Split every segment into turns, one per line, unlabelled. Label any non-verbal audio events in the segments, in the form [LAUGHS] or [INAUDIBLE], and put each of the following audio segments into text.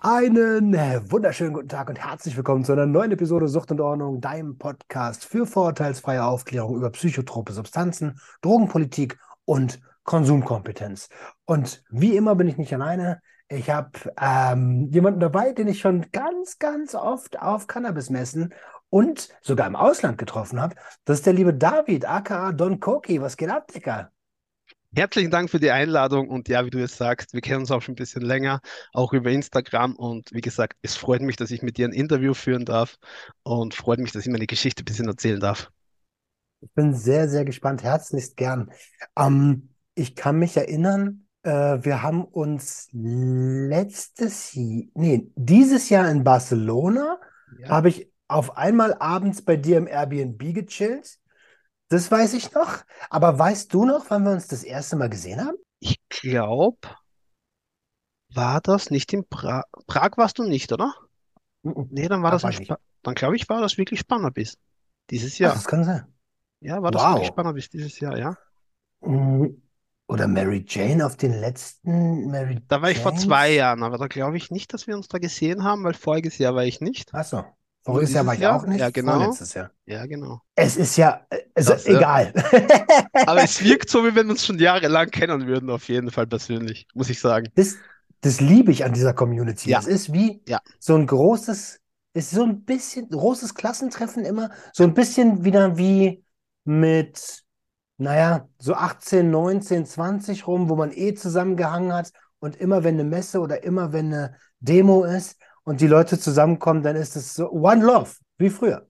Einen äh, wunderschönen guten Tag und herzlich willkommen zu einer neuen Episode Sucht und Ordnung, deinem Podcast für vorurteilsfreie Aufklärung über psychotrope Substanzen, Drogenpolitik und Konsumkompetenz. Und wie immer bin ich nicht alleine. Ich habe ähm, jemanden dabei, den ich schon ganz, ganz oft auf Cannabismessen und sogar im Ausland getroffen habe. Das ist der liebe David, aka Don Koki. Was geht ab, Dicker?
Herzlichen Dank für die Einladung und ja, wie du es sagst, wir kennen uns auch schon ein bisschen länger, auch über Instagram und wie gesagt, es freut mich, dass ich mit dir ein Interview führen darf und freut mich, dass ich meine Geschichte ein bisschen erzählen darf.
Ich bin sehr, sehr gespannt, herzlichst gern. Ähm, ich kann mich erinnern, äh, wir haben uns letztes Jahr, nee, dieses Jahr in Barcelona,
Ja.
habe ich auf einmal abends bei dir im Airbnb gechillt. Das weiß ich noch. Aber weißt du noch, wann wir uns das erste Mal gesehen haben?
Ich glaube, war das nicht in Prag? Prag warst du nicht, oder?
Mhm.
Nee, dann war
Prag
das
war
dann glaube ich, war das wirklich Spannabis. Dieses
Ach,
Jahr.
das kann sein.
Ja, war das
Wow.
wirklich Spannabis dieses Jahr, ja.
Mhm. Oder Mary Jane auf den letzten Mary
Da war ich vor zwei Jahren, aber da glaube ich nicht, dass wir uns da gesehen haben, weil voriges Jahr war ich nicht.
Ach so. Voriges Jahr war ich
Jahr?
auch nicht,
Ja, genau.
vorletztes Jahr.
Ja, genau.
Es ist ja, also
Das, ja.
egal. [LAUGHS]
Aber es wirkt so, wie wenn wir uns schon jahrelang kennen würden, auf jeden Fall persönlich, muss ich sagen.
Das, das liebe ich an dieser Community.
Ja.
Das ist wie
Ja.
so ein großes, ist so ein bisschen, großes Klassentreffen immer, so ein bisschen wieder wie mit, naja, so 18, 19, 20 rum, wo man eh zusammengehangen hat und immer wenn eine Messe oder immer wenn eine Demo ist und die Leute zusammenkommen, dann ist es so One Love, wie früher.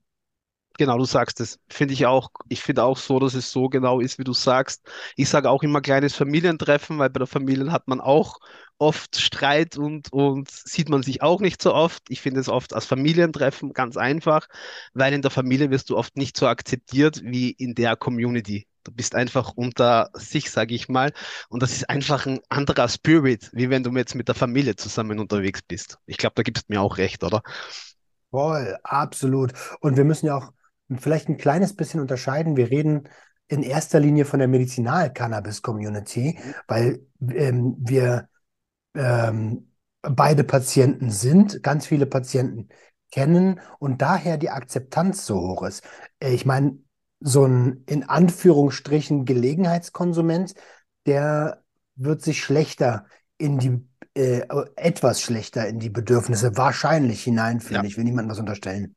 Genau, du sagst es. Finde ich auch. Ich finde auch so, dass es so genau ist, wie du sagst. Ich sage auch immer kleines Familientreffen, weil bei der Familie hat man auch oft Streit und, und sieht man sich auch nicht so oft. Ich finde es oft als Familientreffen ganz einfach, weil in der Familie wirst du oft nicht so akzeptiert wie in der Community. Du bist einfach unter sich, sage ich mal. Und das ist einfach ein anderer Spirit, wie wenn du jetzt mit der Familie zusammen unterwegs bist. Ich glaube, da gibst du mir auch recht, oder?
Voll, absolut. Und wir müssen ja auch vielleicht ein kleines bisschen unterscheiden. Wir reden in erster Linie von der Medizinal-Cannabis-Community, weil ähm, wir ähm, beide Patienten sind, ganz viele Patienten kennen und daher die Akzeptanz so hoch ist. Äh, Ich meine, so ein in Anführungsstrichen Gelegenheitskonsument, der wird sich schlechter in die, äh, etwas schlechter in die Bedürfnisse wahrscheinlich hineinfühlen.
Ja.
Ich will niemandem was unterstellen.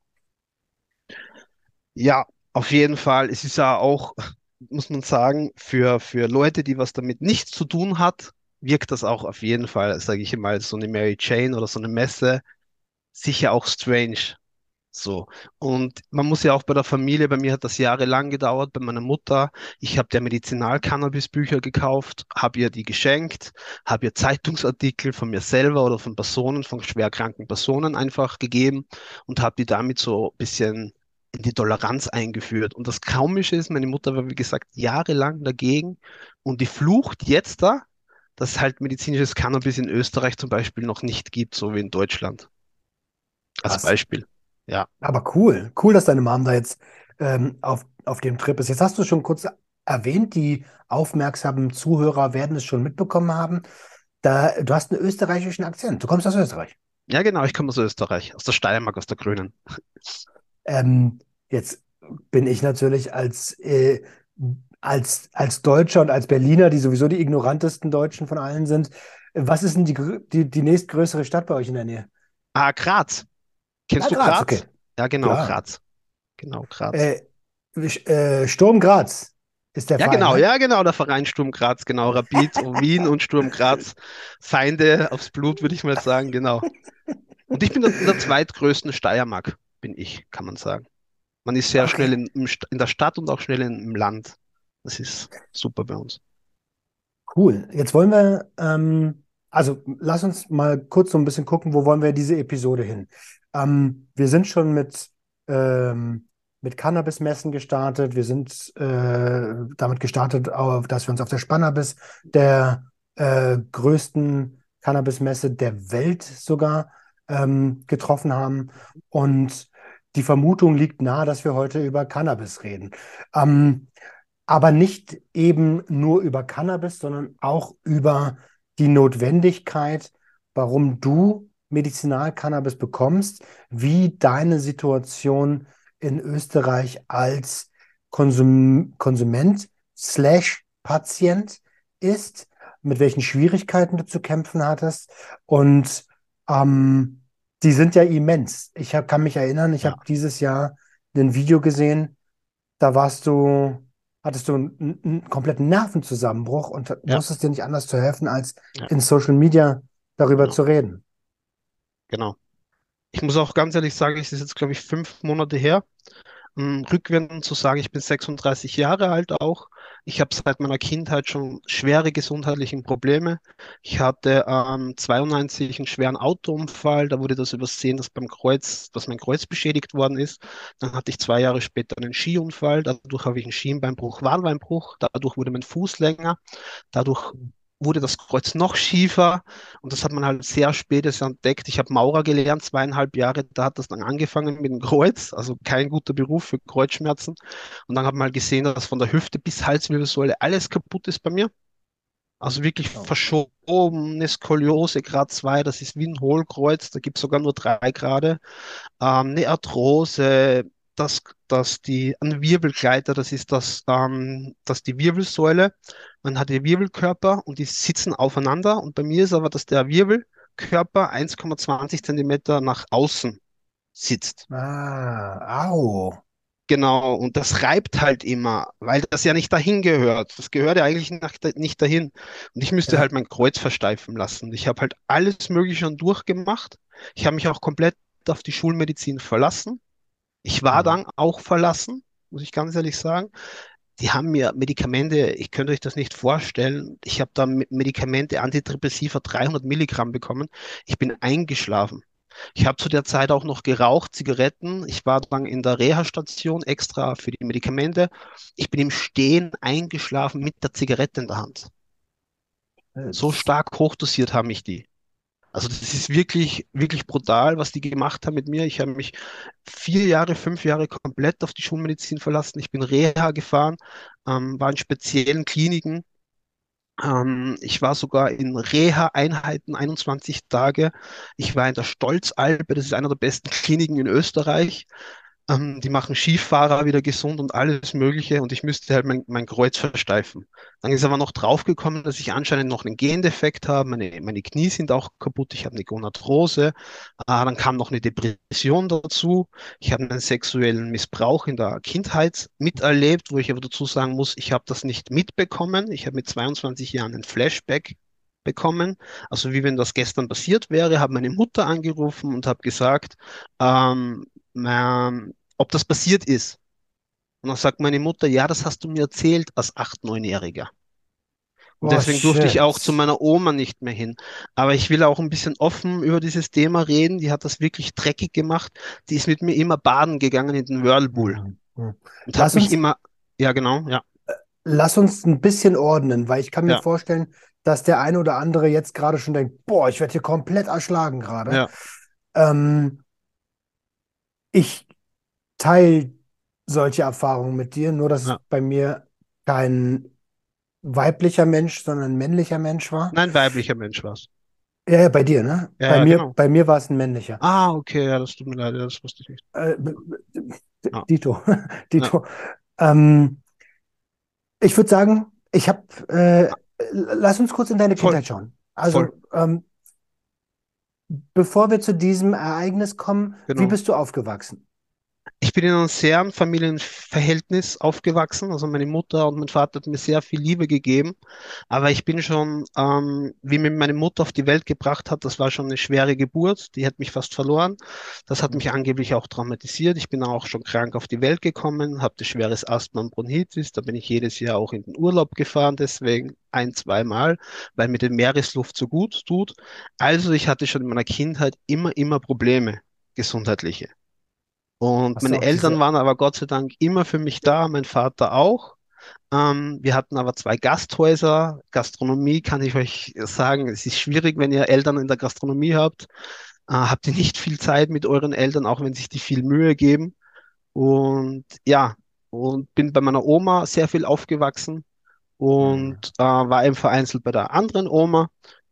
Ja, auf jeden Fall. Es ist ja auch, muss man sagen, für, für Leute, die was damit nichts zu tun hat, wirkt das auch auf jeden Fall, sage ich mal, so eine Mary Jane oder so eine Messe sicher auch strange. So. Und man muss ja auch bei der Familie, bei mir hat das jahrelang gedauert, bei meiner Mutter. Ich habe der Medizinal-Cannabis-Bücher gekauft, habe ihr die geschenkt, habe ihr Zeitungsartikel von mir selber oder von Personen, von schwerkranken Personen einfach gegeben und habe die damit so ein bisschen in die Toleranz eingeführt. Und das Komische ist, meine Mutter war, wie gesagt, jahrelang dagegen und die flucht jetzt da, dass es halt medizinisches Cannabis in Österreich zum Beispiel noch nicht gibt, so wie in Deutschland. Als
Krass.
Beispiel. Ja.
Aber cool, cool, dass deine Mom da jetzt ähm, auf, auf dem Trip ist. Jetzt hast du schon kurz erwähnt, die aufmerksamen Zuhörer werden es schon mitbekommen haben. Da, du hast einen österreichischen Akzent. Du kommst aus Österreich.
Ja, genau, ich komme aus Österreich, aus der Steiermark, aus der Grünen.
Ähm, jetzt bin ich natürlich als, äh, als, als Deutscher und als Berliner, die sowieso die ignorantesten Deutschen von allen sind. Was ist denn die, die, die nächstgrößere Stadt bei euch in der Nähe?
Ah, Graz. Kennst
Ah,
du
Graz,
Graz?
okay.
Ja, genau,
Klar.
Graz. Genau, Graz.
Äh, äh, Sturm Graz ist der
Ja,
Verein,
genau,
ne?
ja, genau, der Verein Sturm Graz, genau, Rapid und [LAUGHS] Wien und Sturm Graz. Feinde aufs Blut, würde ich mal sagen, genau. Und ich bin in der zweitgrößten Steiermark, bin ich, kann man sagen. Man ist sehr schnell
Okay,
in, im St- in der Stadt und auch schnell in, im Land. Das ist super bei uns.
cool. Jetzt wollen wir, ähm, also lass uns mal kurz so ein bisschen gucken, wo wollen wir diese Episode hin? Ähm, wir sind schon mit, ähm, mit Cannabis-Messen gestartet. Wir sind äh, damit gestartet, dass wir uns auf der Spannabis, der äh, größten Cannabis-Messe der Welt sogar, ähm, getroffen haben. Und die Vermutung liegt nahe, dass wir heute über Cannabis reden. Ähm, aber nicht eben nur über Cannabis, sondern auch über die Notwendigkeit, warum du Medizinalcannabis bekommst, wie deine Situation in Österreich als Konsum Konsument slash Patient ist, mit welchen Schwierigkeiten du zu kämpfen hattest. Und ähm, die sind ja immens. Ich hab, kann mich erinnern, ich habe
Ja,
dieses Jahr ein Video gesehen, da warst du, hattest du einen, einen kompletten Nervenzusammenbruch und
ja,
wusstest dir nicht anders zu helfen, als
ja,
in Social Media darüber
genau,
zu reden.
Genau. Ich muss auch ganz ehrlich sagen, es ist jetzt, glaube ich, fünf Monate her. Ähm, Rückwendend zu sagen, ich bin 36 Jahre alt auch. Ich habe seit meiner Kindheit schon schwere gesundheitliche Probleme. Ich hatte ähm, 92 einen schweren Autounfall, da wurde das übersehen, dass beim Kreuz, dass mein Kreuz beschädigt worden ist. Dann hatte ich zwei Jahre später einen Skiunfall, dadurch habe ich einen Schienbeinbruch, Wadenbeinbruch, dadurch wurde mein Fuß länger, dadurch wurde das Kreuz noch schiefer und das hat man halt sehr spät erst entdeckt. Ich habe Maurer gelernt, zweieinhalb Jahre, da hat das dann angefangen mit dem Kreuz, also kein guter Beruf für Kreuzschmerzen. Und dann hat man halt gesehen, dass von der Hüfte bis Halswirbelsäule alles kaputt ist bei mir. Also wirklich
Oh.
verschobene Skoliose Grad 2, das ist wie ein Hohlkreuz, da gibt es sogar nur drei Grade ähm, eine Arthrose, dass, dass die, ein Wirbelgleiter, das ist das, ähm, dass die Wirbelsäule, man hat die Wirbelkörper und die sitzen aufeinander und bei mir ist aber, dass der Wirbelkörper 1,20 Zentimeter nach außen sitzt.
Ah, au.
Genau, und das reibt halt immer, weil das ja nicht dahin gehört. Das gehört ja eigentlich nach, nicht dahin. Und ich müsste
Ja.
halt mein Kreuz versteifen lassen. Ich habe halt alles Mögliche schon durchgemacht. Ich habe mich auch komplett auf die Schulmedizin verlassen. Ich war
Mhm.
dann auch verlassen, muss ich ganz ehrlich sagen. Die haben mir Medikamente, ich könnte euch das nicht vorstellen. Ich habe da Me- Medikamente, Antidepressiva, 300 Milligramm bekommen. Ich bin eingeschlafen. Ich habe zu der Zeit auch noch geraucht, Zigaretten. Ich war dann in der Reha-Station extra für die Medikamente. Ich bin im Stehen eingeschlafen mit der Zigarette in der Hand. So
Das,
stark hochdosiert haben mich die. Also das ist wirklich, wirklich brutal, was die gemacht haben mit mir. Ich habe mich vier Jahre, fünf Jahre komplett auf die Schulmedizin verlassen. Ich bin Reha gefahren, ähm, war in speziellen Kliniken. Ähm, ich war sogar in Reha-Einheiten 21 Tage. Ich war in der Stolzalpe, das ist einer der besten Kliniken in Österreich. Ähm, die machen Skifahrer wieder gesund und alles Mögliche und ich müsste halt mein, mein Kreuz versteifen. Dann ist aber noch draufgekommen, dass ich anscheinend noch einen Gendefekt habe. Meine, meine Knie sind auch kaputt. Ich habe eine Gonarthrose. Ah, dann kam noch eine Depression dazu. Ich habe einen sexuellen Missbrauch in der Kindheit miterlebt, wo ich aber dazu sagen muss, ich habe das nicht mitbekommen. Ich habe mit 22 Jahren ein Flashback bekommen. Also wie wenn das gestern passiert wäre, habe meine Mutter angerufen und habe gesagt, ähm, ähm, ob das passiert ist. Und dann sagt meine Mutter, ja, das hast du mir erzählt als acht, neunjähriger. Und
oh,
deswegen durfte ich auch zu
shit.
meiner Oma nicht mehr hin. Aber ich will auch ein bisschen offen über dieses Thema reden. Die hat das wirklich dreckig gemacht. Die ist mit mir immer baden gegangen in den Whirlpool und hat
Lass
mich
uns,
immer, ja, genau, ja,
lass uns ein bisschen ordnen, weil ich kann mir
ja,
vorstellen, dass der eine oder andere jetzt gerade schon denkt, boah, ich werde hier komplett erschlagen gerade.
ja,
Ähm, ich teile solche Erfahrungen mit dir, nur dass es
ja.
bei mir kein weiblicher Mensch, sondern ein männlicher Mensch war.
Nein, weiblicher Mensch war's.
Ja, ja, bei dir, ne?
Ja,
Bei
ja,
mir,
genau.
bei mir war es ein männlicher.
Ah, okay, ja, das tut mir leid, das wusste ich nicht.
Äh,
Ja,
Dito, [LAUGHS] Dito. Ähm, ich würde sagen, ich habe, äh, lass uns kurz in deine
voll,
Kindheit schauen. Also, ähm, bevor wir zu diesem Ereignis kommen, wie
genau.
bist du aufgewachsen?
Ich bin in einem sehr Familienverhältnis aufgewachsen. Also meine Mutter und mein Vater hat mir sehr viel Liebe gegeben. Aber ich bin schon, ähm, wie mir meine Mutter auf die Welt gebracht hat, das war schon eine schwere Geburt. Die hat mich fast verloren. Das hat mich angeblich auch traumatisiert. Ich bin auch schon krank auf die Welt gekommen, hatte schweres Asthma und Bronchitis. Da bin ich jedes Jahr auch in den Urlaub gefahren, deswegen ein, zweimal, weil mir die Meeresluft so gut tut. Also ich hatte schon in meiner Kindheit immer, immer Probleme, gesundheitliche. Und meine Eltern
diese,
waren aber Gott sei Dank immer für mich da, mein Vater auch. Ähm, wir hatten aber zwei Gasthäuser. Gastronomie kann ich euch sagen, es ist schwierig, wenn ihr Eltern in der Gastronomie habt. Äh, habt ihr nicht viel Zeit mit euren Eltern, auch wenn sich die viel Mühe geben. Und ja, und bin bei meiner Oma sehr viel aufgewachsen und äh, war eben vereinzelt bei der anderen Oma.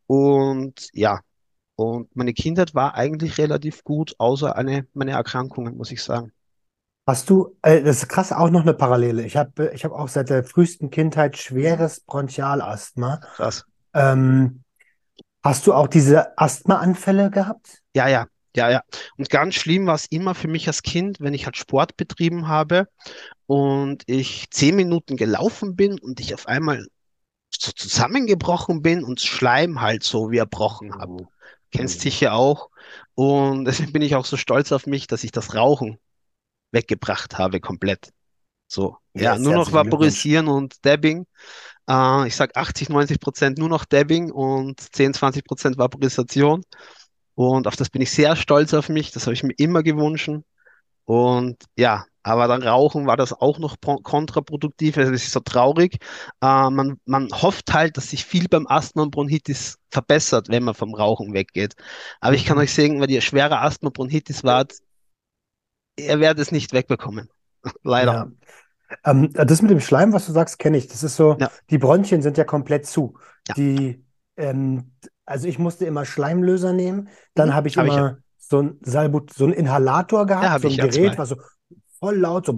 Und ja, und meine Kindheit war eigentlich relativ gut, außer eine, meine Erkrankungen, muss ich sagen.
hast du, äh, das ist krass, auch noch eine Parallele. Ich habe ich hab auch seit der frühesten Kindheit schweres Bronchialasthma.
Krass.
Ähm, hast du auch diese Asthmaanfälle gehabt?
Ja, ja, ja, ja. Und ganz schlimm war es immer für mich als Kind, wenn ich halt Sport betrieben habe und ich zehn Minuten gelaufen bin und ich auf einmal so zusammengebrochen bin und Schleim halt so wie erbrochen habe. Kennst
Mhm.
sicher auch. Und deswegen bin ich auch so stolz auf mich, dass ich das Rauchen weggebracht habe komplett. So, ja,
Yes,
nur noch. Vaporisieren und Dabbing. Äh, ich sag 80, 90 Prozent nur noch Dabbing und 10, 20 Prozent Vaporisation. Und auf das bin ich sehr stolz auf mich. Das habe ich mir immer gewünscht. Und ja, aber dann Rauchen war das auch noch pro- kontraproduktiv. Also es ist so traurig. Äh, man, man hofft halt, dass sich viel beim Asthma und Bronchitis verbessert, wenn man vom Rauchen weggeht. Aber ich kann
Mhm.
euch sagen, wenn ihr schwerer Asthma und Bronchitis wart, ihr werdet es nicht wegbekommen. [LAUGHS] Leider.
Ja. Ähm, das mit dem Schleim, was du sagst, kenne ich. Das ist so,
Ja,
die Bronchien sind ja komplett zu.
ja,
Die, ähm, also ich musste immer Schleimlöser nehmen. Dann
mhm.
habe ich
ich ja.
immer so ein Salbut, so ein Inhalator
Ja,
gehabt,
habe
so
ich
ein
ja
Gerät, was so voll laut so.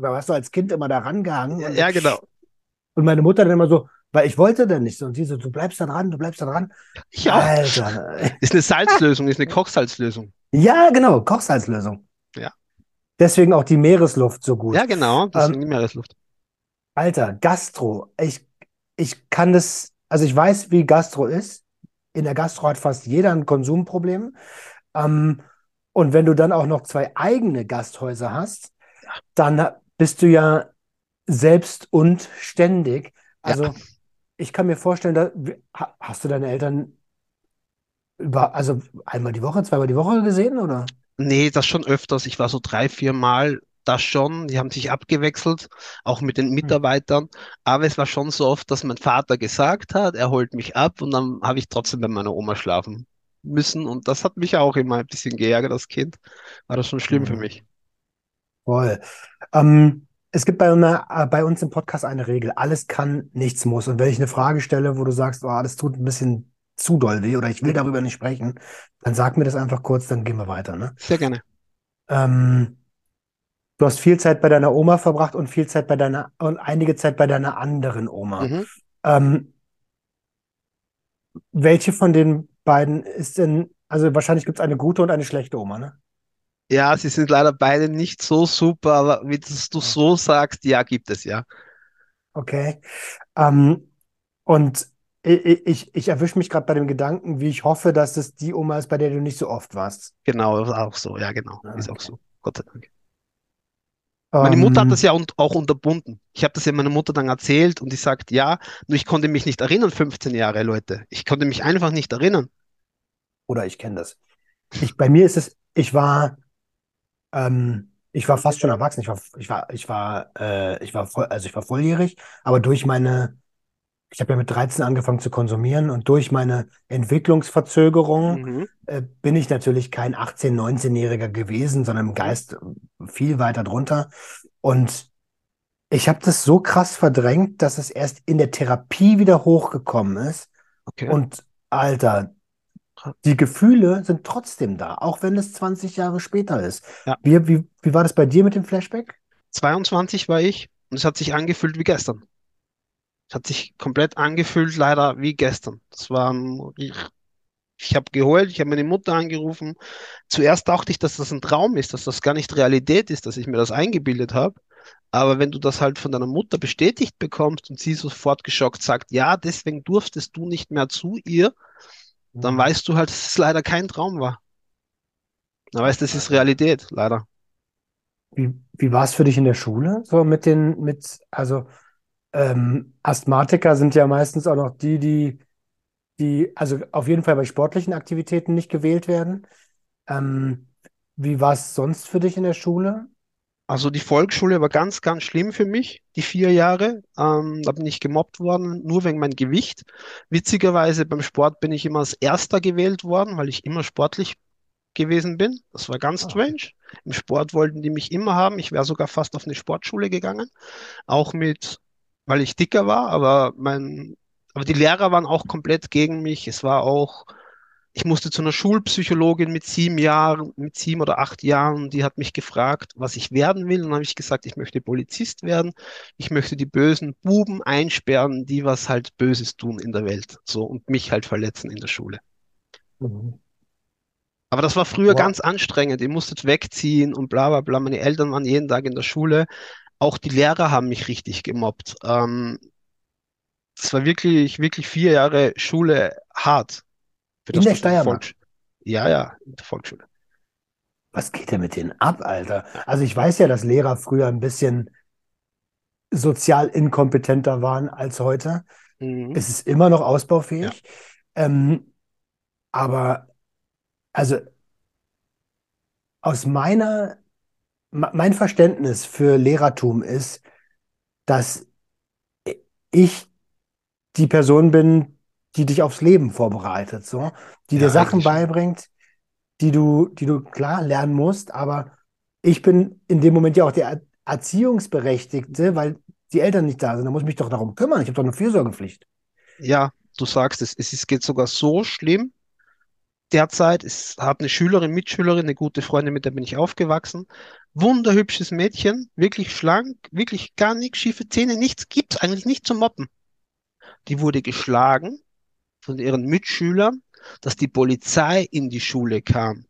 Da warst du als Kind immer da rangehangen
Ja, ja, genau.
und meine Mutter dann immer so, weil ich wollte dann nicht so. Und sie so, du bleibst da dran, du bleibst da dran.
Auch.
Alter. [LAUGHS]
Ist eine Salzlösung, ist eine Kochsalzlösung.
Ja, genau, Kochsalzlösung.
Ja,
Deswegen auch die Meeresluft so gut.
ja, genau.
Ähm,
Deswegen die Meeresluft.
Alter, Gastro. Ich, ich kann das, also ich weiß, wie Gastro ist. In der Gastro hat fast jeder ein Konsumproblem. Ähm, und wenn du dann auch noch zwei eigene Gasthäuser hast, dann bist du ja selbst und ständig.
Ja.
Also ich kann mir vorstellen, da, ha- hast du deine Eltern über, also einmal die Woche, zweimal die Woche gesehen, oder?
Nee, das schon öfters. Ich war so drei, vier Mal das schon. Die haben sich abgewechselt, auch mit den
Hm.
Mitarbeitern. Aber es war schon so oft, dass mein Vater gesagt hat, er holt mich ab und dann habe ich trotzdem bei meiner Oma schlafen müssen. Und das hat mich auch immer ein bisschen geärgert als Kind. War das schon schlimm für
Hm.
mich.
Voll. Ähm, es gibt bei, einer, äh, bei uns im Podcast eine Regel. Alles kann, nichts muss. Und wenn ich eine Frage stelle, wo du sagst, oh, das tut ein bisschen zu doll weh oder ich will
Mhm.
darüber nicht sprechen, dann sag mir das einfach kurz, dann gehen wir weiter, ne?
Sehr gerne.
Ähm, du hast viel Zeit bei deiner Oma verbracht und viel Zeit bei deiner und einige Zeit bei deiner anderen Oma.
Mhm.
Ähm, welche von den beiden ist denn, also wahrscheinlich gibt es eine gute und eine schlechte Oma, ne?
Ja, sie sind leider beide nicht so super, aber wie du so sagst, ja, gibt es ja.
Okay. Ähm, und ich, ich, ich erwische mich gerade bei dem Gedanken, wie ich hoffe, dass es die Oma ist, bei der du nicht so oft warst.
Genau, auch so. Ja, genau.
Ah,
Ist auch
Okay.
so. Gott sei Dank. Meine Mutter hat das
Ähm,
ja auch unterbunden. Ich habe das ja meiner Mutter dann erzählt und die sagt, ja, nur ich konnte mich nicht erinnern, 15 Jahre, Leute. Ich konnte mich einfach nicht erinnern.
oder ich kenne das. Ich, bei mir ist es, ich war, ähm, ich war fast schon erwachsen. Ich war, ich war, ich war, äh, ich war voll, also ich war volljährig, aber durch meine, ich habe ja mit 13 angefangen zu konsumieren und durch meine Entwicklungsverzögerung
Mhm.
äh, bin ich natürlich kein 18-, 19-Jähriger gewesen, sondern im. Geist viel weiter drunter. Und ich habe das so krass verdrängt, dass es erst in der Therapie wieder hochgekommen ist.
Okay.
Und Alter, die Gefühle sind trotzdem da, auch wenn es 20 Jahre später ist.
Ja,
Wie, wie, wie war das bei dir mit dem Flashback?
22 war ich und es hat sich angefühlt wie gestern. Es hat sich komplett angefühlt, leider wie gestern. Das war ein Ich habe geheult, ich habe meine Mutter angerufen. Zuerst dachte ich, dass das ein Traum ist, dass das gar nicht Realität ist, dass ich mir das eingebildet habe. Aber wenn du das halt von deiner Mutter bestätigt bekommst und sie sofort geschockt sagt, ja, deswegen durftest du nicht mehr zu ihr, dann weißt du halt, dass es leider kein Traum war. Dann weißt du, das ist Realität, leider.
Wie, wie war es für dich in der Schule? So mit den, mit, also ähm, Asthmatiker sind ja meistens auch noch die, die, die, also auf jeden Fall bei sportlichen Aktivitäten nicht gewählt werden. Ähm, wie war es sonst für dich in der Schule?
Also die Volksschule war ganz, ganz schlimm für mich, die vier Jahre. Ähm, da bin ich gemobbt worden, nur wegen meinem Gewicht. Witzigerweise beim Sport bin ich immer als Erster gewählt worden, weil ich immer sportlich gewesen bin. Das war ganz
Ah,
strange. Im Sport wollten die mich immer haben. Ich wäre sogar fast auf eine Sportschule gegangen, auch mit, weil ich dicker war, aber mein, aber die Lehrer waren auch komplett gegen mich. Es war auch ich musste zu einer Schulpsychologin mit sieben Jahren, mit sieben oder acht Jahren, die hat mich gefragt, was ich werden will. Und dann habe ich gesagt, ich möchte Polizist werden. Ich möchte die bösen Buben einsperren, die was halt Böses tun in der Welt. So und mich halt verletzen in der Schule.
mhm.
Aber das war früher
Wow.
ganz anstrengend. Ihr musstet wegziehen und bla bla bla. Meine Eltern waren jeden Tag in der Schule. Auch die Lehrer haben mich richtig gemobbt. Ähm, das war wirklich, wirklich vier Jahre Schule hart. Für
In
das
der Steiermark.
Volks ja, ja, in der Volksschule.
Was geht denn mit denen ab, Alter? Also ich weiß ja, dass Lehrer früher ein bisschen sozial inkompetenter waren als heute.
Mhm.
Es ist immer noch
Ja.
ausbaufähig. Ähm, aber also aus meiner, me- mein Verständnis für Lehrertum ist, dass ich die Person bin, die dich aufs Leben vorbereitet, so, die dir
Ja,
Sachen
eigentlich schon.
beibringt, die du, die du klar lernen musst, aber ich bin in dem Moment ja auch der Er- Erziehungsberechtigte, weil die Eltern nicht da sind. Da muss ich mich doch darum kümmern. Ich habe doch eine Fürsorgepflicht.
Ja, du sagst es, es geht sogar so schlimm. Derzeit ist, hat eine Schülerin, Mitschülerin, eine gute Freundin, mit der bin ich aufgewachsen. Wunderhübsches Mädchen, wirklich schlank, wirklich gar nichts, schiefe Zähne, nichts, gibt's eigentlich nicht zum Mobben. Die wurde geschlagen von ihren Mitschülern, dass die Polizei in die Schule kam.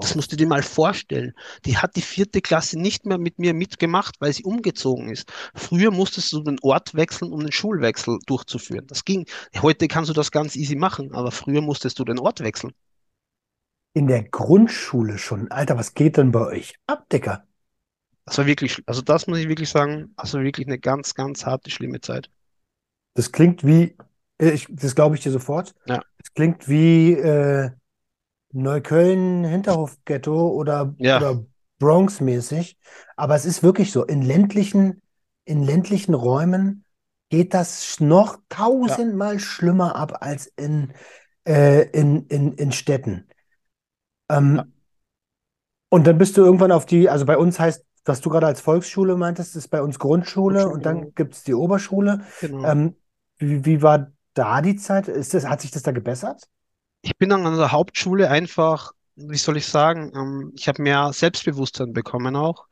Das
Auch.
musst du dir mal vorstellen. Die hat die vierte Klasse nicht mehr mit mir mitgemacht, weil sie umgezogen ist. Früher musstest du den Ort wechseln, um den Schulwechsel durchzuführen. Das ging. Heute kannst du das ganz easy machen, aber früher musstest du den Ort wechseln.
In der Grundschule schon. Alter, was geht denn bei euch ab, Dicker?
Das war wirklich, also das muss ich wirklich sagen, also wirklich eine ganz, ganz harte, schlimme Zeit.
Das klingt wie, äh, ich, das glaube ich dir sofort.
Ja,
Das klingt wie äh, Neukölln, Hinterhofghetto oder,
ja,
oder Bronx-mäßig. Aber es ist wirklich so. In ländlichen, in ländlichen Räumen geht das noch
ja,
tausendmal schlimmer ab als in, äh, in, in, in Städten.
ja.
Ähm, und dann bist du irgendwann auf die, also bei uns heißt, was du gerade als Volksschule meintest, ist bei uns Grundschule
Grundschule,
und dann gibt es die Oberschule.
Genau.
Ähm, wie, wie war da die Zeit? Ist das, hat sich das da gebessert?
Ich bin dann an der Hauptschule einfach, wie soll ich sagen, ähm, ich habe mehr Selbstbewusstsein bekommen auch.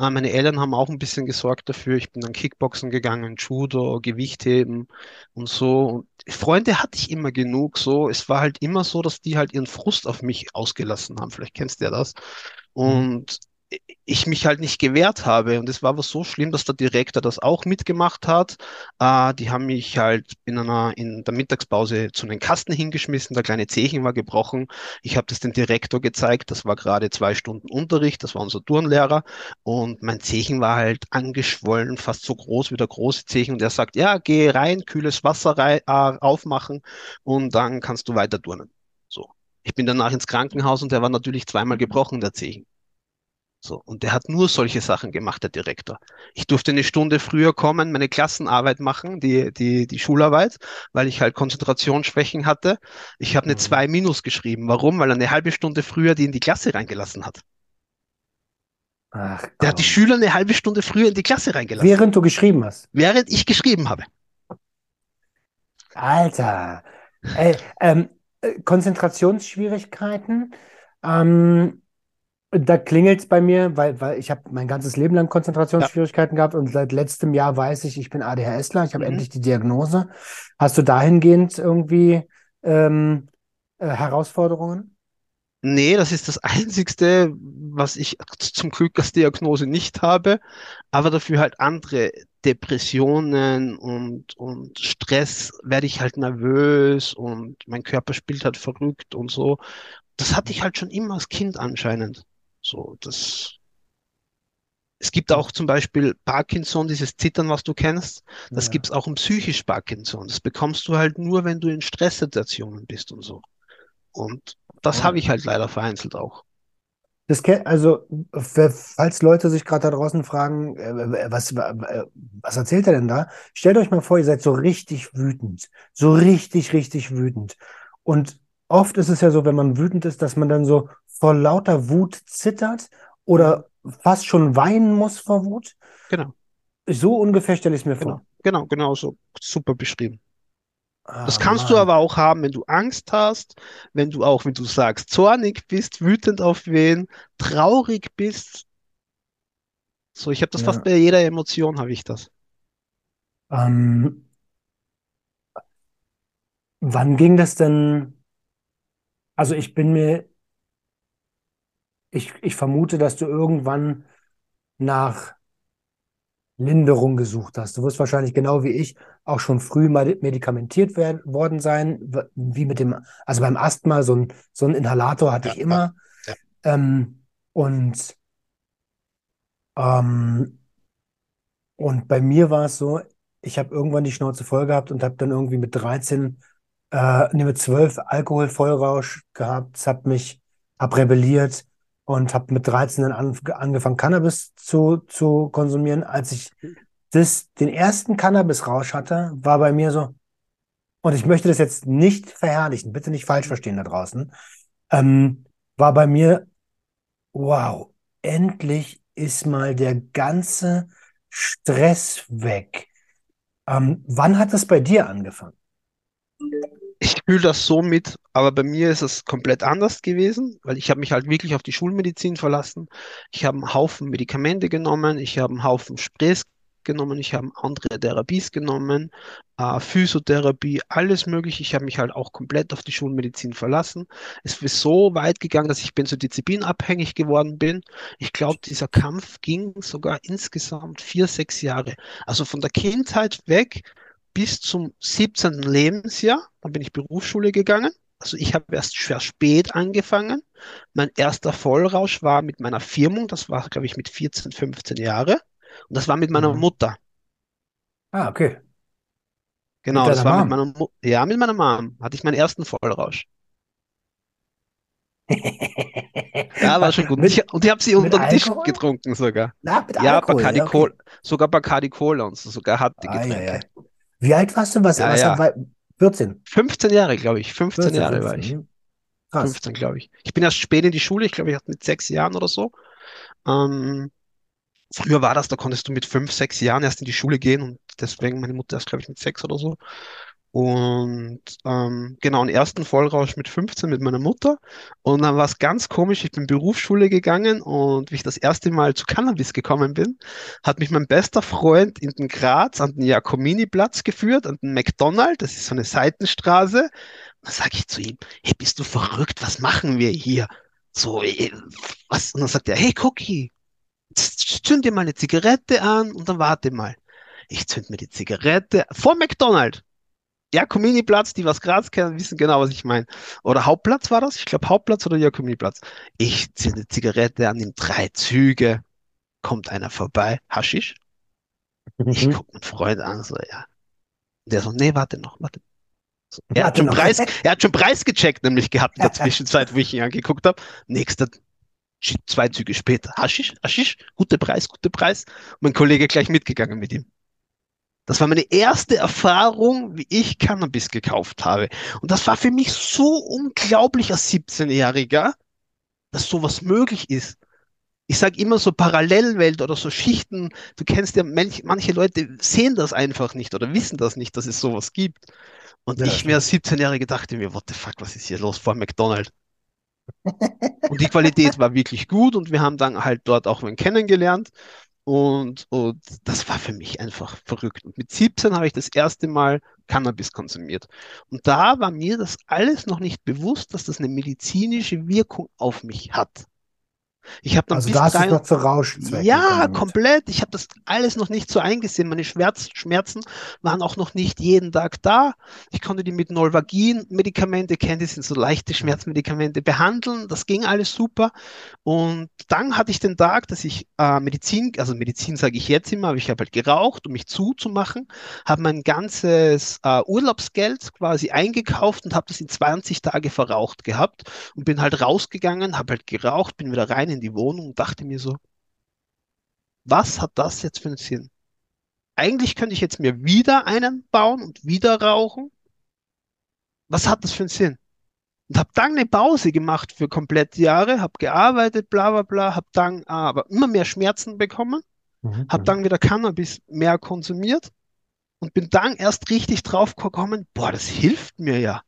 Äh, meine Eltern haben auch ein bisschen gesorgt dafür. Ich bin dann Kickboxen gegangen, Judo, Gewichtheben und so. Und Freunde hatte ich immer genug. So, es war halt immer so, dass die halt ihren Frust auf mich ausgelassen haben. Vielleicht kennst du ja das.
Mhm.
Und ich mich halt nicht gewehrt habe. Und es war aber so schlimm, dass der Direktor das auch mitgemacht hat. Äh, die haben mich halt in einer, in der Mittagspause zu einem Kasten hingeschmissen. Der kleine Zehchen war gebrochen. Ich habe das dem Direktor gezeigt. Das war gerade zwei Stunden Unterricht. Das war unser Turnlehrer. Und mein Zehchen war halt angeschwollen, fast so groß wie der große Zehchen. Und er sagt, ja, geh rein, kühles Wasser rein, äh, aufmachen und dann kannst du weiter turnen. So. Ich bin danach ins Krankenhaus und der war natürlich zweimal gebrochen, der Zehchen. So, und der hat nur solche Sachen gemacht, der Direktor. Ich durfte eine Stunde früher kommen, meine Klassenarbeit machen, die, die, die Schularbeit, weil ich halt Konzentrationsschwächen hatte. Ich habe eine
Mhm.
2 minus geschrieben. Warum? Weil er eine halbe Stunde früher die in die Klasse reingelassen hat.
Ach
Der hat die. Schüler eine halbe Stunde früher in die Klasse reingelassen,
Während du geschrieben hast.
während ich geschrieben habe.
Alter. Ey, ähm, äh, Konzentrationsschwierigkeiten. Ähm, Da klingelt es bei mir, weil, weil ich habe mein ganzes Leben lang
Ja.
Konzentrationsschwierigkeiten gehabt und seit letztem Jahr weiß ich, ich bin ADHSler, ich habe
Mhm.
endlich die Diagnose. Hast du dahingehend irgendwie ähm, äh, Herausforderungen?
Nee, das ist das Einzigste, was ich zum Glück als Diagnose nicht habe, aber dafür halt andere Depressionen und, und Stress werde ich halt nervös und mein Körper spielt halt verrückt und so. Das hatte ich halt schon immer als Kind anscheinend. So, das, es gibt auch zum Beispiel Parkinson, dieses Zittern, was du kennst. Das
Ja,
gibt es auch im psychisch Parkinson. Das bekommst du halt nur, wenn du in Stresssituationen bist und so. Und das habe
voll.
ich halt leider vereinzelt auch.
Das, also, falls Leute sich gerade da draußen fragen, äh, was, äh, was erzählt er denn da? Stellt euch mal vor, ihr seid so richtig wütend. So richtig, richtig wütend. Und oft ist es ja so, wenn man wütend ist, dass man dann so vor lauter Wut zittert
Mhm.
oder fast schon weinen muss vor Wut.
Genau,
So ungefähr stelle ich es mir
genau,
vor.
genau, genau so. Super beschrieben. Das
Ah,
kannst du
Mann.
aber auch haben, wenn du Angst hast, wenn du auch, wenn du sagst, zornig bist, wütend auf wen, traurig bist. So, ich habe das fast
Ja.
bei jeder Emotion, habe ich das.
Ähm, wann ging das denn? Also ich bin mir, ich, ich vermute, dass du irgendwann nach Linderung gesucht hast. Du wirst wahrscheinlich genau wie ich auch schon früh mal medikamentiert werden, worden sein, wie mit dem, also beim Asthma, so ein, so ein Inhalator hatte
Ja,
ich immer.
ja.
Ähm, und, ähm, und bei mir war es so, ich habe irgendwann die Schnauze voll gehabt und habe dann irgendwie mit 13, äh, nee, mit 12 Alkoholvollrausch gehabt, habe mich, habe rebelliert und habe mit 13 dann an, angefangen, Cannabis zu, zu konsumieren. Als ich das, den ersten Cannabis-Rausch hatte, war bei mir so, und ich möchte das jetzt nicht verherrlichen, bitte nicht falsch verstehen da draußen, ähm, war bei mir, wow, endlich ist mal der ganze Stress weg. Ähm, wann hat das bei dir angefangen?
Fühle das so mit, aber bei mir ist es komplett anders gewesen, weil ich habe mich halt wirklich auf die Schulmedizin verlassen. Ich habe einen Haufen Medikamente genommen, ich habe einen Haufen Sprays genommen, ich habe andere Therapies genommen, äh, Physiotherapie, alles mögliche. Ich habe mich halt auch komplett auf die Schulmedizin verlassen. Es ist so weit gegangen, dass ich benzodiazepinabhängig geworden bin. Ich glaube, dieser Kampf ging sogar insgesamt vier, sechs Jahre. Also von der Kindheit weg bis zum 17. Lebensjahr. Dann bin ich Berufsschule gegangen. Also ich habe erst sehr spät angefangen. Mein erster Vollrausch war mit meiner Firmung. Das war, glaube ich, mit 14, 15 Jahre. Und das war mit meiner
Mhm.
Mutter.
Ah, okay. Mit
Genau, das war mit
Mom.
meiner Mu ja, mit meiner Mom. Hatte ich meinen ersten Vollrausch. [LAUGHS] Ja, war schon gut. Und
Mit,
ich, und ich habe sie
mit
unter den Tisch
Alkohol?
getrunken sogar.
Na, mit
Ja,
Alkohol,
Bacardi
ja,
Cola,
okay.
sogar Bacardi Cola und so, sogar harte Getränke.
Eieiei. Wie alt warst du? Was,
Ja,
was,
ja.
war- 14?
15 Jahre, glaube ich. 15
14,
Jahre war
15.
ich.
hm. Krass.
15, glaube ich. Ich bin erst spät in die Schule, ich glaube, ich hatte mit sechs Jahren oder so. Ähm, früher war das, da konntest du mit fünf, sechs Jahren erst in die Schule gehen und deswegen meine Mutter erst, glaube ich, mit sechs oder so. Und ähm, genau, einen ersten Vollrausch mit 15 mit meiner Mutter. Und dann war es ganz komisch, ich bin Berufsschule gegangen und wie ich das erste Mal zu Cannabis gekommen bin, hat mich mein bester Freund in den Graz an den Jakomini-Platz geführt, an den McDonald's, das ist so eine Seitenstraße. Dann sage ich zu ihm, hey, bist du verrückt? Was machen wir hier? So, eh, was? Und dann sagt er, hey, Cookie, zünd dir mal eine Zigarette an und dann warte mal. Ich zünd mir die Zigarette vor McDonald's. Jakomini-Platz, die was Graz kennen, wissen genau, was ich meine. Oder Hauptplatz war das? Ich glaube Hauptplatz oder Jakomini-Platz. Ich zünde Zigarette an, nimm drei Züge, kommt einer vorbei, Haschisch. Ich
Mhm.
gucke meinen Freund an, so, ja. Der so, nee, warte noch, warte. So, er hat
Warte
schon
noch.
Preis, [LAUGHS] er hat schon Preis gecheckt, nämlich gehabt in der [LAUGHS] Zwischenzeit, wo ich ihn angeguckt habe. Nächster, zwei Züge später. Haschisch, Haschisch, guter Preis, guter Preis. Und mein Kollege gleich mitgegangen mit ihm. Das war meine erste Erfahrung, wie ich Cannabis gekauft habe. Und das war für mich so unglaublich als 17-Jähriger, dass sowas möglich ist. Ich sage immer so Parallelwelt oder so Schichten. Du kennst ja, manch, manche Leute sehen das einfach nicht oder wissen das nicht, dass es sowas gibt. Und
Ja,
ich mir als 17-Jähriger dachte mir, what the fuck, was ist hier los vor McDonald's? Und die Qualität [LAUGHS] war wirklich gut und wir haben dann halt dort auch wen kennengelernt. Und, und das war für mich einfach verrückt. Und mit 17 habe ich das erste Mal Cannabis konsumiert. Und da war mir das alles noch nicht bewusst, dass das eine medizinische Wirkung auf mich hat. Ich habe
Also da du es noch zu Rauschzwecken
ja, komplett. Ich habe das alles noch nicht so eingesehen. Meine Schmerz, Schmerzen waren auch noch nicht jeden Tag da. Ich konnte die mit Nolvagin-Medikamente, kennt ihr, sind so leichte
Mhm.
Schmerzmedikamente, behandeln. Das ging alles super. Und dann hatte ich den Tag, dass ich äh, Medizin, also Medizin sage ich jetzt immer, aber ich habe halt geraucht, um mich zuzumachen, habe mein ganzes äh, Urlaubsgeld quasi eingekauft und habe das in 20 Tage verraucht gehabt und bin halt rausgegangen, habe halt geraucht, bin wieder rein in die Wohnung und dachte mir so, was hat das jetzt für einen Sinn? Eigentlich könnte ich jetzt mir wieder einen bauen und wieder rauchen. Was hat das für einen Sinn? Und habe dann eine Pause gemacht für komplett Jahre, habe gearbeitet, bla bla bla, habe dann äh, aber immer mehr Schmerzen bekommen,
Mhm.
habe dann wieder Cannabis mehr konsumiert und bin dann erst richtig drauf gekommen, boah, das hilft mir ja.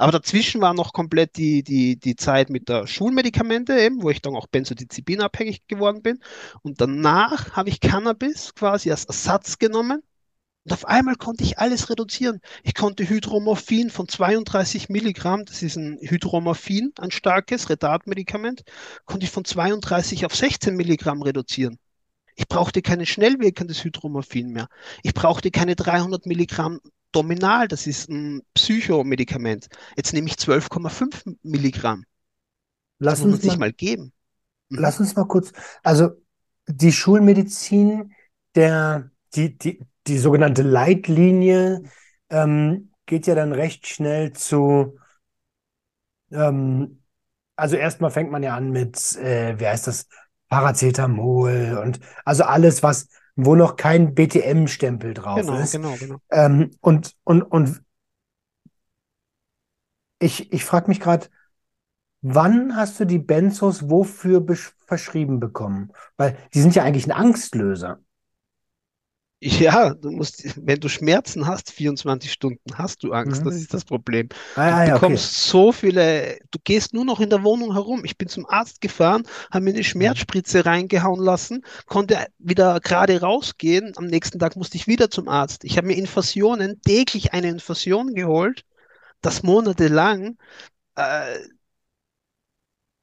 Aber dazwischen war noch komplett die, die, die Zeit mit der Schulmedikamente eben, wo ich dann auch benzodiazepinabhängig geworden bin. Und danach habe ich Cannabis quasi als Ersatz genommen. Und auf einmal konnte ich alles reduzieren. Ich konnte Hydromorphin von 32 Milligramm, das ist ein Hydromorphin, ein starkes Retardmedikament, konnte ich von 32 auf 16 Milligramm reduzieren. Ich brauchte kein schnell wirkendes Hydromorphin mehr. Ich brauchte keine 300 Milligramm Dominal, das ist ein Psychomedikament. Jetzt nehme ich 12,5 Milligramm. Das
Lass
muss
uns
sich
mal,
mal geben. Mhm.
lass uns mal kurz, also die Schulmedizin, der, die, die, die sogenannte Leitlinie, ähm, geht ja dann recht schnell zu, ähm, also erstmal fängt man ja an mit, äh, wie heißt das, Paracetamol und also alles, was, wo noch kein BTM-Stempel drauf
Genau,
ist.
genau, genau.
Ähm, und, und, und ich, ich frage mich gerade, wann hast du die Benzos wofür verschrieben bekommen? Weil die sind ja eigentlich ein Angstlöser.
Ja, du musst, wenn du Schmerzen hast, 24 Stunden hast du Angst.
Mhm.
Das ist das Problem.
Ah,
Du
ja, okay.
bekommst so viele, du gehst nur noch in der Wohnung herum. Ich bin zum Arzt gefahren, habe mir eine
Mhm.
Schmerzspritze reingehauen lassen, konnte wieder gerade rausgehen. Am nächsten Tag musste ich wieder zum Arzt. Ich habe mir Infusionen, täglich eine Infusion geholt, das monatelang. Äh,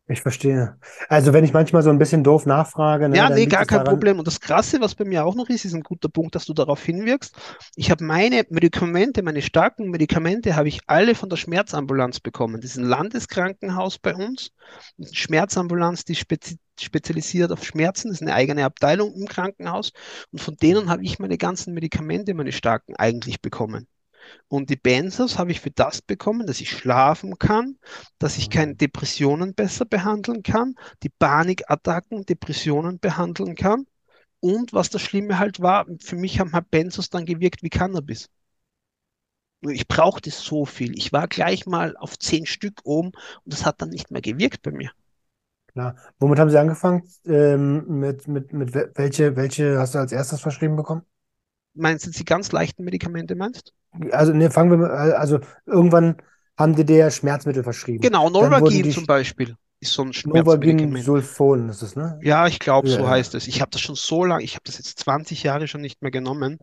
Ich verstehe. Also wenn ich manchmal so ein bisschen doof nachfrage, ne,
Ja, nee, gar kein
daran,
Problem. Und das Krasse, was bei mir auch noch ist, ist ein guter Punkt, dass du darauf hinwirkst. Ich habe meine Medikamente, meine starken Medikamente, habe ich alle von der Schmerzambulanz bekommen. Das ist ein Landeskrankenhaus bei uns. Eine Schmerzambulanz, die spezi spezialisiert auf Schmerzen. Das ist eine eigene Abteilung im Krankenhaus. Und von denen habe ich meine ganzen Medikamente, meine starken, eigentlich bekommen. Und die Benzos habe ich für das bekommen, dass ich schlafen kann, dass ich keine Depressionen besser behandeln kann, die Panikattacken, Depressionen behandeln kann. Und was das Schlimme halt war, für mich haben halt Benzos dann gewirkt wie Cannabis. Ich brauchte so viel. Ich war gleich mal auf zehn Stück oben und das hat dann nicht mehr gewirkt bei mir.
klar. Womit haben Sie angefangen? Ähm, mit, mit, mit wel- welche, welche hast du als erstes verschrieben bekommen?
Meinst du die ganz leichten Medikamente, meinst?
Also, ne, fangen wir mal, also irgendwann haben die dir Schmerzmittel verschrieben.
Genau,
die
zum Beispiel ist so ein Schmerzmedikament.
Sulfon ist es, ne?
Ja, ich glaube, so
Ja,
heißt es. Ich habe das schon so lange, ich habe das jetzt 20 Jahre schon nicht mehr genommen.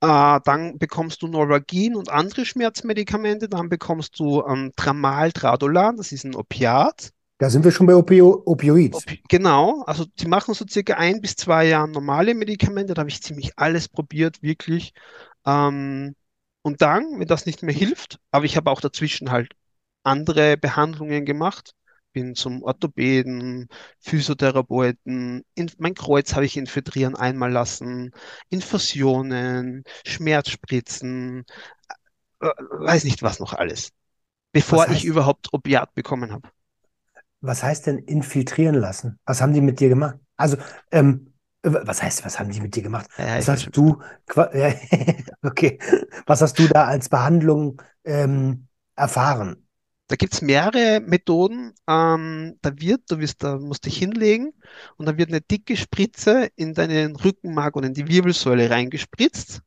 Äh, dann bekommst du Novalgin und andere Schmerzmedikamente. Dann bekommst du ähm, Tramal, Tradolan, das ist ein Opiat.
Da sind wir schon bei Opio Opioids.
Opi genau, also die machen so circa ein bis zwei Jahre normale Medikamente. Da habe ich ziemlich alles probiert, wirklich. Ähm, und dann, wenn das nicht mehr hilft, aber ich habe auch dazwischen halt andere Behandlungen gemacht. Bin zum Orthopäden, Physiotherapeuten, in, mein Kreuz habe ich infiltrieren einmal lassen, Infusionen, Schmerzspritzen, äh, weiß nicht was noch alles, bevor ich überhaupt Opiat bekommen habe.
Was heißt denn infiltrieren lassen? Was haben die mit dir gemacht? Also, ähm, was heißt, was haben die mit dir gemacht?
Ja,
Was hast du, [LAUGHS] okay, was hast du da als Behandlung ähm, erfahren?
Da gibt es mehrere Methoden. Ähm, da wird, du wirst, da musst dich hinlegen und dann wird eine dicke Spritze in deinen Rückenmark und in die Wirbelsäule reingespritzt.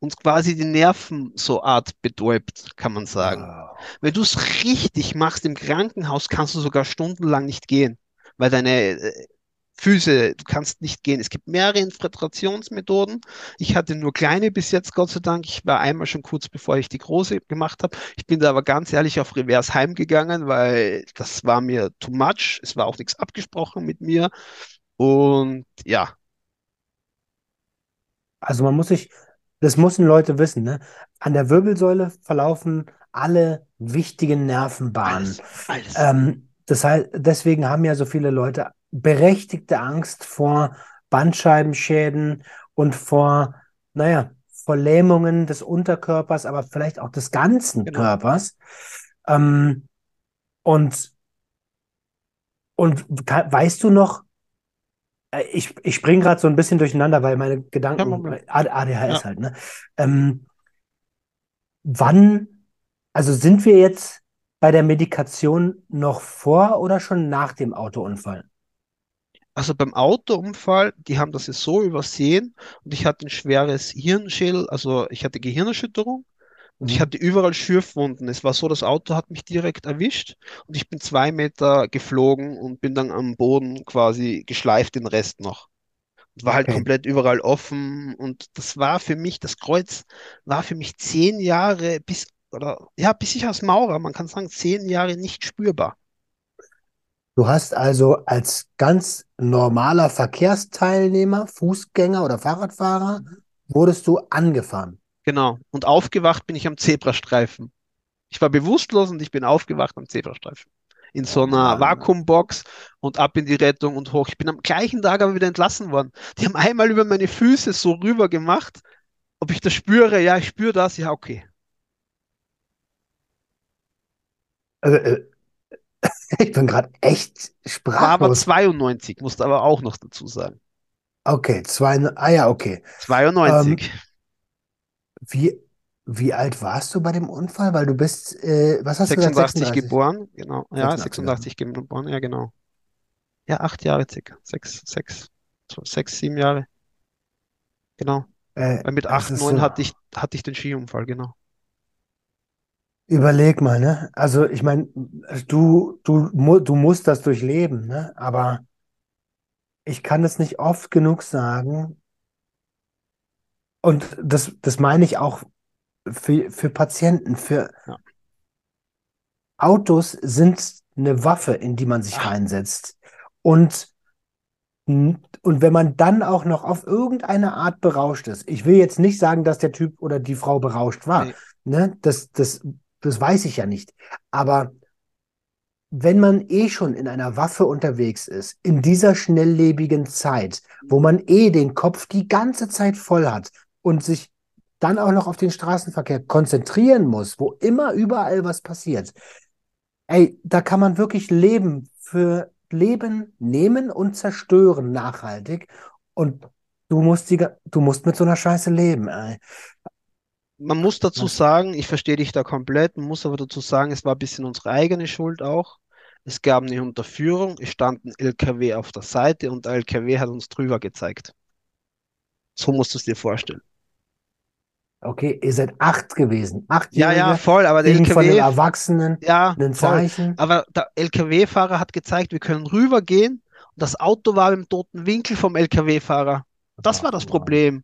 Und quasi die Nerven so Art betäubt, kann man sagen.
Ah,
Wenn du es richtig machst im Krankenhaus, kannst du sogar stundenlang nicht gehen, weil deine äh, Füße, du kannst nicht gehen. Es gibt mehrere Infiltrationsmethoden. Ich hatte nur kleine bis jetzt, Gott sei Dank. Ich war einmal schon kurz bevor ich die große gemacht habe. Ich bin da aber ganz ehrlich auf Reverse heimgegangen, weil das war mir too much. Es war auch nichts abgesprochen mit mir. Und ja,
Also man muss sich, das müssen Leute wissen, ne? An der Wirbelsäule verlaufen alle wichtigen Nervenbahnen.
alles, alles.
Ähm, das heißt, deswegen haben ja so viele Leute berechtigte Angst vor Bandscheibenschäden und vor, naja, vor Lähmungen des Unterkörpers, aber vielleicht auch des ganzen
Genau.
Körpers. Ähm, und, und weißt du noch, ich, ich springe gerade so ein bisschen durcheinander, weil meine Gedanken, ADHS
Ja.
halt, ne? Ähm, wann, also sind wir jetzt bei der Medikation noch vor oder schon nach dem Autounfall?
Also beim Autounfall, die haben das jetzt so übersehen und ich hatte ein schweres Hirnschädel, also ich hatte Gehirnerschütterung und ich hatte überall Schürfwunden. Es war so, das Auto hat mich direkt erwischt und ich bin zwei Meter geflogen und bin dann am Boden quasi geschleift, den Rest noch. Und war halt
Okay.
komplett überall offen und das war für mich, das Kreuz war für mich zehn Jahre bis, oder ja, bis ich als Maurer, man kann sagen, zehn Jahre nicht spürbar.
Du hast also als ganz normaler Verkehrsteilnehmer, Fußgänger oder Fahrradfahrer, wurdest du angefahren.
Genau. Und aufgewacht bin ich am Zebrastreifen. Ich war bewusstlos und ich bin aufgewacht am Zebrastreifen. In so einer. Vakuumbox und ab in die Rettung und hoch. Ich bin am gleichen Tag aber wieder entlassen worden. Die haben einmal über meine Füße so rüber gemacht. Ob ich das spüre? Ja, ich spüre das. Ja, okay.
Äh, äh, [LAUGHS] ich bin gerade echt
War aber
sprachlos.
92, musste aber auch noch dazu sagen.
Okay, zwei, ah ja, okay.
92.
Wie, wie alt warst du bei dem Unfall? Weil du bist, äh, was hast du gesagt,
86
36?
geboren. Genau. Ja,
86,
86 geboren. Ja, genau. Ja, acht Jahre circa. Sechs, sechs, so sechs, sieben Jahre. Genau.
Äh,
Weil mit
es
8,
ist
9
so,
hatte ich, hatte ich den Skiunfall, genau.
überleg mal, ne? Also ich meine, du, du, du musst das durchleben, ne? Aber ich kann es nicht oft genug sagen. Und das, das meine ich auch für, für Patienten, für
Ja.
Autos sind eine Waffe, in die man sich
Ah.
reinsetzt. Und, und wenn man dann auch noch auf irgendeine Art berauscht ist, ich will jetzt nicht sagen, dass der Typ oder die Frau berauscht war,
Nee.
ne? Das, das, das weiß ich ja nicht. Aber wenn man eh schon in einer Waffe unterwegs ist, in dieser schnelllebigen Zeit, wo man eh den Kopf die ganze Zeit voll hat und sich dann auch noch auf den Straßenverkehr konzentrieren muss, wo immer überall was passiert, ey, da kann man wirklich Leben für Leben nehmen und zerstören nachhaltig. Und du musst die, du musst mit so einer Scheiße leben, ey.
Man muss dazu sagen, ich verstehe dich da komplett, man muss aber dazu sagen, es war ein bisschen unsere eigene Schuld auch. Es gab eine Unterführung, es stand ein LKW auf der Seite und der LKW hat uns drüber gezeigt. So musst du es dir vorstellen.
Okay, ihr seid acht gewesen.
Ja, ja,
Achtjährige
voll, aber der
kriegen von den
LKW,
Erwachsenen
ja,
ein
voll.
Zeichen.
Aber der LKW-Fahrer hat gezeigt, wir können rübergehen und das Auto war im toten Winkel vom LKW-Fahrer. Das war das. Problem.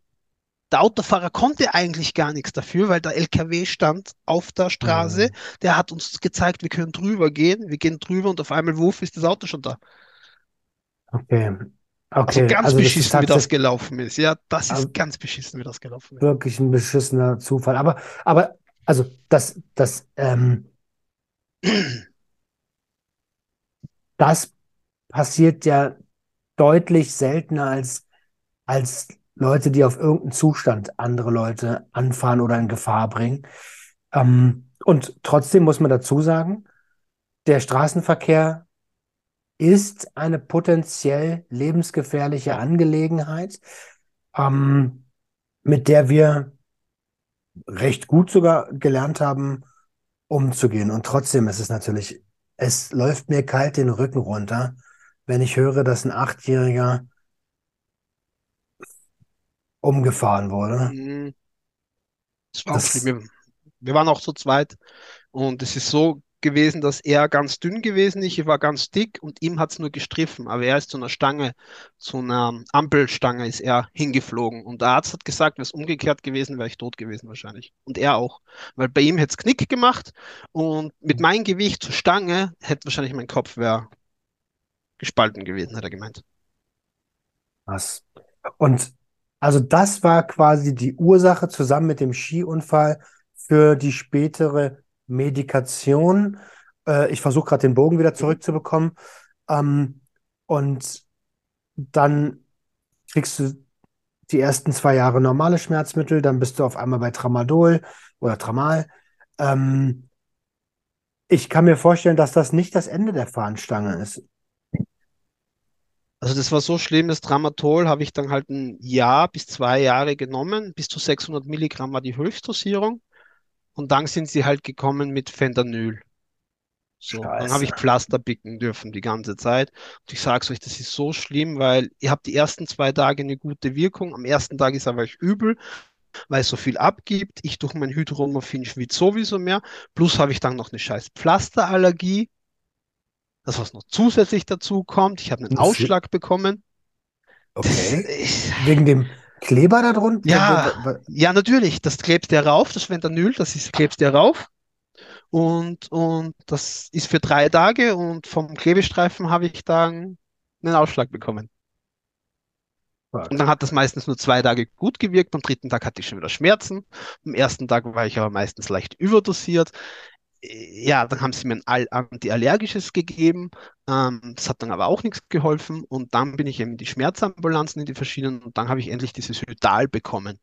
Der Autofahrer konnte eigentlich gar nichts dafür, weil der LKW stand auf der Straße.
Mhm.
Der hat uns gezeigt, wir können drüber gehen. Wir gehen drüber und auf einmal, wuff, ist das Auto schon da.
Okay.
Also
Okay,
ganz
also das ist
beschissen, wie das gelaufen ist. Ja, das
Also-
ist ganz beschissen, wie das gelaufen ist.
wirklich ein beschissener Zufall. Aber, aber, also, das, das, ähm, das passiert ja deutlich seltener als, als Leute, die auf irgendeinen Zustand andere Leute anfahren oder in Gefahr bringen. Ähm, und trotzdem muss man dazu sagen, der Straßenverkehr ist eine potenziell lebensgefährliche. Angelegenheit, ähm, mit der wir recht gut sogar gelernt haben, umzugehen. Und trotzdem ist es natürlich, es läuft mir kalt den Rücken runter, wenn ich höre, dass ein Achtjähriger umgefahren wurde.
Mhm. Das war
Das.
Wir, wir waren auch zu zweit und es ist so gewesen, dass er ganz dünn gewesen ist, ich war ganz dick und ihm hat es nur gestriffen. Aber er ist zu einer Stange, zu einer Ampelstange ist er hingeflogen. Und der Arzt hat gesagt, wäre es umgekehrt gewesen, wäre ich tot gewesen wahrscheinlich. Und er auch. Weil bei ihm hätte es Knick gemacht und mit meinem Gewicht zur Stange hätte wahrscheinlich mein Kopf wäre gespalten gewesen, hat er gemeint.
was. Und also das war quasi die Ursache zusammen mit dem Skiunfall für die spätere Medikation. Äh, ich versuche gerade den Bogen wieder
Mhm.
zurückzubekommen. Ähm, und dann kriegst du die ersten zwei Jahre normale Schmerzmittel, dann bist du auf einmal bei Tramadol oder Tramal. Ähm, ich kann mir vorstellen, dass das nicht das Ende der Fahnenstange ist.
Also das war so schlimm, das Tramadol habe ich dann halt ein Jahr bis zwei Jahre genommen. Bis zu 600 Milligramm war die Höchstdosierung. Und dann sind sie halt gekommen mit Fentanyl. So, dann habe
Scheiße.
ich Pflaster picken dürfen die ganze Zeit. Und ich sage euch, das ist so schlimm, weil ihr habt die ersten zwei Tage eine gute Wirkung. Am ersten Tag ist aber euch übel, weil es so viel abgibt. Ich durch mein Hydromorphin schwitze sowieso mehr. Plus habe ich dann noch eine scheiß Pflasterallergie. Das, was noch zusätzlich dazu kommt. Ich habe einen Ausschlag bekommen. Das
okay. Wegen dem Kleber da drunter?
ja, ja, natürlich. Das klebst du rauf, das Fentanyl, das ist, klebst du rauf. Und, und das ist für drei Tage und vom Klebestreifen habe ich dann einen Ausschlag bekommen. Und dann hat das meistens nur zwei Tage gut gewirkt. Am dritten Tag hatte ich schon wieder Schmerzen. Am ersten Tag war ich aber meistens leicht überdosiert. Ja, dann haben sie mir ein Al- Antiallergisches gegeben. Ähm, das hat dann aber auch nichts geholfen. Und dann bin ich eben in die Schmerzambulanzen, in die verschiedenen. Und dann habe ich endlich dieses Hydal bekommen.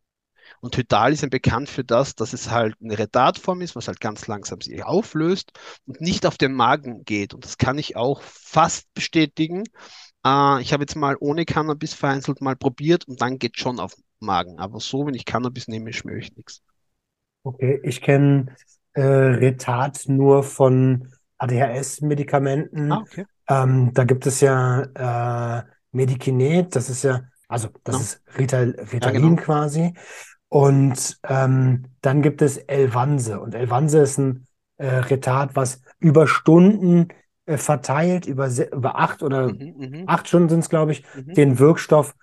Und Hydal ist ja bekannt für das, dass es halt eine Retardatform ist, was halt ganz langsam sich auflöst und nicht auf den Magen geht. Und das kann ich auch fast bestätigen. Äh, ich habe jetzt mal ohne Cannabis vereinzelt mal probiert und dann geht schon auf den Magen. Aber so, wenn ich Cannabis nehme, schmöre ich nichts.
Okay, ich kenne äh, Retard nur von
Ah,
ADHS-Medikamenten.
okay.
Ähm, da gibt es ja äh, Medikinet, das ist ja, also das
Genau.
ist Rital,
Ja,
Ritalin
genau.
quasi. Und ähm, dann gibt es Elvanse. Und Elvanse ist ein äh, Retard, was über Stunden äh, verteilt, über, über acht oder
Mhm, mhm,
acht Stunden sind es, glaube ich,
mhm.
den Wirkstoff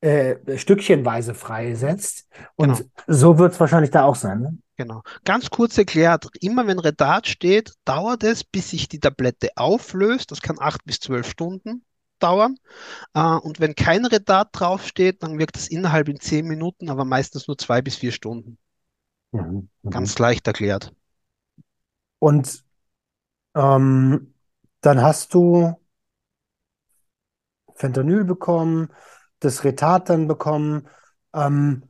äh, stückchenweise freisetzt. Und
Genau.
so wird es wahrscheinlich da auch sein, ne?
Genau. Ganz kurz erklärt, immer wenn Retard steht, dauert es, bis sich die Tablette auflöst. Das kann acht bis zwölf Stunden dauern. Äh, und wenn kein Retard draufsteht, dann wirkt es innerhalb in zehn Minuten, aber meistens nur zwei bis vier Stunden.
Mhm. Mhm.
Ganz leicht erklärt.
Und ähm, dann hast du Fentanyl bekommen, das Retard dann bekommen, ähm,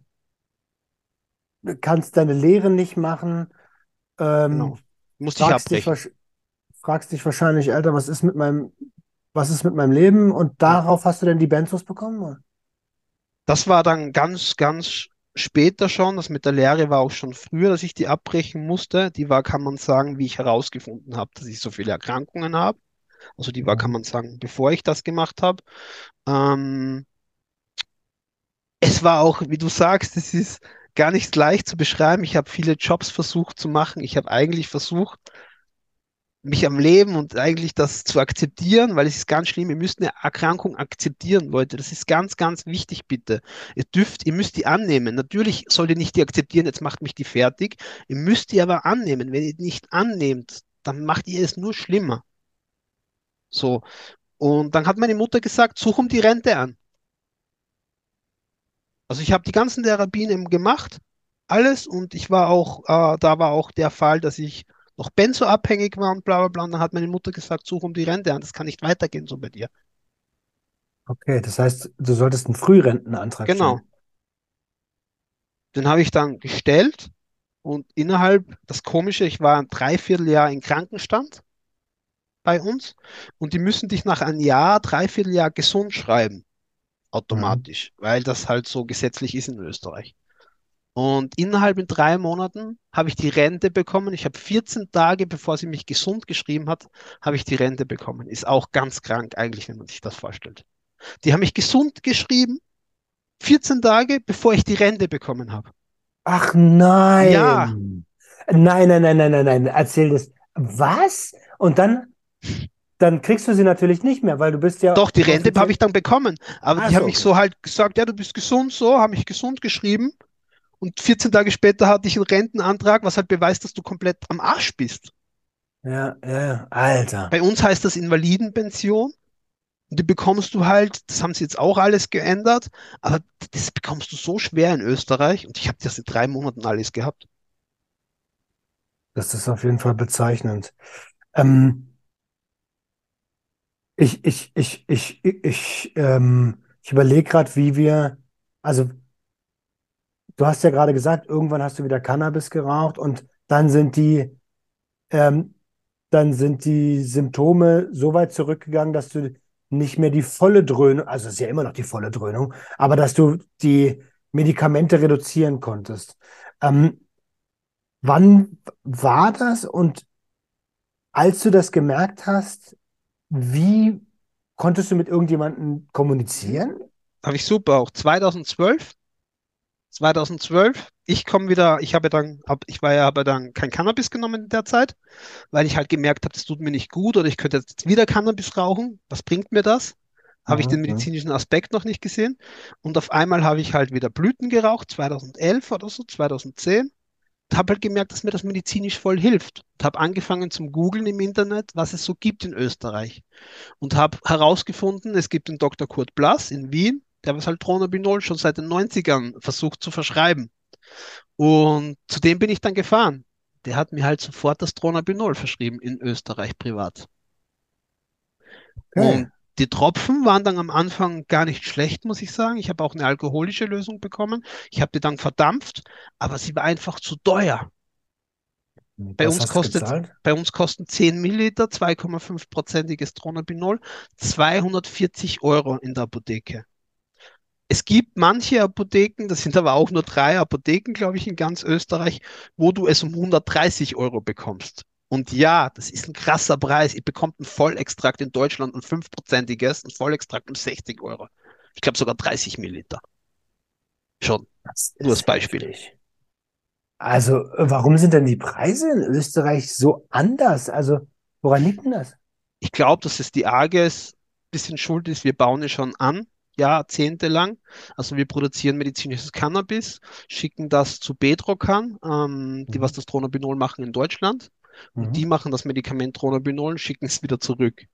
kannst deine Lehre nicht machen, ähm,
Genau.
Fragst dich,
abbrechen.
wahrsch- fragst dich wahrscheinlich, Alter, was ist mit meinem, was ist mit meinem Leben? Und darauf hast du dann die Benzos bekommen?
Das war dann ganz, ganz später schon. Das mit der Lehre war auch schon früher, dass ich die abbrechen musste. Die war, kann man sagen, wie ich herausgefunden habe, dass ich so viele Erkrankungen habe. Also die war, kann
Mhm.
man sagen, bevor ich das gemacht habe. Ähm, es war auch, wie du sagst, es ist gar nicht leicht zu beschreiben. Ich habe viele Jobs versucht zu machen. Ich habe eigentlich versucht, mich am Leben und eigentlich das zu akzeptieren, weil es ist ganz schlimm. Ihr müsst eine Erkrankung akzeptieren, Leute. Das ist ganz, ganz wichtig, bitte. Ihr dürft, ihr müsst die annehmen. Natürlich sollt ihr nicht die akzeptieren, jetzt macht mich die fertig. Ihr müsst die aber annehmen. Wenn ihr die nicht annehmt, dann macht ihr es nur schlimmer. So. Und dann hat meine Mutter gesagt, such um die Rente an. Also ich habe die ganzen Therapien eben gemacht, alles und ich war auch, äh, da war auch der Fall, dass ich noch benzoabhängig war und bla bla bla. Und dann hat meine Mutter gesagt, such um die Rente an, das kann nicht weitergehen so bei dir.
Okay, das heißt, du solltest einen Frührentenantrag
Genau.
stellen.
Den habe ich dann gestellt und innerhalb, das Komische, ich war ein Dreivierteljahr in Krankenstand bei uns und die müssen dich nach einem Jahr, Dreivierteljahr gesund schreiben,
Mhm.
automatisch, weil das halt so gesetzlich ist in Österreich. Und innerhalb in drei Monaten habe ich die Rente bekommen. Ich habe 14 Tage, bevor sie mich gesund geschrieben hat, habe ich die Rente bekommen. Ist auch ganz krank eigentlich, wenn man sich das vorstellt. Die haben mich gesund geschrieben, 14 Tage, bevor ich die Rente bekommen habe.
Ach
Ja,
nein. Nein, nein, nein, nein, nein, nein. Erzähl das. Was? Und dann, dann kriegst du sie natürlich nicht mehr, weil du bist ja
doch, die Rente habe ich dann bekommen. Aber
Ach
die haben
so,
mich
okay.
so halt gesagt, ja, du bist gesund, so, haben mich gesund geschrieben. Und 14 Tage später hatte ich einen Rentenantrag, was halt beweist, dass du komplett am Arsch bist.
Ja, ja, Alter.
Bei uns heißt das Invalidenpension. Und die bekommst du halt, das haben sie jetzt auch alles geändert, aber das bekommst du so schwer in Österreich. Und ich habe das in drei Monaten alles gehabt.
Das ist auf jeden Fall bezeichnend. Ähm, ich, ich, ich, ich, ich, ich, ähm, ich überlege gerade, wie wir, also du hast ja gerade gesagt, irgendwann hast du wieder Cannabis geraucht und dann sind die, ähm, dann sind die Symptome so weit zurückgegangen, dass du nicht mehr die volle Dröhnung, also es ist ja immer noch die volle Dröhnung, aber dass du die Medikamente reduzieren konntest. Ähm, wann war das und als du das gemerkt hast, wie konntest du mit irgendjemandem kommunizieren?
Habe ich super auch. 2012 2012, ich komme wieder, ich habe dann, hab, ich war ja, habe dann kein Cannabis genommen in der Zeit, weil ich halt gemerkt habe, das tut mir nicht gut oder ich könnte jetzt wieder Cannabis rauchen. Was bringt mir das? Habe ich den medizinischen Aspekt noch nicht gesehen. Und auf einmal habe ich halt wieder Blüten geraucht, 2011 oder so, 2010. Habe halt gemerkt, dass mir das medizinisch voll hilft. Und habe angefangen zum Googlen im Internet, was es so gibt in Österreich. Und habe herausgefunden, es gibt den Dr. Kurt Blass in Wien, der was halt Dronabinol schon seit den 90ern versucht zu verschreiben. Und zu dem bin ich dann gefahren. Der hat mir halt sofort das Dronabinol verschrieben in Österreich privat.
Okay.
Und die Tropfen waren dann am Anfang gar nicht schlecht, muss ich sagen. Ich habe auch eine alkoholische Lösung bekommen. Ich habe die dann verdampft, aber sie war einfach zu teuer. Bei
Was
uns kostet,
gezahlt?
bei uns kosten 10 Milliliter, 2,5-prozentiges Dronabinol, 240 Euro in der Apotheke. Es gibt manche Apotheken, das sind aber auch nur drei Apotheken, glaube ich, in ganz Österreich, wo du es um 130 Euro bekommst. Und ja, das ist ein krasser Preis. Ihr bekommt einen Vollextrakt in Deutschland, ein fünfprozentiges, ein Vollextrakt um 60 Euro. Ich glaube sogar 30 Milliliter. Schon,
Das
nur als Beispiel.
heftig. Also, äh, warum sind denn die Preise in Österreich so anders? Also, woran liegt denn das?
Ich glaube, dass es die AGES ein bisschen schuld ist. Wir bauen es schon an, jahrzehntelang. Also wir produzieren medizinisches Cannabis, schicken das zu Bedrocan, ähm, die was
Mhm.
das Dronabinol machen in Deutschland. Und die
Mhm.
machen das Medikament Dronabinol und schicken es wieder zurück.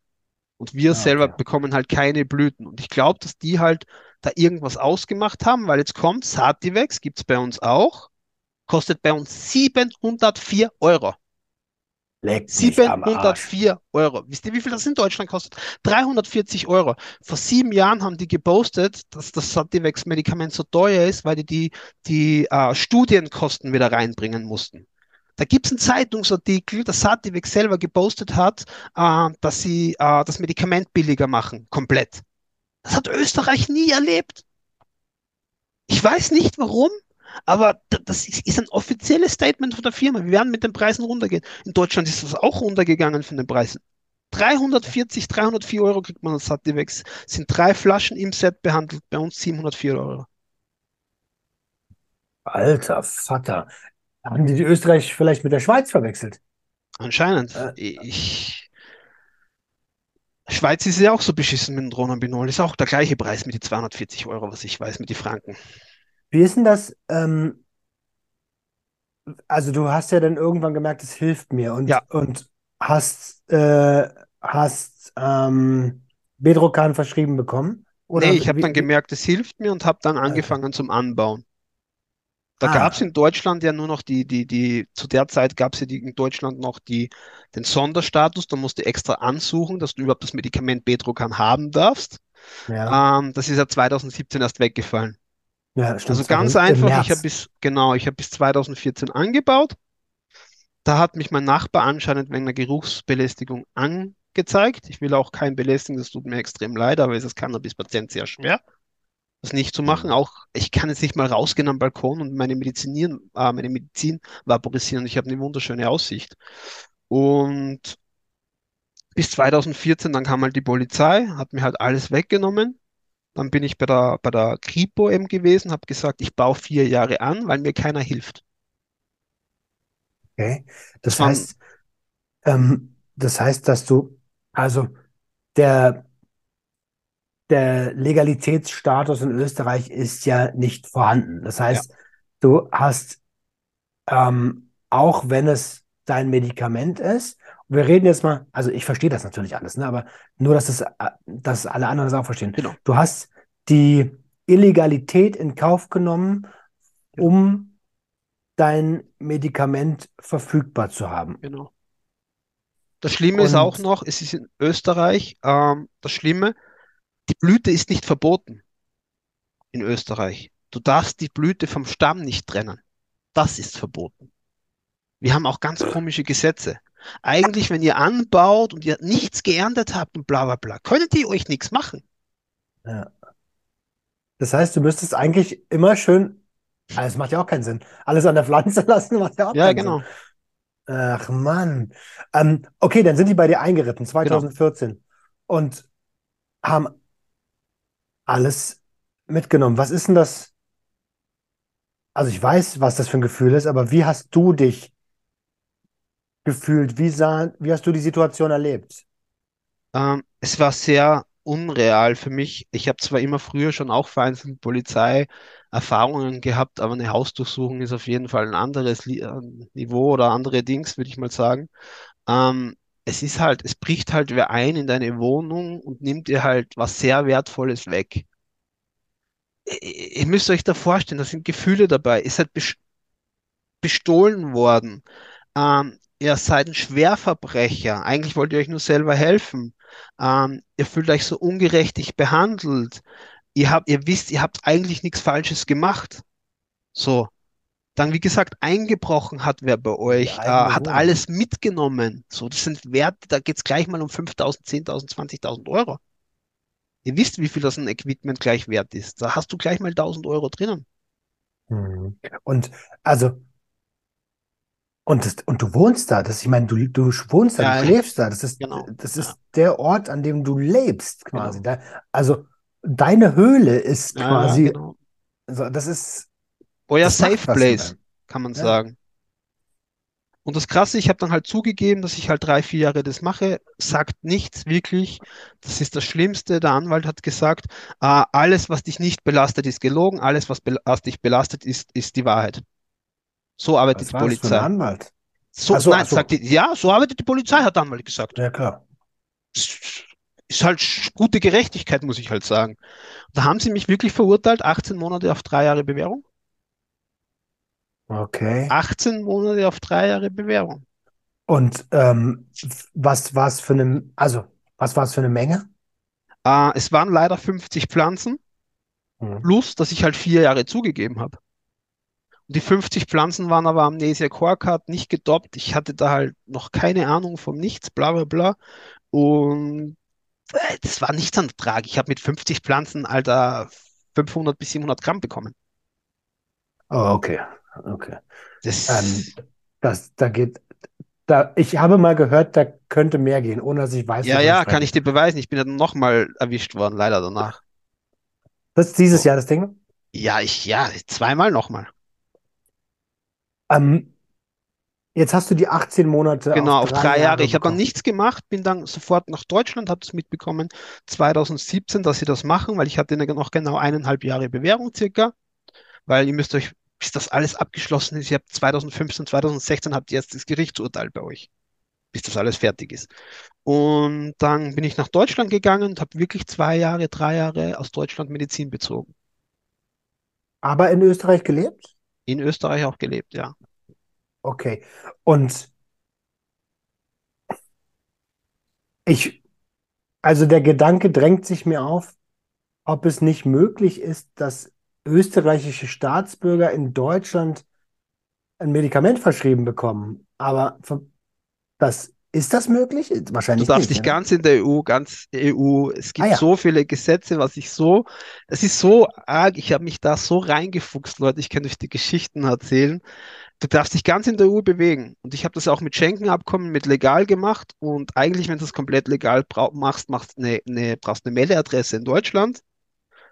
Und wir
Ah,
selber
okay.
bekommen halt keine Blüten. Und ich glaube, dass die halt da irgendwas ausgemacht haben, weil jetzt kommt Sativex, gibt es bei uns auch, kostet bei uns 704 Euro.
Leck mich am Arsch.
704 Euro. Wisst ihr, wie viel das in Deutschland kostet? 340 Euro. Vor sieben Jahren haben die gepostet, dass das Sativex-Medikament so teuer ist, weil die die, die äh, Studienkosten wieder reinbringen mussten. Da gibt es einen Zeitungsartikel, dass Sativex selber gepostet hat, äh, dass sie äh, das Medikament billiger machen, komplett. Das hat Österreich nie erlebt. Ich weiß nicht warum, aber das ist, ist ein offizielles Statement von der Firma. Wir werden mit den Preisen runtergehen. In Deutschland ist das auch runtergegangen von den Preisen. 340, 304 Euro kriegt man als Sativex. Sind drei Flaschen im Set behandelt. Bei uns 704 Euro.
Alter Vater. Haben die, die Österreich vielleicht mit der Schweiz verwechselt?
Anscheinend.
Äh,
Ich, Schweiz ist ja auch so beschissen mit dem Dronabinol. Ist auch der gleiche Preis mit die 240 Euro, was ich weiß, mit die Franken.
wie ist denn das? Ähm, also, du hast ja dann irgendwann gemerkt, es hilft mir und,
Ja,
und hast, äh, hast ähm, Bedrocan verschrieben bekommen?
nee,
Oder
ich habe dann gemerkt, es hilft mir und habe dann angefangen zum Anbauen. Da gab es
Ah,
in Deutschland ja nur noch die, die, die, zu der Zeit gab es ja die, in Deutschland noch die, den Sonderstatus, da musst du extra ansuchen, dass du überhaupt das Medikament Bedrocan haben darfst.
ja.
Ähm, das ist ja 2017 erst weggefallen.
Ja, stimmt.
Also ganz
2000, im
einfach, ich habe bis, genau, ich habe bis 2014 angebaut. Da hat mich mein Nachbar anscheinend wegen einer Geruchsbelästigung angezeigt. Ich will auch keinen belästigen, das tut mir extrem leid, aber es ist Cannabis-Patient sehr schwer, das nicht zu machen. Auch ich kann jetzt nicht mal rausgehen am Balkon und meine Medizinieren, äh, meine Medizin vaporisieren. Ich habe eine wunderschöne Aussicht. Und bis 2014, dann kam halt die Polizei, hat mir halt alles weggenommen. Dann bin ich bei der, bei der Kripo eben gewesen, habe gesagt, ich baue vier Jahre an, weil mir keiner hilft.
Okay.
Das waren,
heißt, ähm, das heißt, dass du, also der, der Legalitätsstatus in Österreich ist ja nicht vorhanden. Das
ja,
heißt, du hast, ähm, auch wenn es dein Medikament ist, wir reden jetzt mal, also ich verstehe das natürlich alles, ne, aber nur, dass das, äh, dass alle anderen das auch verstehen.
genau,
Du hast die Illegalität in Kauf genommen,
genau,
um dein Medikament verfügbar zu haben.
genau. Das Schlimme ist auch
Und
noch, es ist in Österreich, ähm, das Schlimme, die Blüte ist nicht verboten in Österreich. Du darfst die Blüte vom Stamm nicht trennen. Das ist verboten. Wir haben auch ganz komische Gesetze. Eigentlich, wenn ihr anbaut und ihr nichts geerntet habt und bla bla bla, könnt ihr euch nichts machen.
ja. Das heißt, du müsstest eigentlich immer schön, also es macht ja auch keinen Sinn. Alles an der Pflanze [LAUGHS] lassen macht ja auch
Ja,
keinen Sinn.
genau,
Ach Mann. Ähm, okay, dann sind die bei dir eingeritten,
genau.
2014, und haben alles mitgenommen. Was ist denn das? Also ich weiß, was das für ein Gefühl ist, aber wie hast du dich gefühlt? Wie sah, wie hast du die Situation erlebt?
Ähm, es war sehr unreal für mich. Ich habe zwar immer früher schon auch vereinzelt mit Polizei Erfahrungen gehabt, aber eine Hausdurchsuchung ist auf jeden Fall ein anderes äh, Niveau oder andere Dings, würde ich mal sagen. Ähm, es ist halt, es bricht halt wer ein in deine Wohnung und nimmt dir halt was sehr Wertvolles weg. Ihr müsst euch da vorstellen, da sind Gefühle dabei. Ihr seid bes- bestohlen worden. Ähm, ihr seid ein Schwerverbrecher. Eigentlich wollt ihr euch nur selber helfen. Ähm, ihr fühlt euch so ungerechtig behandelt. Ihr habt, ihr wisst, ihr habt eigentlich nichts Falsches gemacht. So. Dann, wie gesagt, eingebrochen hat wer bei euch, äh, hat alles mitgenommen. So, das sind Werte, da geht's gleich mal um 5.000, 10.000, 20.000 Euro. Ihr wisst, wie viel das ein Equipment gleich wert ist. Da hast du gleich mal 1.000 Euro drinnen.
Mhm. Und also, und, das, und du wohnst da. Das, ich meine, du, du wohnst da, du
Ja, ja,
schläfst da. Das ist,
genau.
das
Ja,
ist der Ort, an dem du lebst, quasi.
genau.
Da, also, deine Höhle ist
Ja, ja,
quasi,
genau.
so, das ist,
Euer
das
Safe Place, kann man
Ja.
sagen. Und das Krasse, ich habe dann halt zugegeben, dass ich halt drei, vier Jahre das mache, sagt nichts wirklich. Das ist das Schlimmste. Der Anwalt hat gesagt, äh, alles, was dich nicht belastet, ist gelogen. Alles, was, was dich belastet, ist, ist die Wahrheit. So arbeitet
Was
die
das für ein
Polizei.
Anwalt?
So,
so,
nein,
so.
sagt die, ja, so arbeitet die Polizei, hat der Anwalt gesagt.
Ja, klar.
Ist halt gute Gerechtigkeit, muss ich halt sagen. Da haben sie mich wirklich verurteilt, 18 Monate auf drei Jahre Bewährung.
Okay.
18 Monate auf drei Jahre Bewährung.
Und ähm, was war es für eine, also, was war es für eine Menge?
Äh, es waren leider 50 Pflanzen,
Hm.
plus, dass ich halt vier Jahre zugegeben habe. Und die 50 Pflanzen waren aber Amnesia Corecard nicht gedoppt. Ich hatte da halt noch keine Ahnung vom Nichts, bla bla bla. Und äh, das war nichts an Ertrag. Ich habe mit 50 Pflanzen, Alter, 500 bis 700 Gramm bekommen.
Oh, okay. Okay.
Das,
Ähm, das, da geht, da, ich habe mal gehört, da könnte mehr gehen, ohne dass ich weiß,
ja, ja, kann ich dir beweisen. Ich bin ja nochmal erwischt worden, leider danach.
Das ist dieses
So.
Jahr das Ding.
Ja, ich, ja, zweimal nochmal.
Ähm, jetzt hast du die 18 Monate
Genau, auf
drei
drei Jahre.
Jahre
Ich habe dann nichts gemacht, bin dann sofort nach Deutschland, habe das mitbekommen, 2017, dass sie das machen, weil ich hatte noch genau eineinhalb Jahre Bewährung circa, weil ihr müsst euch, bis das alles abgeschlossen ist, ihr habt 2015, 2016 habt ihr jetzt das Gerichtsurteil bei euch, bis das alles fertig ist. Und dann bin ich nach Deutschland gegangen und habe wirklich zwei Jahre, drei Jahre aus Deutschland Medizin bezogen.
Aber in Österreich gelebt?
In Österreich auch gelebt, ja.
Okay. Und ich, also der Gedanke drängt sich mir auf, ob es nicht möglich ist, dass österreichische Staatsbürger in Deutschland ein Medikament verschrieben bekommen. Aber das, ist das möglich?
Du
Wahrscheinlich
darfst
nicht,
dich
oder?
ganz in der EU, ganz EU. Es
Ah
gibt
ja.
so viele Gesetze, was ich so, es ist so arg, ich habe mich da so reingefuchst, Leute, ich kann euch die Geschichten erzählen. Du darfst dich ganz in der EU bewegen. Und ich habe das auch mit Schengen-Abkommen mit legal gemacht. Und eigentlich, wenn du das komplett legal machst, machst eine, eine, brauchst eine Meldeadresse in Deutschland.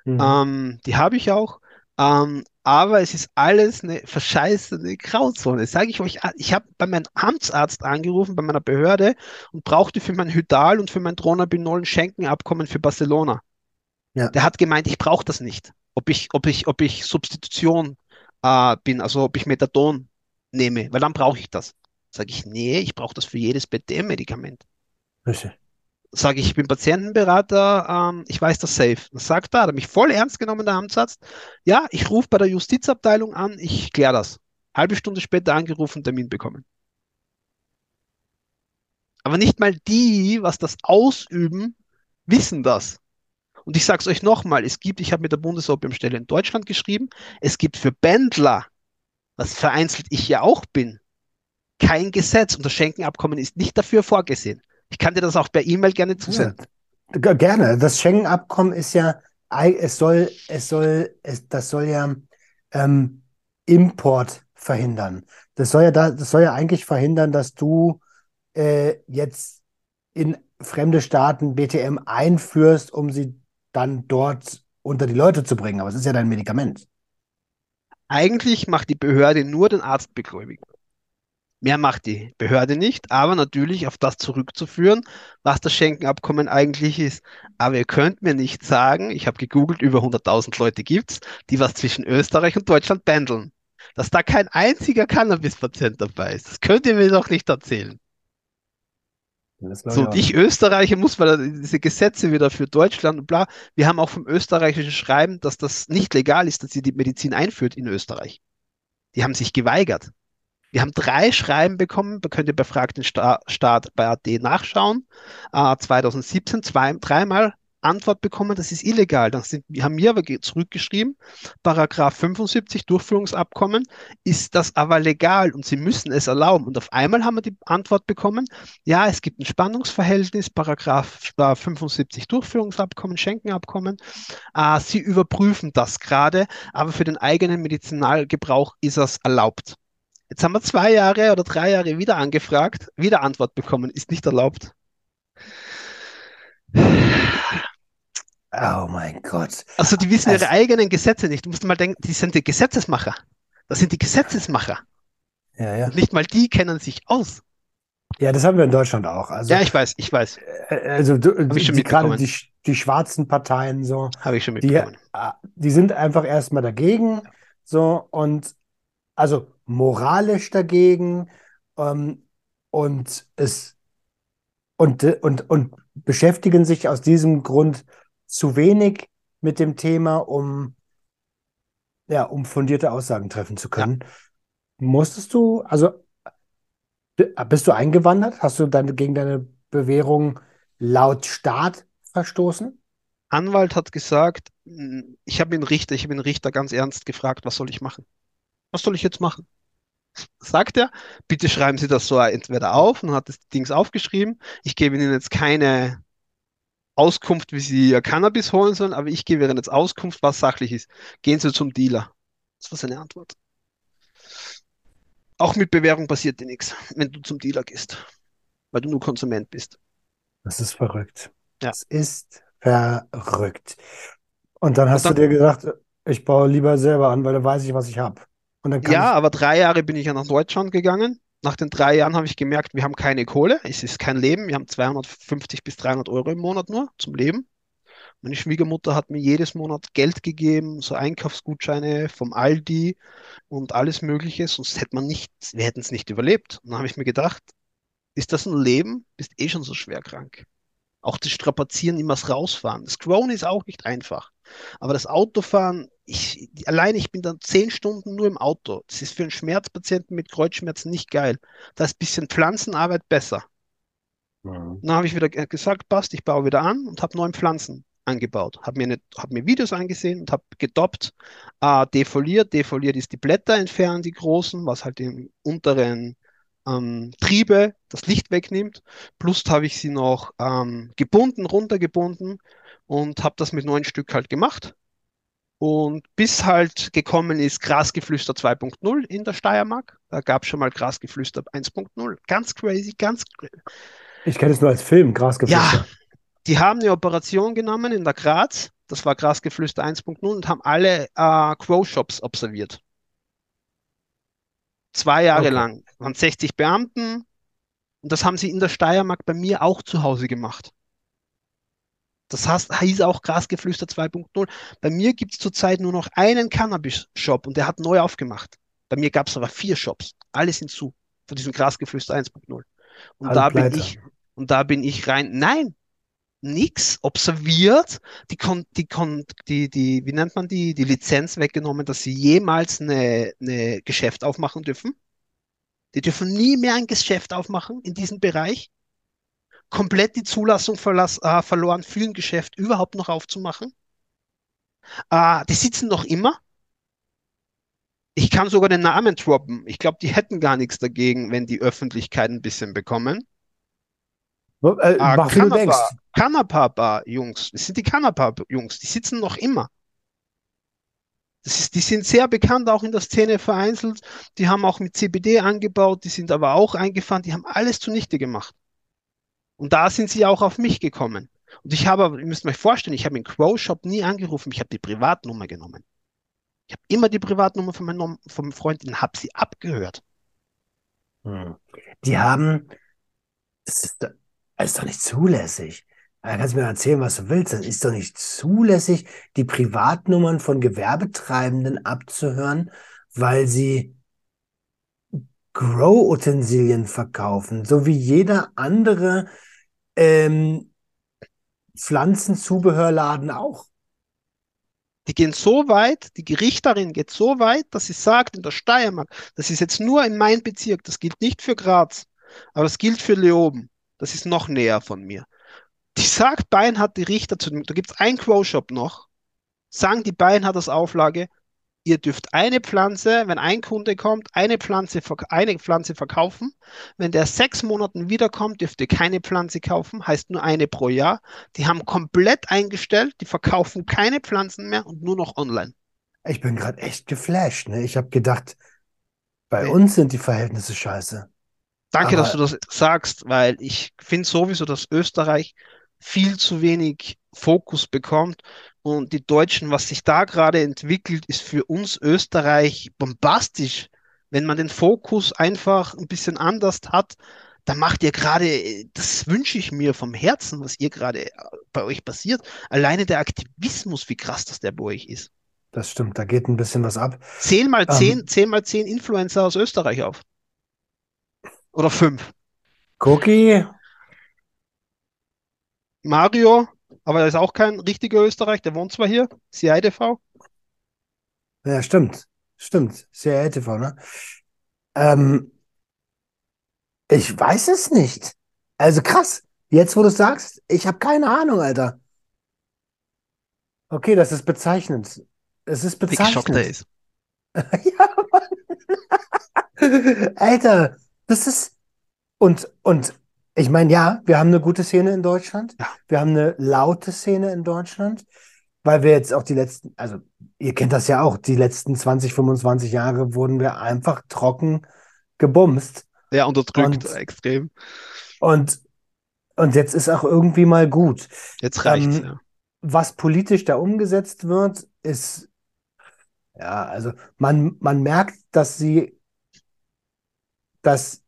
Mhm.
Ähm, die habe ich auch. Ähm, aber es ist alles eine verscheißene Grauzone. Sage ich euch, ich habe bei meinem Amtsarzt angerufen, bei meiner Behörde und brauchte für mein Hydal und für mein Dronabinol ein Schenkenabkommen für Barcelona.
Ja.
Der hat gemeint, ich brauche das nicht. Ob ich, ob ich, ob ich Substitution äh, bin, also ob ich Methadon nehme, weil dann brauche ich das. Sage ich, nee, ich brauche das für jedes BDM-Medikament.
Richtig.
Sage ich, ich bin Patientenberater, ähm, ich weiß das safe. Das sagt er, hat er mich voll ernst genommen, der Amtsarzt. Ja, ich rufe bei der Justizabteilung an, ich kläre das. Halbe Stunde später angerufen, Termin bekommen. Aber nicht mal die, was das ausüben, wissen das. Und ich sage es euch nochmal, es gibt, ich habe mit der Bundesopiumstelle in Deutschland geschrieben, es gibt für Bändler, was vereinzelt ich ja auch bin, kein Gesetz und das Schenkenabkommen ist nicht dafür vorgesehen. Ich kann dir das auch per E-Mail gerne zusenden.
Ja, gerne. Das Schengen-Abkommen ist ja, es soll, es soll, es, das soll ja ähm, Import verhindern. Das soll ja da, das soll ja eigentlich verhindern, dass du äh, jetzt in fremde Staaten BTM einführst, um sie dann dort unter die Leute zu bringen. Aber es ist ja dein Medikament.
Eigentlich macht die Behörde nur den Arzt beglaubigen. Mehr macht die Behörde nicht, aber natürlich auf das zurückzuführen, was das Schenkenabkommen eigentlich ist. Aber ihr könnt mir nicht sagen, ich habe gegoogelt, über 100.000 Leute gibt's, die was zwischen Österreich und Deutschland pendeln. Dass da kein einziger Cannabis-Patient dabei ist. Das könnt ihr mir doch nicht erzählen. So,
auch.
ich Österreicher muss, weil diese Gesetze wieder für Deutschland und bla. Wir haben auch vom österreichischen Schreiben, dass das nicht legal ist, dass sie die Medizin einführt in Österreich. Die haben sich geweigert. Wir haben drei Schreiben bekommen, da könnt ihr bei Frag den Sta Staat bei AD nachschauen. Äh, 2017 zwei, dreimal Antwort bekommen, das ist illegal. Dann sind, haben wir aber ge- zurückgeschrieben, Paragraph 75 Durchführungsabkommen, ist das aber legal und sie müssen es erlauben. Und auf einmal haben wir die Antwort bekommen, ja, es gibt ein Spannungsverhältnis, Paragraph äh, 75 Durchführungsabkommen, Schenkenabkommen. Äh, sie überprüfen das gerade, aber für den eigenen Medizinalgebrauch ist das erlaubt. Jetzt haben wir zwei Jahre oder drei Jahre wieder angefragt, wieder Antwort bekommen, ist nicht erlaubt.
Oh mein Gott.
Also die wissen ihre
Also-
eigenen Gesetze nicht. Du musst mal denken, die sind die Gesetzesmacher. Das sind die Gesetzesmacher.
Ja, ja.
Und nicht mal die kennen sich aus.
Ja, das haben wir in Deutschland auch. Also,
Ja, ich weiß, ich weiß.
äh, also du,
ich schon
die, gerade die, die schwarzen Parteien so,
Habe ich schon
die,
mitbekommen.
äh, die sind einfach erstmal dagegen, so und also moralisch dagegen ähm, und es und, und, und beschäftigen sich aus diesem Grund zu wenig mit dem Thema, um ja, um fundierte Aussagen treffen zu können. Musstest du, also bist du eingewandert? Hast du dann gegen deine Bewährung laut Staat verstoßen?
Anwalt hat gesagt, ich habe den Richter, ich habe den Richter ganz ernst gefragt, was soll ich machen? Was soll ich jetzt machen? Sagt er, bitte schreiben Sie das so entweder auf und hat das Dings aufgeschrieben. Ich gebe Ihnen jetzt keine Auskunft, wie Sie Ihr Cannabis holen sollen, aber ich gebe Ihnen jetzt Auskunft, was sachlich ist. Gehen Sie zum Dealer. Das war seine Antwort. Auch mit Bewährung passiert dir nichts, wenn du zum Dealer gehst, weil du nur Konsument bist.
Das ist verrückt.
Ja.
Das ist verrückt. Und dann hast
Und
du dir gedacht, ich baue lieber selber an, weil dann weiß ich, was ich habe.
Ja, aber drei Jahre bin ich ja nach Deutschland gegangen. Nach den drei Jahren habe ich gemerkt, wir haben keine Kohle. Es ist kein Leben. Wir haben 250 bis 300 Euro im Monat nur zum Leben. Meine Schwiegermutter hat mir jedes Monat Geld gegeben, so Einkaufsgutscheine vom Aldi und alles Mögliche. Sonst hätte man nicht, wir hätten es nicht überlebt. Und dann habe ich mir gedacht, ist das ein Leben? Bist eh schon so schwer krank. Auch das Strapazieren, immer das Rausfahren. Das Grown ist auch nicht einfach. Aber das Autofahren, ich, alleine ich bin dann zehn Stunden nur im Auto. Das ist für einen Schmerzpatienten mit Kreuzschmerzen nicht geil. Da ist ein bisschen Pflanzenarbeit besser.
Mhm.
Dann habe ich wieder ge- gesagt, passt, ich baue wieder an und habe neuen Pflanzen angebaut. Habe mir, eine, hab mir Videos angesehen und habe gedoppt, äh, defoliert. Defoliert ist die Blätter entfernen, die großen, was halt im unteren ähm, Triebe das Licht wegnimmt. Plus habe ich sie noch ähm, gebunden, runtergebunden und habe das mit neun Stück halt gemacht. Und bis halt gekommen ist Grasgeflüster 2.0 in der Steiermark. Da gab es schon mal Grasgeflüster 1.0. Ganz crazy, ganz
Ich kenne es nur als Film, Grasgeflüster.
ja, die haben eine Operation genommen in der Graz das war Grasgeflüster 1.0 und haben alle äh, Grow-Shops observiert. Zwei Jahre
Okay.
lang. Waren 60 Beamten und das haben sie in der Steiermark bei mir auch zu Hause gemacht. Das heißt, hieß auch Grasgeflüster 2.0. Bei mir gibt es zurzeit nur noch einen Cannabis-Shop und der hat neu aufgemacht. Bei mir gab es aber vier Shops. Alle sind zu von diesem Grasgeflüster 1.0. Und
Alle
da bin
pleite.
ich, und da bin ich rein. Nein, nix observiert, die, kon die, kon die, die, wie nennt man die, die Lizenz weggenommen, dass sie jemals eine, eine Geschäft aufmachen dürfen. Die dürfen nie mehr ein Geschäft aufmachen in diesem Bereich. Komplett die Zulassung verlass, äh, verloren, für ein Geschäft überhaupt noch aufzumachen. Äh, die sitzen noch immer. Ich kann sogar den Namen droppen. Ich glaube, die hätten gar nichts dagegen, wenn die Öffentlichkeit ein bisschen bekommen.
Äh, mach, wie du denkst.
Kanapa, Kanapa-Jungs, das sind die Kanapa-Jungs, die sitzen noch immer. Das ist, die sind sehr bekannt, auch in der Szene vereinzelt. Die haben auch mit CBD angebaut, die sind aber auch eingefahren, die haben alles zunichte gemacht. Und da sind sie auch auf mich gekommen. Und ich habe, ihr müsst euch vorstellen, ich habe in Crow Shop nie angerufen, ich habe die Privatnummer genommen. Ich habe immer die Privatnummer von meinem, vom Freund und habe sie abgehört.
Hm. Die haben, das ist, das ist doch nicht zulässig. Da kannst du mir erzählen, was du willst. Das ist doch nicht zulässig, die Privatnummern von Gewerbetreibenden abzuhören, weil sie Grow-Utensilien verkaufen, so wie jeder andere ähm, Pflanzenzubehörladen auch.
Die gehen so weit, die Richterin geht so weit, dass sie sagt in der Steiermark, das ist jetzt nur in meinem Bezirk, das gilt nicht für Graz, aber das gilt für Leoben. Das ist noch näher von mir. Die sagt, Bayern hat die Richter zu dem, da gibt es einen Grow-Shop noch, sagen die Bayern hat das Auflage, ihr dürft eine Pflanze, wenn ein Kunde kommt, eine Pflanze, eine Pflanze verkaufen. Wenn der sechs Monaten wiederkommt, dürft ihr keine Pflanze kaufen, heißt nur eine pro Jahr. Die haben komplett eingestellt, die verkaufen keine Pflanzen mehr und nur noch online.
Ich bin gerade echt geflasht, ne? Ich habe gedacht, bei
Nee.
uns sind die Verhältnisse scheiße.
Danke, dass
Aber-
du das sagst, weil ich finde sowieso, dass Österreich viel zu wenig Fokus bekommt und die Deutschen, was sich da gerade entwickelt, ist für uns Österreich bombastisch. Wenn man den Fokus einfach ein bisschen anders hat, dann macht ihr gerade, das wünsche ich mir vom Herzen, was ihr gerade äh, bei euch passiert. Alleine der Aktivismus, wie krass das der bei euch ist.
Das stimmt, da geht ein bisschen was ab.
Zähl mal
Ähm.
zehn, zähl mal zehn Influencer aus Österreich auf. Oder fünf.
Cookie,
Mario, aber er ist auch kein richtiger Österreich, der wohnt zwar hier, CIDV.
ja, stimmt, stimmt, sehr LTV, ne? Ähm, ich weiß es nicht. Also krass, jetzt wo du es sagst, ich habe keine Ahnung, Alter. Okay, das ist bezeichnend. Es ist
Wie
bezeichnend.
ist. [LAUGHS]
Ja, Mann. [LAUGHS] Alter, das ist. Und, und ich meine, ja, wir haben eine gute Szene in Deutschland.
Ja.
Wir haben eine laute Szene in Deutschland, weil wir jetzt auch die letzten, also ihr kennt das ja auch, die letzten 20, 25 Jahre wurden wir einfach trocken gebumst.
Ja, unterdrückt
Und-
extrem.
Und, und jetzt ist auch irgendwie mal gut.
Jetzt reicht's,
Ähm,
ja.
was politisch da umgesetzt wird, ist, ja, also man, man merkt, dass sie, dass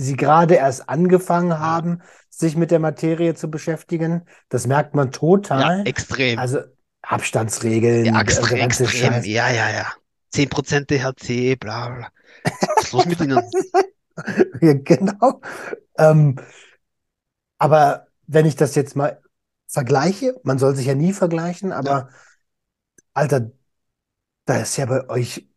sie gerade erst angefangen haben, sich mit der Materie zu beschäftigen. Das merkt man
Ja,
total.
extrem.
Also Abstandsregeln,
Ja,
der
extrem, extrem.
Scheiß.
Ja, ja, ja. 10% THC, bla, bla. Was ist los mit ihnen? [LAUGHS]
Ja, genau. Ähm, aber wenn ich das jetzt mal vergleiche, man soll sich ja nie vergleichen, aber Alter, da ist ja bei euch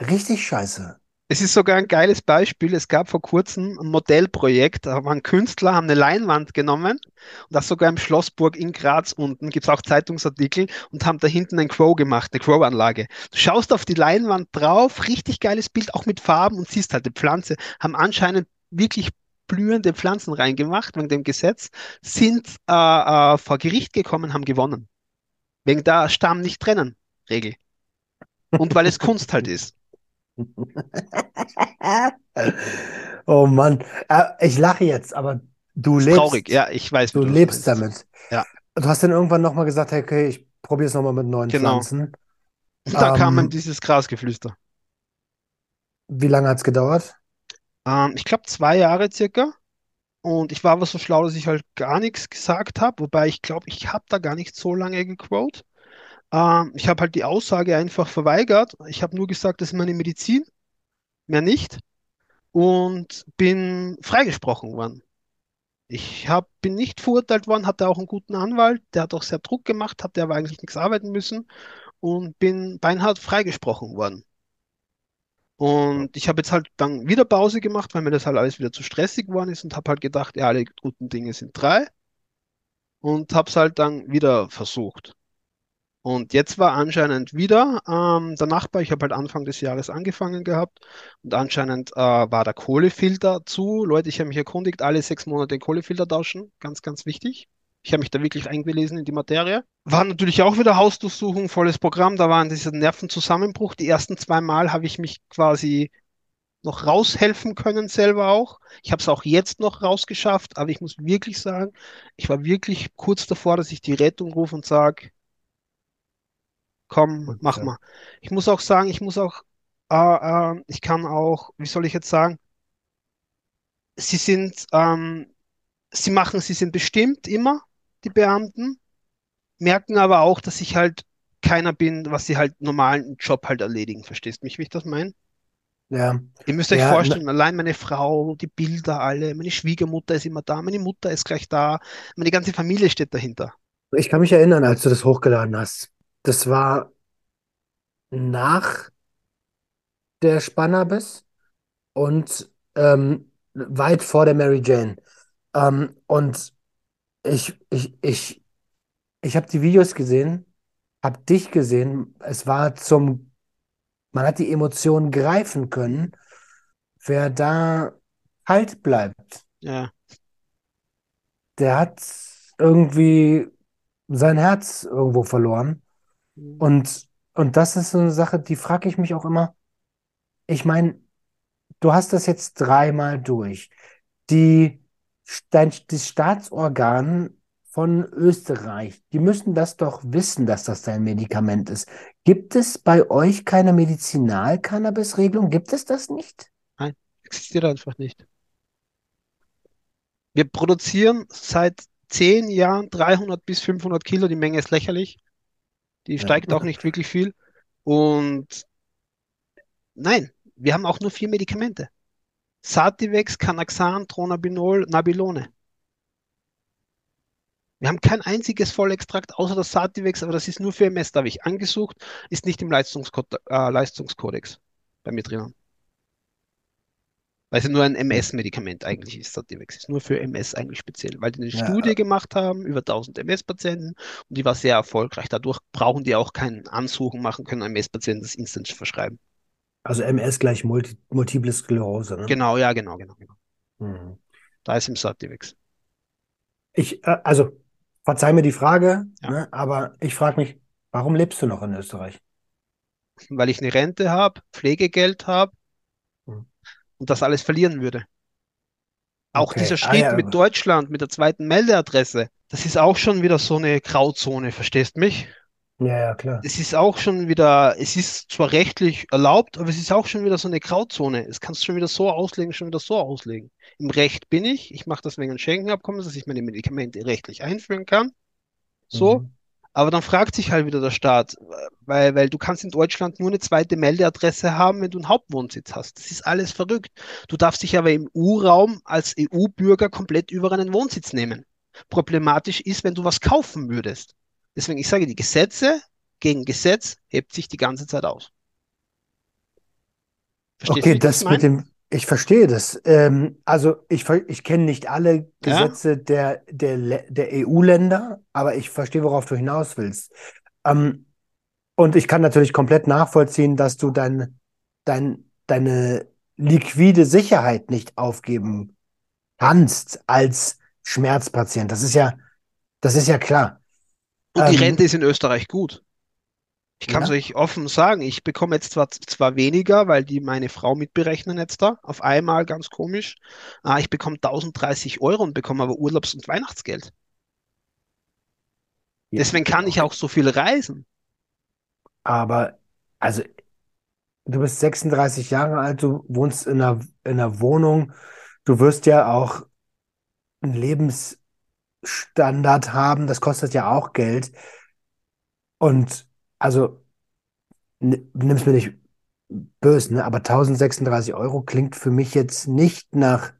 richtig scheiße.
Es ist sogar ein geiles Beispiel. Es gab vor kurzem ein Modellprojekt. Da waren Künstler, haben eine Leinwand genommen und das sogar im Schlossburg in Graz unten, gibt es auch Zeitungsartikel und haben da hinten ein Crow gemacht, eine Crow-Anlage. Du schaust auf die Leinwand drauf, richtig geiles Bild, auch mit Farben und siehst halt die Pflanze, haben anscheinend wirklich blühende Pflanzen reingemacht wegen dem Gesetz, sind äh, äh, vor Gericht gekommen, haben gewonnen. Wegen der Stamm nicht trennen Regel. Und weil es [LAUGHS] Kunst halt ist. [LAUGHS]
Oh Mann, äh, ich lache jetzt, aber du lebst,
traurig, ja, ich weiß,
du lebst
meinst.
damit.
Ja.
Du hast dann irgendwann nochmal gesagt, hey, okay, ich probiere es nochmal mit neuen
Genau.
Pflanzen.
Da kam dann
Ähm,
dieses Grasgeflüster.
wie lange hat es gedauert?
Ähm, ich glaube zwei Jahre circa. Und ich war aber so schlau, dass ich halt gar nichts gesagt habe. Wobei ich glaube, ich habe da gar nicht so lange gequote. Ähm, ich habe halt die Aussage einfach verweigert. Ich habe nur gesagt, das ist meine Medizin, mehr nicht. Und bin freigesprochen worden. Ich hab, bin nicht verurteilt worden, hatte auch einen guten Anwalt, der hat auch sehr Druck gemacht, hatte aber eigentlich nichts arbeiten müssen und bin beinhart freigesprochen worden. Und ich habe jetzt halt dann wieder Pause gemacht, weil mir das halt alles wieder zu stressig geworden ist und habe halt gedacht, ja, alle guten Dinge sind drei und habe es halt dann wieder versucht. Und jetzt war anscheinend wieder ähm, der Nachbar, ich habe halt Anfang des Jahres angefangen gehabt und anscheinend äh, war der Kohlefilter zu. Leute, ich habe mich erkundigt, alle sechs Monate den Kohlefilter tauschen, ganz, ganz wichtig. Ich habe mich da wirklich eingelesen in die Materie. War natürlich auch wieder Hausdurchsuchung, volles Programm. Da war dieser Nervenzusammenbruch. Die ersten zwei Mal habe ich mich quasi noch raushelfen können, selber auch. Ich habe es auch jetzt noch rausgeschafft, aber ich muss wirklich sagen, ich war wirklich kurz davor, dass ich die Rettung rufe und sage, komm,
Und,
mach
äh,
mal. Ich muss auch sagen, ich muss auch, äh, äh, ich kann auch, wie soll ich jetzt sagen, sie sind, ähm, sie machen, sie sind bestimmt immer, die Beamten, merken aber auch, dass ich halt keiner bin, was sie halt normalen Job halt erledigen. Verstehst mich, wie ich das meine?
Ja,
Ihr müsst euch
ja,
vorstellen, allein meine Frau, die Bilder alle, meine Schwiegermutter ist immer da, meine Mutter ist gleich da, meine ganze Familie steht dahinter.
ich kann mich erinnern, als du das hochgeladen hast. Das war nach der Spannerbiss und ähm, weit vor der Mary Jane. Ähm, und ich, ich, ich, ich habe die Videos gesehen, habe dich gesehen. Es war zum, man hat die Emotionen greifen können. Wer da kalt bleibt,
Ja,
der hat irgendwie sein Herz irgendwo verloren. Und, und das ist so eine Sache, die frage ich mich auch immer. Ich meine, du hast das jetzt dreimal durch. Die, dein, das Staatsorgan von Österreich, die müssen das doch wissen, dass das dein Medikament ist. Gibt es bei euch keine Medizinal-Cannabis-Regelung? Gibt es das nicht?
nein, existiert einfach nicht. Wir produzieren seit zehn Jahren 300 bis 500 Kilo, die Menge ist lächerlich, die
Ja.
steigt auch nicht wirklich viel. Und nein, wir haben auch nur vier Medikamente. Sativex, Canaxan, Tronabinol, Nabilone. Wir haben kein einziges Vollextrakt außer das Sativex, aber das ist nur für MS, da habe ich angesucht, ist nicht im Leistungskod äh, Leistungskodex bei mir drinnen. Weil es ja nur ein MS-Medikament eigentlich ist, Sativex. Ist nur für MS eigentlich speziell, weil die eine
Ja.
Studie gemacht haben, über 1000 MS-Patienten und die war sehr erfolgreich. Dadurch brauchen die auch kein Ansuchen machen, können MS-Patienten das instant verschreiben.
Also MS gleich Multi Multiple Sklerose, ne?
Genau, ja, genau, genau, genau.
Mhm.
Da ist im Sativex.
Ich, äh, also, verzeih mir die Frage,
Ja.
ne, aber ich frage mich, warum lebst du noch in Österreich?
Weil ich eine Rente habe, Pflegegeld habe. Und das alles verlieren würde. Auch
Okay,
dieser
ah
Schritt
ja,
mit Deutschland, mit der zweiten Meldeadresse, das ist auch schon wieder so eine Grauzone, verstehst mich?
ja, ja, klar.
Es ist auch schon wieder, es ist zwar rechtlich erlaubt, aber es ist auch schon wieder so eine Grauzone. Es kannst du schon wieder so auslegen, schon wieder so auslegen. Im Recht bin ich, ich mache das wegen einem Schengenabkommen, dass ich meine Medikamente rechtlich einführen kann. So,
Mhm.
Aber dann fragt sich halt wieder der Staat, weil, weil du kannst in Deutschland nur eine zweite Meldeadresse haben, wenn du einen Hauptwohnsitz hast. Das ist alles verrückt. Du darfst dich aber im EU-Raum als EU-Bürger komplett über einen Wohnsitz nehmen. Problematisch ist, wenn du was kaufen würdest. Deswegen, ich sage, die Gesetze gegen Gesetz hebt sich die ganze Zeit aus. Verstehst
Okay,
das
mit dem, ich verstehe das. Ähm, also ich, ich kenne nicht alle
Ja?
Gesetze der, der, Le- der EU-Länder, aber ich verstehe, worauf du hinaus willst. Ähm, und ich kann natürlich komplett nachvollziehen, dass du dein, dein, deine liquide Sicherheit nicht aufgeben kannst als Schmerzpatient. Das ist ja, das ist ja klar.
Und die
Ähm,
Rente ist in Österreich gut. Ich kann es
Ja.
euch offen sagen, ich bekomme jetzt zwar, zwar weniger, weil die meine Frau mitberechnen jetzt da, auf einmal ganz komisch. Ah, ich bekomme 1030 Euro und bekomme aber Urlaubs- und Weihnachtsgeld.
Ja,
Deswegen kann ich auch so viel reisen.
Aber, also, du bist 36 Jahre alt, du wohnst in einer, in einer Wohnung, du wirst ja auch einen Lebensstandard haben, das kostet ja auch Geld. Und, also, nimm's mir nicht böse, ne? Aber 1036 Euro klingt für mich jetzt nicht nach,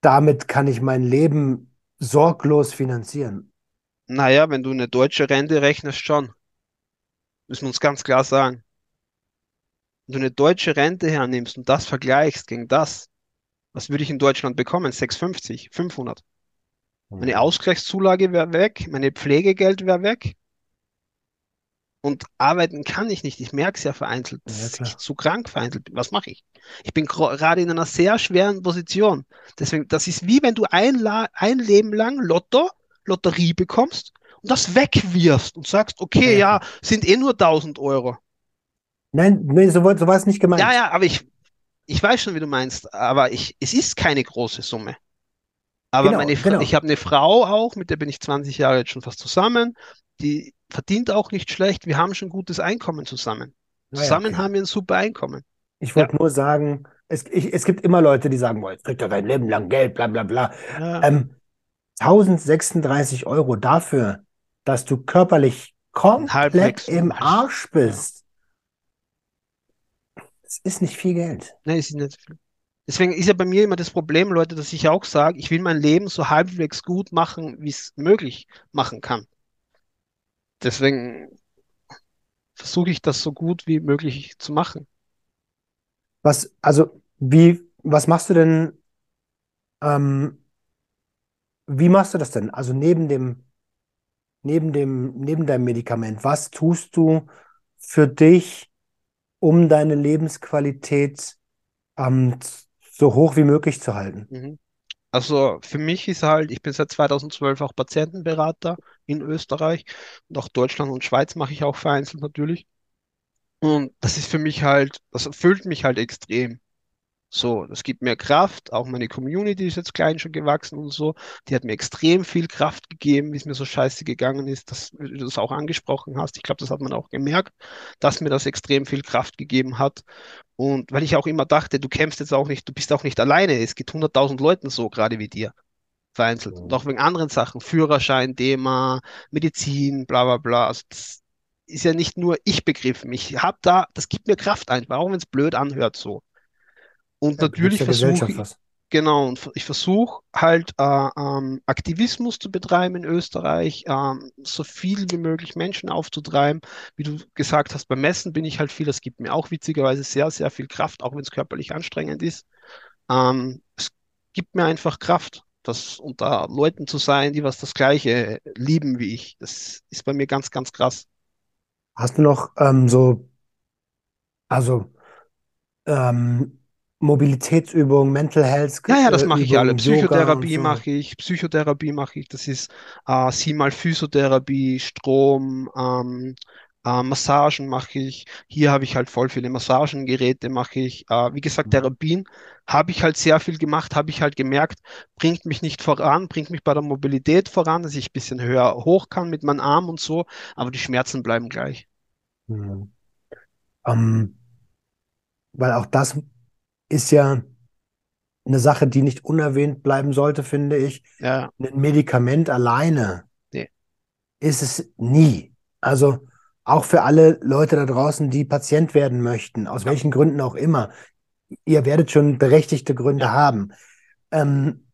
damit kann ich mein Leben sorglos finanzieren.
Naja, wenn du eine deutsche Rente rechnest, schon. Müssen wir uns ganz klar sagen. Wenn du eine deutsche Rente hernimmst und das vergleichst gegen das, was würde ich in Deutschland bekommen? 650, 500. Meine. Ausgleichszulage wäre weg, meine Pflegegeld wäre weg und arbeiten kann ich nicht. Ich merke es ja vereinzelt,
Ja,
dass ich
klar.
zu krank vereinzelt bin. Was mache ich? Ich bin gerade in einer sehr schweren Position. Deswegen, das ist wie wenn du ein, La ein Leben lang Lotto, Lotterie bekommst und das wegwirfst und sagst,
Ja,
okay,
ja,
ja, sind eh nur 1000 Euro.
Nein, nee, so, war- so war es nicht
Ja,
gemeint.
ja, aber ich, ich weiß schon, wie du meinst, aber ich, es ist keine große Summe. Aber
Genau,
meine, Fra- ich
genau.
habe eine Frau auch, mit der bin ich 20 Jahre jetzt schon fast zusammen. Die verdient auch nicht schlecht. Wir haben schon gutes Einkommen zusammen.
Naja,
Zusammen
okay.
haben wir ein super Einkommen.
Ich
Ja,
wollte nur sagen, es, ich, es gibt immer Leute, die sagen, boah, jetzt kriegt er dein Leben lang Geld, bla bla bla.
ja,
Ähm, 1036 Euro dafür, dass du körperlich komplett
halbwegs
im. Arsch
Ja,
bist, das ist nicht viel Geld.
nee, ist nicht viel. Deswegen ist ja bei mir immer das Problem, Leute, dass ich auch sage, ich will mein Leben so halbwegs gut machen, wie es möglich machen kann. Deswegen versuche ich das so gut wie möglich zu machen.
Was, also, wie, was machst du denn, ähm, wie machst du das denn? Also neben dem, neben dem, neben deinem Medikament, was tust du für dich, um deine Lebensqualität, ähm, so hoch wie möglich zu halten?
Mhm. Also für mich ist halt, ich bin seit 2012 auch Patientenberater in Österreich und auch Deutschland und Schweiz mache ich auch vereinzelt natürlich. Und das ist für mich halt, das erfüllt mich halt extrem. So, das gibt mir Kraft. Auch meine Community ist jetzt klein schon gewachsen und so. Die hat mir extrem viel Kraft gegeben, wie es mir so scheiße gegangen ist, dass du das auch angesprochen hast. Ich glaube, das hat man auch gemerkt, dass mir das extrem viel Kraft gegeben hat. Und weil ich auch immer dachte, du kämpfst jetzt auch nicht, du bist auch nicht alleine. Es geht hunderttausend Leuten so, gerade wie dir vereinzelt. Und auch wegen anderen Sachen, Führerschein, Thema, Medizin, bla bla bla. Also das ist ja nicht nur ich begriffen. Ich habe da, das gibt mir Kraft einfach, auch wenn es blöd anhört so. Und
Ja,
natürlich versuche ich. Genau, und ich versuche halt äh, ähm, Aktivismus zu betreiben in Österreich, ähm, so viel wie möglich Menschen aufzutreiben. Wie du gesagt hast, beim Messen bin ich halt viel, das gibt mir auch witzigerweise sehr, sehr viel Kraft, auch wenn es körperlich anstrengend ist. Ähm, es gibt mir einfach Kraft, das unter Leuten zu sein, die was das Gleiche lieben wie ich. Das ist bei mir ganz, ganz krass.
Hast du noch ähm, so, also ähm, Mobilitätsübungen, Mental Health
Ja, ja, das
äh,
mache ich alle. Psychotherapie
so?
mache ich, Psychotherapie mache ich. Das ist äh, siebenmal Physiotherapie, Strom, ähm, äh, Massagen mache ich. Hier habe ich halt voll viele Massagengeräte mache ich. Äh, wie gesagt, Therapien habe ich halt sehr viel gemacht, habe ich halt gemerkt, bringt mich nicht voran, bringt mich bei der Mobilität voran, dass ich ein bisschen höher hoch kann mit meinem Arm und so, aber die Schmerzen bleiben gleich.
Mhm. Ähm, weil auch das ist ja eine Sache, die nicht unerwähnt bleiben sollte, finde ich.
Ja,
Ein Medikament alleine
nee.
ist es nie. Also auch für alle Leute da draußen, die Patient werden möchten, aus
Ja,
welchen Gründen auch immer. Ihr werdet schon berechtigte Gründe
ja.
haben. Ähm,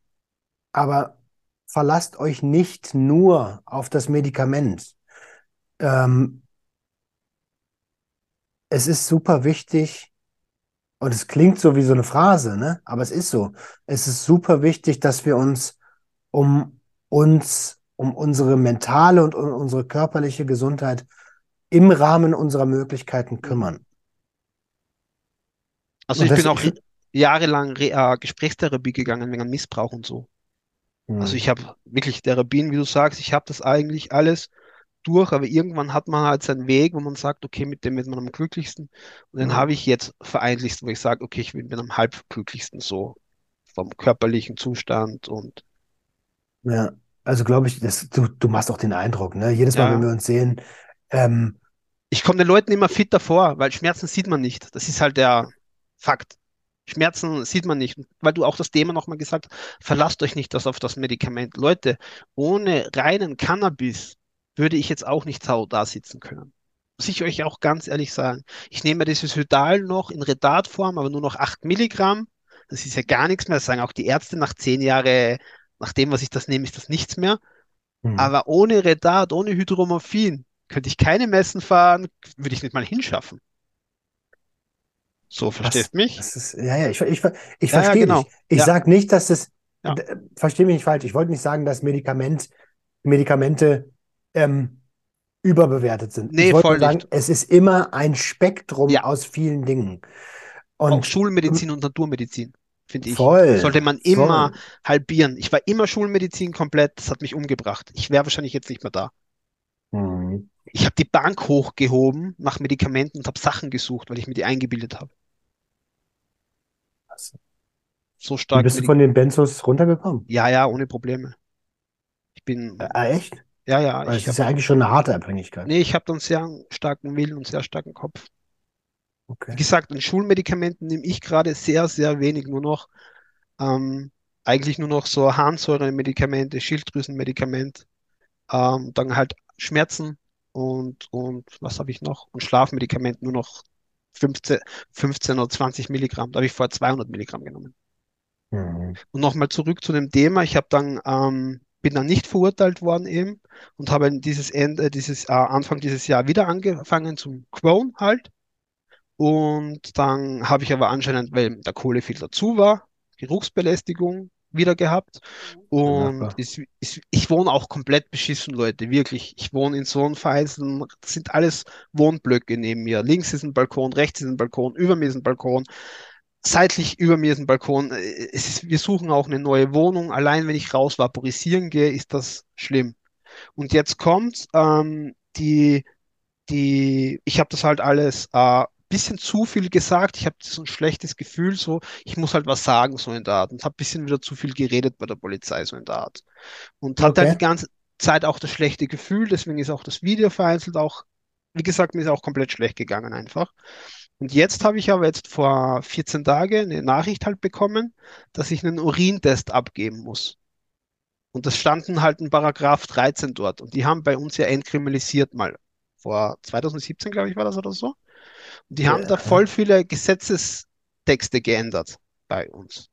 aber verlasst euch nicht nur auf das Medikament. Ähm, es ist super wichtig, und es klingt so wie so eine Phrase, ne? Aber es ist so. Es ist super wichtig, dass wir uns um uns, um unsere mentale und um unsere körperliche Gesundheit im Rahmen unserer Möglichkeiten
Mhm.
kümmern.
Also
Und
ich bin auch jahrelang Re äh, Gesprächstherapie gegangen wegen Missbrauch und so. Also
hm,
ich habe wirklich Therapien, wie du sagst, ich habe das eigentlich alles durch, aber irgendwann hat man halt seinen Weg, wo man sagt, okay, mit dem wird man am glücklichsten. Und den
hm,
habe ich jetzt vereinlichst, wo ich sage, okay, ich bin am halbglücklichsten so vom körperlichen Zustand und
ja. Also glaube ich, das, du, du machst auch den Eindruck, ne? Jedes Mal,
Ja,
wenn wir uns sehen, ähm,
ich komme den Leuten immer fit davor, weil Schmerzen sieht man nicht. Das ist halt der Fakt. Schmerzen sieht man nicht, weil du auch das Thema nochmal gesagt hast, verlasst euch nicht das auf das Medikament. Leute, ohne reinen Cannabis würde ich jetzt auch nicht sau da sitzen können. Muss ich euch auch ganz ehrlich sagen. Ich nehme dieses Hydal noch in Redatform, aber nur noch 8 Milligramm. Das ist ja gar nichts mehr. Das sagen auch die Ärzte nach zehn Jahren, nach dem, was ich das nehme, ist das nichts mehr.
hm,
Aber ohne Redat, ohne Hydromorphin, könnte ich keine Messen fahren, würde ich nicht mal hinschaffen. So, verstehst mich?
das ist, ja, ja, ich, ich, ich
Ja, ja,
verstehe
genau.
dich. Ich
Ja,
sage nicht, dass es,
ja.
verstehe mich nicht falsch, ich wollte nicht sagen, dass Medikament, Medikamente ähm, überbewertet sind. Ich
Nee,
wollte
voll
nur sagen,
nicht.
es ist immer ein Spektrum
Ja,
aus vielen Dingen.
auch
Und
Schulmedizin und Naturmedizin, finde ich,
voll,
sollte man immer
voll.
halbieren. Ich war immer Schulmedizin komplett, das hat mich umgebracht. Ich wäre wahrscheinlich jetzt nicht mehr da.
Hm.
Ich habe die Bank hochgehoben nach Medikamenten und habe Sachen gesucht, weil ich mir die eingebildet habe. So stark
bist du von den Benzos runtergekommen?
Ja, ja, ohne Probleme. Ich bin,
Ah, echt?
Ja, ja,
Weil es
ich
ist ja eigentlich schon eine harte Abhängigkeit.
nee, ich habe dann sehr starken Willen und sehr starken Kopf. Wie
Okay.
gesagt, an Schulmedikamenten nehme ich gerade sehr, sehr wenig nur noch. Ähm, eigentlich nur noch so Harnsäuremedikamente, Schilddrüsenmedikament, ähm, dann halt Schmerzen und, und was habe ich noch? Und Schlafmedikament nur noch 15, 15 oder 20 Milligramm. Da habe ich vorher 200 Milligramm genommen.
Mhm.
Und nochmal zurück zu dem Thema. Ich habe dann, ähm, bin dann nicht verurteilt worden eben und habe dieses Ende, dieses äh, Anfang dieses Jahr wieder angefangen zum Crown halt. Und dann habe ich aber anscheinend, weil der Kohlefilter zu war, Geruchsbelästigung wieder gehabt. Und
Bemerkbar.
es, es, ich wohne auch komplett beschissen, Leute, wirklich. Ich wohne in so einem das sind alles Wohnblöcke neben mir. Links ist ein Balkon, rechts ist ein Balkon, über mir ist ein Balkon, seitlich über mir ist ein Balkon. Äh, ist, wir suchen auch eine neue Wohnung. Allein wenn ich raus vaporisieren gehe, ist das schlimm. Und jetzt kommt ähm, die die, ich habe das halt alles äh, bisschen zu viel gesagt. Ich habe so ein schlechtes Gefühl, so, ich muss halt was sagen, so in der Art. Und habe bisschen wieder zu viel geredet bei der Polizei, so in der Art. Und hatte halt die
Okay.
ganze Zeit auch das schlechte Gefühl, deswegen ist auch das Video vereinzelt auch, wie gesagt, mir ist auch komplett schlecht gegangen einfach. Und jetzt habe ich aber jetzt vor 14 Tagen eine Nachricht halt bekommen, dass ich einen Urintest abgeben muss. Und das standen halt in Paragraph 13 dort. Und die haben bei uns ja entkriminalisiert mal. Vor 2017, glaube ich, war das oder so. Und die haben da
Ja.
voll viele Gesetzestexte geändert bei uns.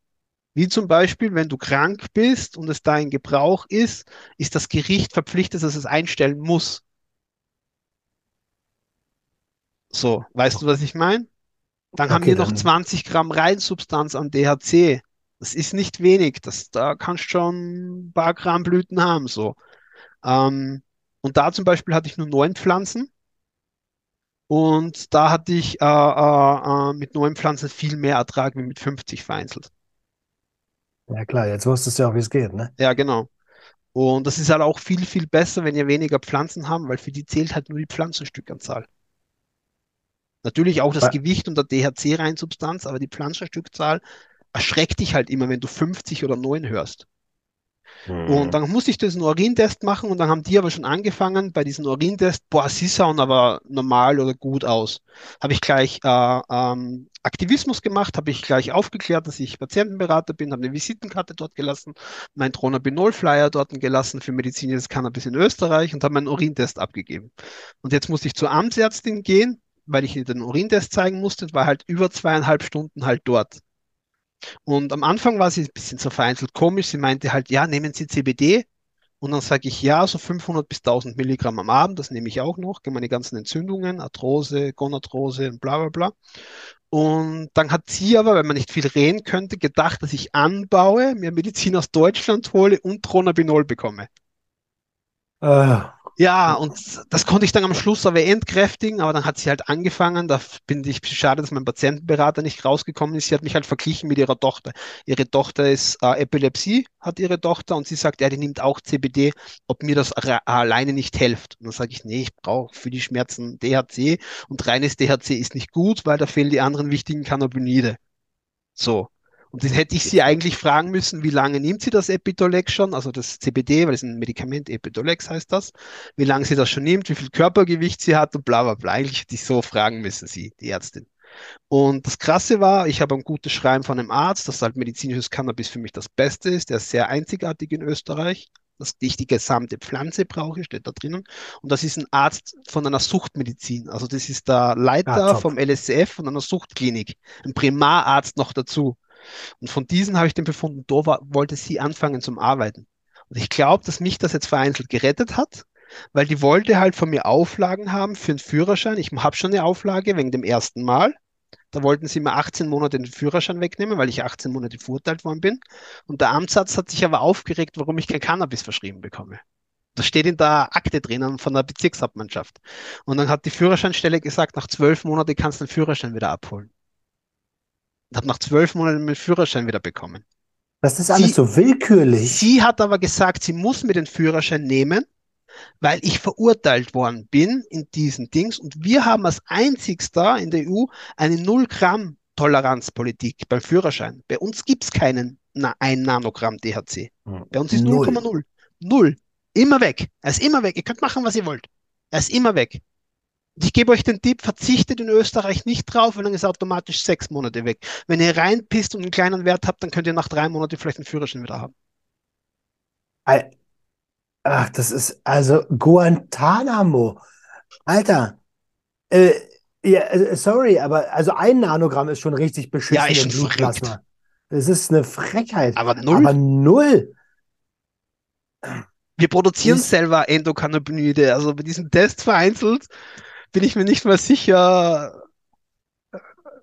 Wie zum Beispiel, wenn du krank bist und es da in Gebrauch ist, ist das Gericht verpflichtet, dass es einstellen muss. So, weißt du, was ich meine? Dann haben
Okay,
wir noch
dann,
20 Gramm Reinsubstanz an DHC. Das ist nicht wenig. Das, da kannst du schon ein paar Gramm Blüten haben. So. Ähm, und da zum Beispiel hatte ich nur neun Pflanzen. Und da hatte ich äh, äh, äh, mit neun Pflanzen viel mehr Ertrag wie mit 50 vereinzelt.
ja klar, jetzt wusstest du ja auch, wie es geht, ne?
Ja, genau. Und das ist halt auch viel, viel besser, wenn ihr weniger Pflanzen haben, weil für die zählt halt nur die Pflanzenstückanzahl. Natürlich auch das Gewicht und der DHC-Reinsubstanz, aber die Pflanzenstückzahl erschreckt dich halt immer, wenn du 50 oder 9 hörst. Und
Mhm.
dann musste ich diesen Urintest machen und dann haben die aber schon angefangen bei diesem Urintest, boah, sie schauen aber normal oder gut aus. Habe ich gleich äh, ähm, Aktivismus gemacht, habe ich gleich aufgeklärt, dass ich Patientenberater bin, habe eine Visitenkarte dort gelassen, meinen Dronabinol-Flyer dort gelassen für medizinisches Cannabis in Österreich und habe meinen Urintest abgegeben. Und jetzt musste ich zur Amtsärztin gehen, weil ich den Urintest zeigen musste war halt über zweieinhalb Stunden halt dort. Und am Anfang war sie ein bisschen so vereinzelt komisch. Sie meinte halt, ja, nehmen Sie CBD. Und dann sage ich, ja, so 500 bis 1000 Milligramm am Abend, das nehme ich auch noch, gegen meine ganzen Entzündungen, Arthrose, Gonarthrose und bla bla bla. Und dann hat sie aber, weil man nicht viel reden könnte, gedacht, dass ich anbaue, mir Medizin aus Deutschland hole und Dronabinol bekomme.
Äh,
Ja, und das konnte ich dann am Schluss aber entkräftigen, aber dann hat sie halt angefangen, da bin ich schade, dass mein Patientenberater nicht rausgekommen ist. Sie hat mich halt verglichen mit ihrer Tochter. Ihre Tochter ist äh, Epilepsie, hat ihre Tochter, und sie sagt, ja, die nimmt auch CBD, ob mir das alleine nicht hilft. Und dann sage ich, nee, ich brauche für die Schmerzen DHC und reines DHC ist nicht gut, weil da fehlen die anderen wichtigen Cannabinoide. So. Und dann hätte ich sie eigentlich fragen müssen, wie lange nimmt sie das Epitolex schon, also das CBD, weil es ein Medikament, Epitolex heißt das, wie lange sie das schon nimmt, wie viel Körpergewicht sie hat und bla bla bla. Eigentlich hätte ich so fragen müssen, sie, die Ärztin. Und das Krasse war, ich habe ein gutes Schreiben von einem Arzt, dass halt medizinisches Cannabis für mich das Beste ist. Der ist sehr einzigartig in Österreich. Dass ich die gesamte Pflanze brauche, steht da drinnen. Und das ist ein Arzt von einer Suchtmedizin. Also das ist der Leiter
Ah,
vom LSF von einer Suchtklinik. Ein Primararzt noch dazu. Und von diesen habe ich den befunden, da war, wollte sie anfangen zum Arbeiten. Und ich glaube, dass mich das jetzt vereinzelt gerettet hat, weil die wollte halt von mir Auflagen haben für einen Führerschein. Ich habe schon eine Auflage wegen dem ersten Mal. Da wollten sie mir 18 Monate den Führerschein wegnehmen, weil ich 18 Monate verurteilt worden bin. Und der Amtsarzt hat sich aber aufgeregt, warum ich kein Cannabis verschrieben bekomme. Das steht in der Akte drinnen von der Bezirkshauptmannschaft. Und dann hat die Führerscheinstelle gesagt, nach zwölf Monaten kannst du den Führerschein wieder abholen. Und habe nach zwölf Monaten meinen Führerschein wieder bekommen.
Das ist alles
Sie-
so willkürlich.
Sie hat aber gesagt, sie muss mir den Führerschein nehmen, weil ich verurteilt worden bin in diesen Dings. Und wir haben als einzigster in der EU eine Null-Gramm-Toleranzpolitik beim Führerschein. Bei uns gibt es keinen na, ein Nanogramm THC. Bei uns ist
Null.
0,0. Null. Immer weg. Er ist immer weg. Ihr könnt machen, was ihr wollt. Er ist immer weg. Ich gebe euch den Tipp, verzichtet in Österreich nicht drauf, weil dann ist automatisch sechs Monate weg. Wenn ihr reinpisst und einen kleinen Wert habt, dann könnt ihr nach drei Monaten vielleicht einen Führerschein wieder haben.
Ach, das ist also Guantanamo. Alter, äh, ja, äh, sorry, aber also ein Nanogramm ist schon richtig beschissen
Ja, ist schon
Blutplasma. Das ist eine Frechheit.
Aber null.
Aber null.
Wir produzieren selber Endokannabinoide. Also bei diesem Test vereinzelt bin ich mir nicht mehr sicher.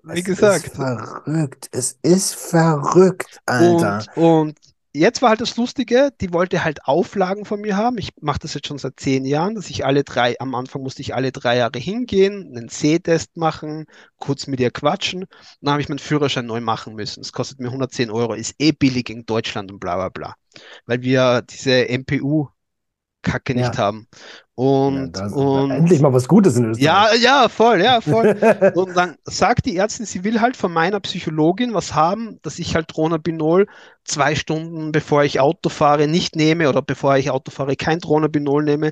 Wie
Es
gesagt.
ist verrückt. Es ist verrückt, Alter.
Und, und jetzt war halt das Lustige, die wollte halt Auflagen von mir haben. Ich mache das jetzt schon seit zehn Jahren, dass ich alle drei, am Anfang musste ich alle drei Jahre hingehen, einen Sehtest machen, kurz mit ihr quatschen. Dann habe ich meinen Führerschein neu machen müssen. Das kostet mir 110 Euro, ist eh billig in Deutschland und bla bla bla. Weil wir diese MPU-Kacke nicht
Ja.
haben.
Ja,
Und,
das,
und
endlich mal was Gutes in Österreich.
ja, ja, voll, ja, voll. [LAUGHS] Und dann sagt die Ärztin, sie will halt von meiner Psychologin was haben, dass ich halt Dronabinol zwei Stunden bevor ich Auto fahre nicht nehme oder bevor ich Auto fahre kein Dronabinol nehme.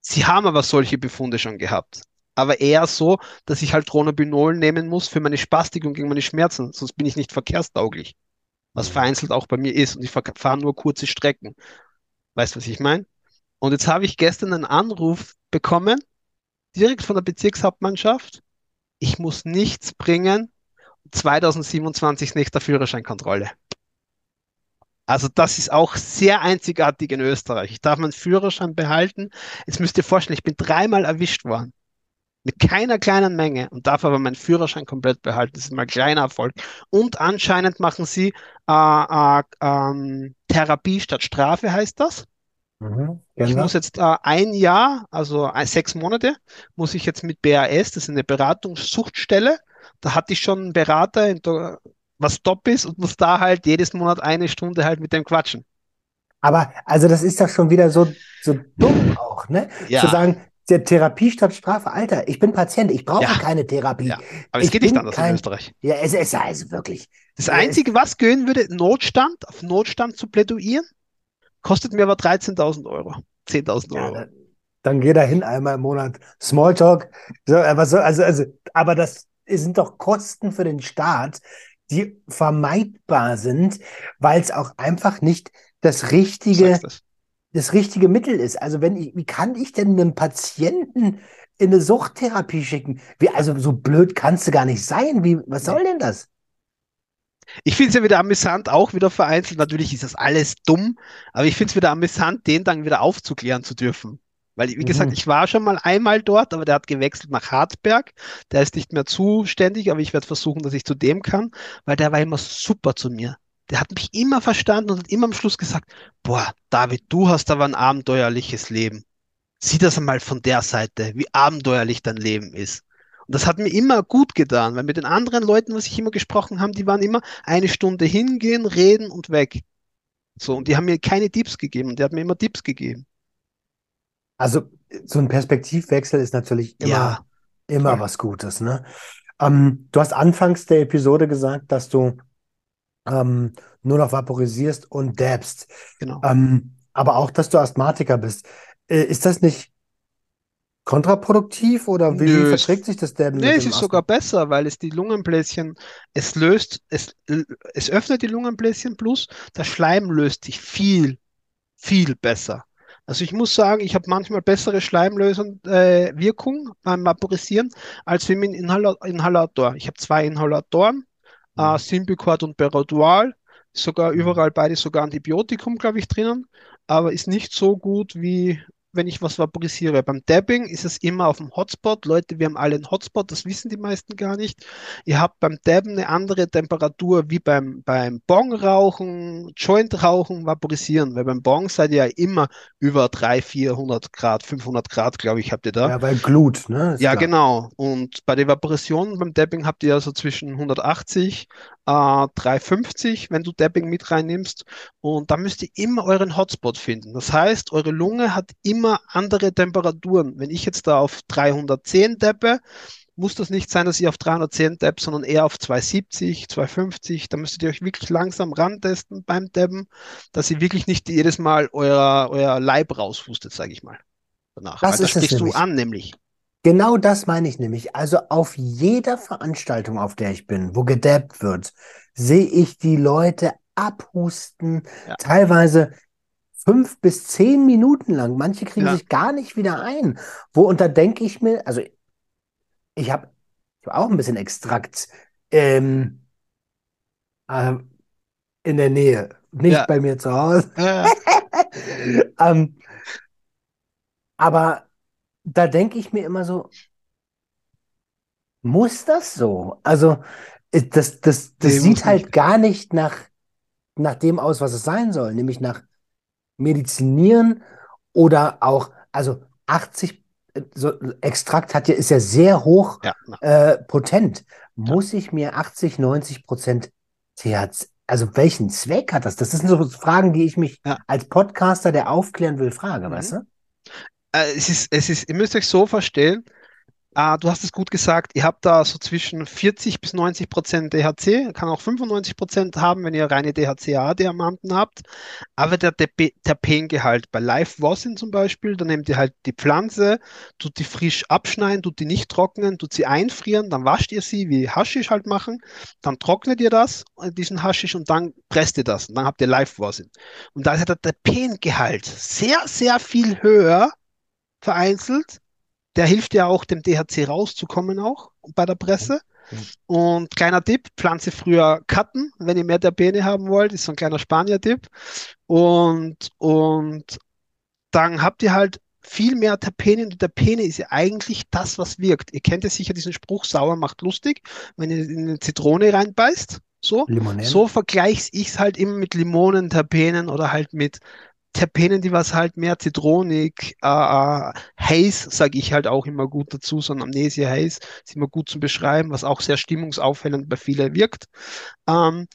Sie haben aber solche Befunde schon gehabt. Aber eher so, dass ich halt Dronabinol nehmen muss für meine Spastik und gegen meine Schmerzen, sonst bin ich nicht verkehrstauglich. Was vereinzelt auch bei mir ist und ich fahre nur kurze Strecken. Weißt du, was ich meine? Und jetzt habe ich gestern einen Anruf bekommen, direkt von der Bezirkshauptmannschaft. Ich muss nichts bringen. 2027 ist nächste Führerscheinkontrolle. Also das ist auch sehr einzigartig in Österreich. Ich darf meinen Führerschein behalten. Jetzt müsst ihr vorstellen, ich bin dreimal erwischt worden. Mit keiner kleinen Menge und darf aber meinen Führerschein komplett behalten. Das ist mal ein kleiner Erfolg. Und anscheinend machen sie äh, äh, ähm, Therapie statt Strafe, heißt das.
Mhm,
Ich muss jetzt äh, ein Jahr, also äh, sechs Monate, muss ich jetzt mit BAS, das ist eine Beratungssuchtstelle. Da hatte ich schon einen Berater, in was top ist und muss da halt jedes Monat eine Stunde halt mit dem quatschen.
Aber also das ist doch schon wieder so, so dumm auch, ne?
Ja.
Zu sagen, der Therapie statt Strafe, Alter, ich bin Patient, ich brauche
Ja.
keine Therapie.
Ja. Aber es geht nicht anders
kein-
in Österreich.
Ja, es ist also wirklich.
Das Einzige, was gehen würde, Notstand, auf Notstand zu plädoyieren, kostet mir aber 13.000 Euro. 10.000
Ja,
Euro.
dann, dann geh da hin einmal im Monat. Smalltalk. So, aber so, also, also, aber das sind doch Kosten für den Staat, die vermeidbar sind, weil es auch einfach nicht das richtige,
das.
das richtige Mittel ist. Also wenn ich, wie kann ich denn einen Patienten in eine Suchttherapie schicken? Wie, also so blöd kannst du gar nicht sein. Wie, was soll denn das?
Ich finde es ja wieder amüsant, auch wieder vereinzelt. Natürlich ist das alles dumm, aber ich finde es wieder amüsant, den dann wieder aufzuklären zu dürfen. Weil, wie gesagt,
Mhm.
ich war schon mal einmal dort, aber der hat gewechselt nach Hartberg. Der ist nicht mehr zuständig, aber ich werde versuchen, dass ich zu dem kann, weil der war immer super zu mir. Der hat mich immer verstanden und hat immer am Schluss gesagt, boah, David, du hast aber ein abenteuerliches Leben. Sieh das einmal von der Seite, wie abenteuerlich dein Leben ist. Das hat mir immer gut getan, weil mit den anderen Leuten, was ich immer gesprochen habe, die waren immer eine Stunde hingehen, reden und weg. So, und die haben mir keine Tipps gegeben und der hat mir immer Tipps gegeben.
Also so ein Perspektivwechsel ist natürlich immer,
Ja,
immer
voll.
was Gutes, ne? Ähm, du hast anfangs der Episode gesagt, dass du ähm, nur noch vaporisierst und dabst.
Genau.
Ähm, aber auch, dass du Asthmatiker bist. Äh, ist das nicht kontraproduktiv oder wie,
Nö,
verträgt sich das Dabben
nee, es ist sogar
Asthma?
besser, weil es die Lungenbläschen, es löst, es, es öffnet die Lungenbläschen plus der Schleim löst sich viel, viel besser. Also ich muss sagen, ich habe manchmal bessere Schleimlösung, äh, Wirkung beim Vaporisieren als wie mit dem Inhala Inhalator. Ich habe zwei Inhalatoren, äh,
Mhm.
Symbicort und Berodual, sogar
Mhm.
überall beide sogar Antibiotikum, glaube ich, drinnen, aber ist nicht so gut wie wenn ich was vaporisiere. Beim Dabbing ist es immer auf dem Hotspot. Leute, wir haben alle einen Hotspot, das wissen die meisten gar nicht. Ihr habt beim Dabben eine andere Temperatur wie beim, beim Bong-Rauchen, Joint-Rauchen, Vaporisieren, weil beim Bong seid ihr ja immer über 300, 400 Grad, 500 Grad, glaube ich, habt ihr da.
Ja, weil Glut, ne? Ist
Ja,
klar.
genau. Und bei der Evaporation beim Dabbing habt ihr also zwischen 180, äh, 350, wenn du Dabbing mit reinnimmst. Und da müsst ihr immer euren Hotspot finden. Das heißt, eure Lunge hat immer andere Temperaturen. Wenn ich jetzt da auf 310 dabbe, muss das nicht sein, dass ihr auf 310 dabbt, sondern eher auf 270, 250. Da müsstet ihr euch wirklich langsam rantesten beim Dabben, dass ihr wirklich nicht jedes Mal euer, euer Leib raushustet, sage ich mal. Danach. Weil
Das
da
ist es
sprichst du an, nämlich.
Genau das meine ich nämlich. Also auf jeder Veranstaltung, auf der ich bin, wo gedabbt wird, sehe ich die Leute abhusten,
Ja.
teilweise fünf bis zehn Minuten lang. Manche kriegen
Ja.
sich gar nicht wieder ein. Wo, und da denke ich mir, also ich habe ich hab auch ein bisschen Extrakt ähm, äh, in der Nähe, nicht
Ja.
bei mir zu Hause. [LAUGHS] Ähm, aber da denke ich mir immer so, muss das so? Also, äh, das, das, das
Nee,
sieht halt
nicht.
gar nicht nach, nach dem aus, was es sein soll, nämlich nach Medizinieren oder auch, also 80, äh, so Extrakt hat ja, ist ja sehr hoch
ja,
äh, potent. Muss ich mir 80, 90 Prozent THC, also welchen Zweck hat das? Das sind so Fragen, die ich mich
ja.
als Podcaster, der aufklären will, frage,
Mhm.
weißt du?
Äh, es ist, es ist, ihr müsst euch so verstehen, äh, du hast es gut gesagt, ihr habt da so zwischen 40 bis 90 Prozent DHC, kann auch 95 Prozent haben, wenn ihr reine DHCA-Diamanten habt. Aber der Terpe- Terpengehalt bei Live Rosin zum Beispiel, da nehmt ihr halt die Pflanze, tut die frisch abschneiden, tut die nicht trocknen, tut sie einfrieren, dann wascht ihr sie, wie Haschisch halt machen, dann trocknet ihr das, äh, diesen Haschisch, und dann presst ihr das. Und dann habt ihr Live Rosin. Und da ist der Terpengehalt sehr, sehr viel höher vereinzelt. Der hilft ja auch, dem DHC rauszukommen auch bei der Presse. Und kleiner Tipp, Pflanze früher cutten, wenn ihr mehr Terpene haben wollt, ist so ein kleiner Spanier-Tipp. Und, und dann habt ihr halt viel mehr Terpene. Und Terpene ist ja eigentlich das, was wirkt. Ihr kennt ja sicher diesen Spruch, sauer macht lustig, wenn ihr in eine Zitrone reinbeißt. So,
Limonellen?
so vergleiche ich es halt immer mit Limonen, Terpenen oder halt mit Terpenen, die was halt mehr zitronig, äh, äh, Haze, sage ich halt auch immer gut dazu, so ein Amnesia Haze, ist immer gut zu beschreiben, was auch sehr stimmungsaufhellend bei vielen wirkt. Ähm,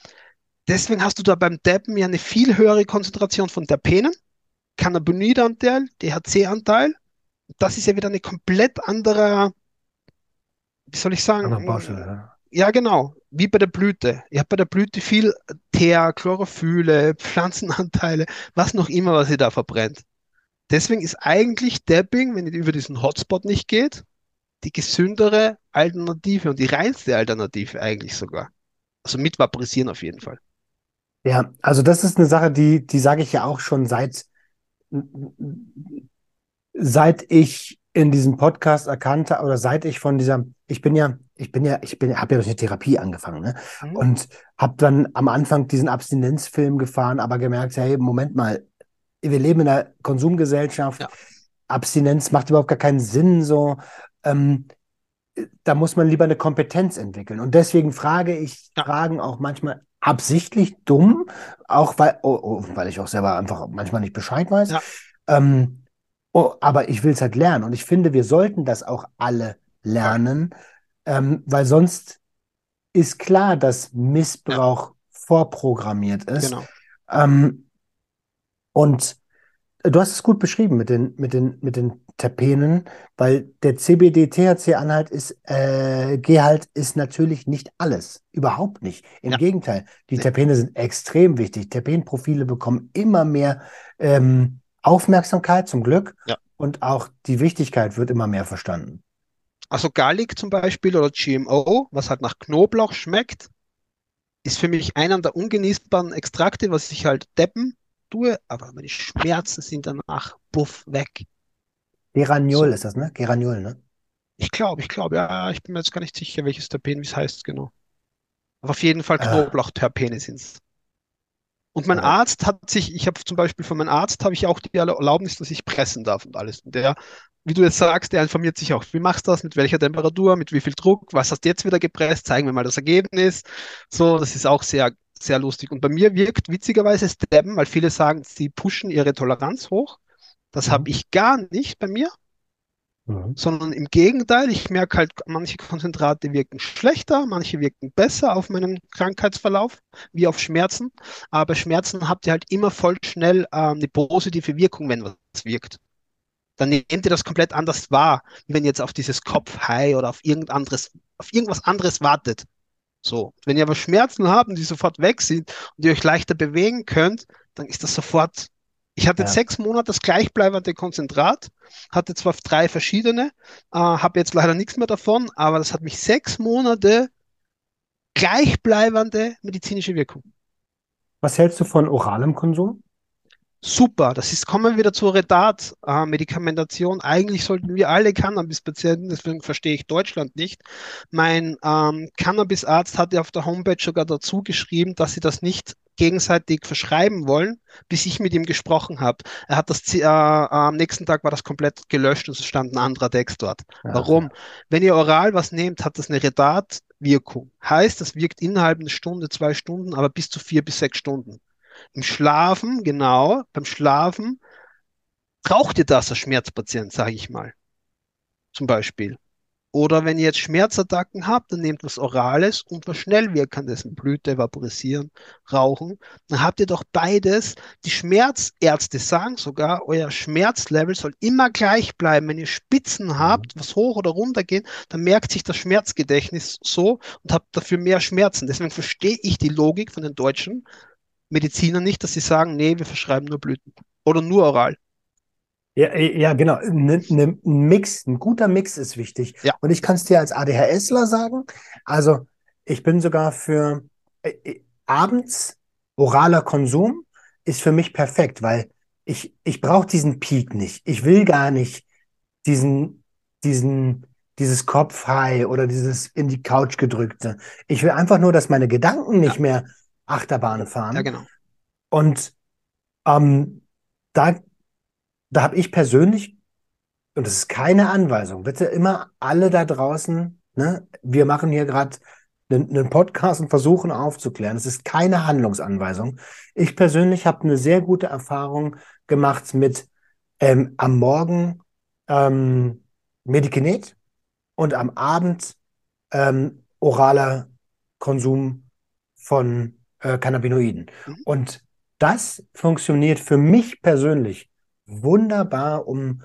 deswegen hast du da beim Dabben ja eine viel höhere Konzentration von Terpenen, Cannabinoidanteil, THC-Anteil. Das ist ja wieder eine komplett andere, wie soll ich sagen,
Baustelle, ja.
Ja, genau, wie bei der Blüte. Ihr habt bei der Blüte viel Teer, Chlorophylle, Pflanzenanteile, was noch immer, was ihr da verbrennt. Deswegen ist eigentlich Dabbing, wenn ihr über diesen Hotspot nicht geht, die gesündere Alternative und die reinste Alternative eigentlich sogar. Also mit Vaporisieren auf jeden Fall.
Ja, also das ist eine Sache, die, die sage ich ja auch schon seit, seit ich in diesem Podcast erkannte oder seit ich von dieser, ich bin ja, ich bin ja, ich bin, habe ja durch eine Therapie angefangen, ne?
Mhm.
Und habe dann am Anfang diesen Abstinenzfilm gefahren, aber gemerkt, hey, Moment mal, wir leben in einer Konsumgesellschaft,
Ja.
Abstinenz macht überhaupt gar keinen Sinn, so. Ähm, da muss man lieber eine Kompetenz entwickeln. Und deswegen frage ich
Ja.
Fragen auch manchmal absichtlich dumm, auch weil, oh, oh, weil ich auch selber einfach manchmal nicht Bescheid weiß.
Ja.
Ähm, oh, aber ich will es halt lernen. Und ich finde, wir sollten das auch alle lernen, ähm, weil sonst ist klar, dass Missbrauch vorprogrammiert ist.
Genau.
Ähm, und du hast es gut beschrieben mit den, mit den, mit den Terpenen, weil der CBD-THC-Anhalt ist, äh, Gehalt ist natürlich nicht alles. Überhaupt nicht. Im
Ja.
Gegenteil, die. Terpene sind extrem wichtig. Terpenprofile bekommen immer mehr ähm, Aufmerksamkeit, zum Glück.
Ja.
Und auch die Wichtigkeit wird immer mehr verstanden.
Also Garlic zum Beispiel oder GMO, was halt nach Knoblauch schmeckt, ist für mich einer der ungenießbaren Extrakte, was ich halt deppen tue, aber meine Schmerzen sind danach buff weg.
Geraniol
So.
ist das, ne? Geraniol, ne?
Ich glaube, ich glaube, ja, ich bin mir jetzt gar nicht sicher, welches Terpen, wie es heißt, genau. Aber auf jeden Fall
Ah.
Knoblauchterpene sind es. Und mein
Ja.
Arzt hat sich, ich habe zum Beispiel von meinem Arzt habe ich auch die Erlaubnis, dass ich pressen darf und alles. Und der, wie du jetzt sagst, der informiert sich auch, wie machst du das, mit welcher Temperatur, mit wie viel Druck, was hast du jetzt wieder gepresst, zeigen wir mal das Ergebnis. So, das ist auch sehr, sehr lustig. Und bei mir wirkt witzigerweise Stabben, weil viele sagen, sie pushen ihre Toleranz hoch. Das
Mhm.
habe ich gar nicht bei mir
Mhm.
sondern im Gegenteil, ich merke halt, manche Konzentrate wirken schlechter, manche wirken besser auf meinen Krankheitsverlauf, wie auf Schmerzen. Aber Schmerzen habt ihr halt immer voll schnell ähm, eine positive Wirkung, wenn was wirkt. Dann nehmt ihr das komplett anders wahr, wenn ihr jetzt auf dieses Kopf-High oder auf irgend anderes, auf irgendwas anderes wartet. So. Wenn ihr aber Schmerzen habt und die sofort weg sind und ihr euch leichter bewegen könnt, dann ist das sofort. Ich hatte
Ja.
sechs Monate das gleichbleibende Konzentrat, hatte zwar drei verschiedene, äh, habe jetzt leider nichts mehr davon, aber das hat mich sechs Monate gleichbleibende medizinische Wirkung.
Was hältst du von oralem Konsum?
Super, das ist, kommen wir wieder zur Redat-Medikamentation. Eigentlich sollten wir alle Cannabis-Patienten, deswegen verstehe ich Deutschland nicht. Mein ähm, Cannabis-Arzt hatte auf der Homepage sogar dazu geschrieben, dass sie das nicht gegenseitig verschreiben wollen, bis ich mit ihm gesprochen habe. Er hat das, zi- äh, am nächsten Tag war das komplett gelöscht und es stand ein anderer Text dort.
Ja,
Warum? Wenn ihr oral was nehmt, hat das eine Redat-Wirkung. Heißt, das wirkt innerhalb einer Stunde, zwei Stunden, aber bis zu vier bis sechs Stunden. Im Schlafen, genau, beim Schlafen braucht ihr das als Schmerzpatient, sage ich mal. Zum Beispiel. Oder wenn ihr jetzt Schmerzattacken habt, dann nehmt was Orales und was Schnellwirkendes, Blüte, Vaporisieren, Rauchen. Dann habt ihr doch beides. Die Schmerzärzte sagen sogar, euer Schmerzlevel soll immer gleich bleiben. Wenn ihr Spitzen habt, was hoch oder runter geht, dann merkt sich das Schmerzgedächtnis so und habt dafür mehr Schmerzen. Deswegen verstehe ich die Logik von den deutschen Medizinern nicht, dass sie sagen, nee, wir verschreiben nur Blüten oder nur oral.
Ja, äh, ja, genau. Ne, ne, ein Mix, ein guter Mix ist wichtig.
Ja.
Und ich kann es dir als ADHSler sagen. Also, ich bin sogar für äh, äh, abends oraler Konsum ist für mich perfekt, weil ich, ich brauche diesen Peak nicht. Ich will gar nicht diesen, diesen, dieses Kopfhigh oder dieses in die Couch gedrückte. Ich will einfach nur, dass meine Gedanken nicht mehr Achterbahn fahren.
Ja, genau.
Und ähm, da, da habe ich persönlich, und das ist keine Anweisung, bitte immer alle da draußen, ne, wir machen hier gerade einen, einen Podcast und versuchen aufzuklären. Es ist keine Handlungsanweisung. Ich persönlich habe eine sehr gute Erfahrung gemacht mit ähm, am Morgen ähm, Medikinet und am Abend ähm, oraler Konsum von äh, Cannabinoiden.
Mhm.
Und das funktioniert für mich persönlich wunderbar, um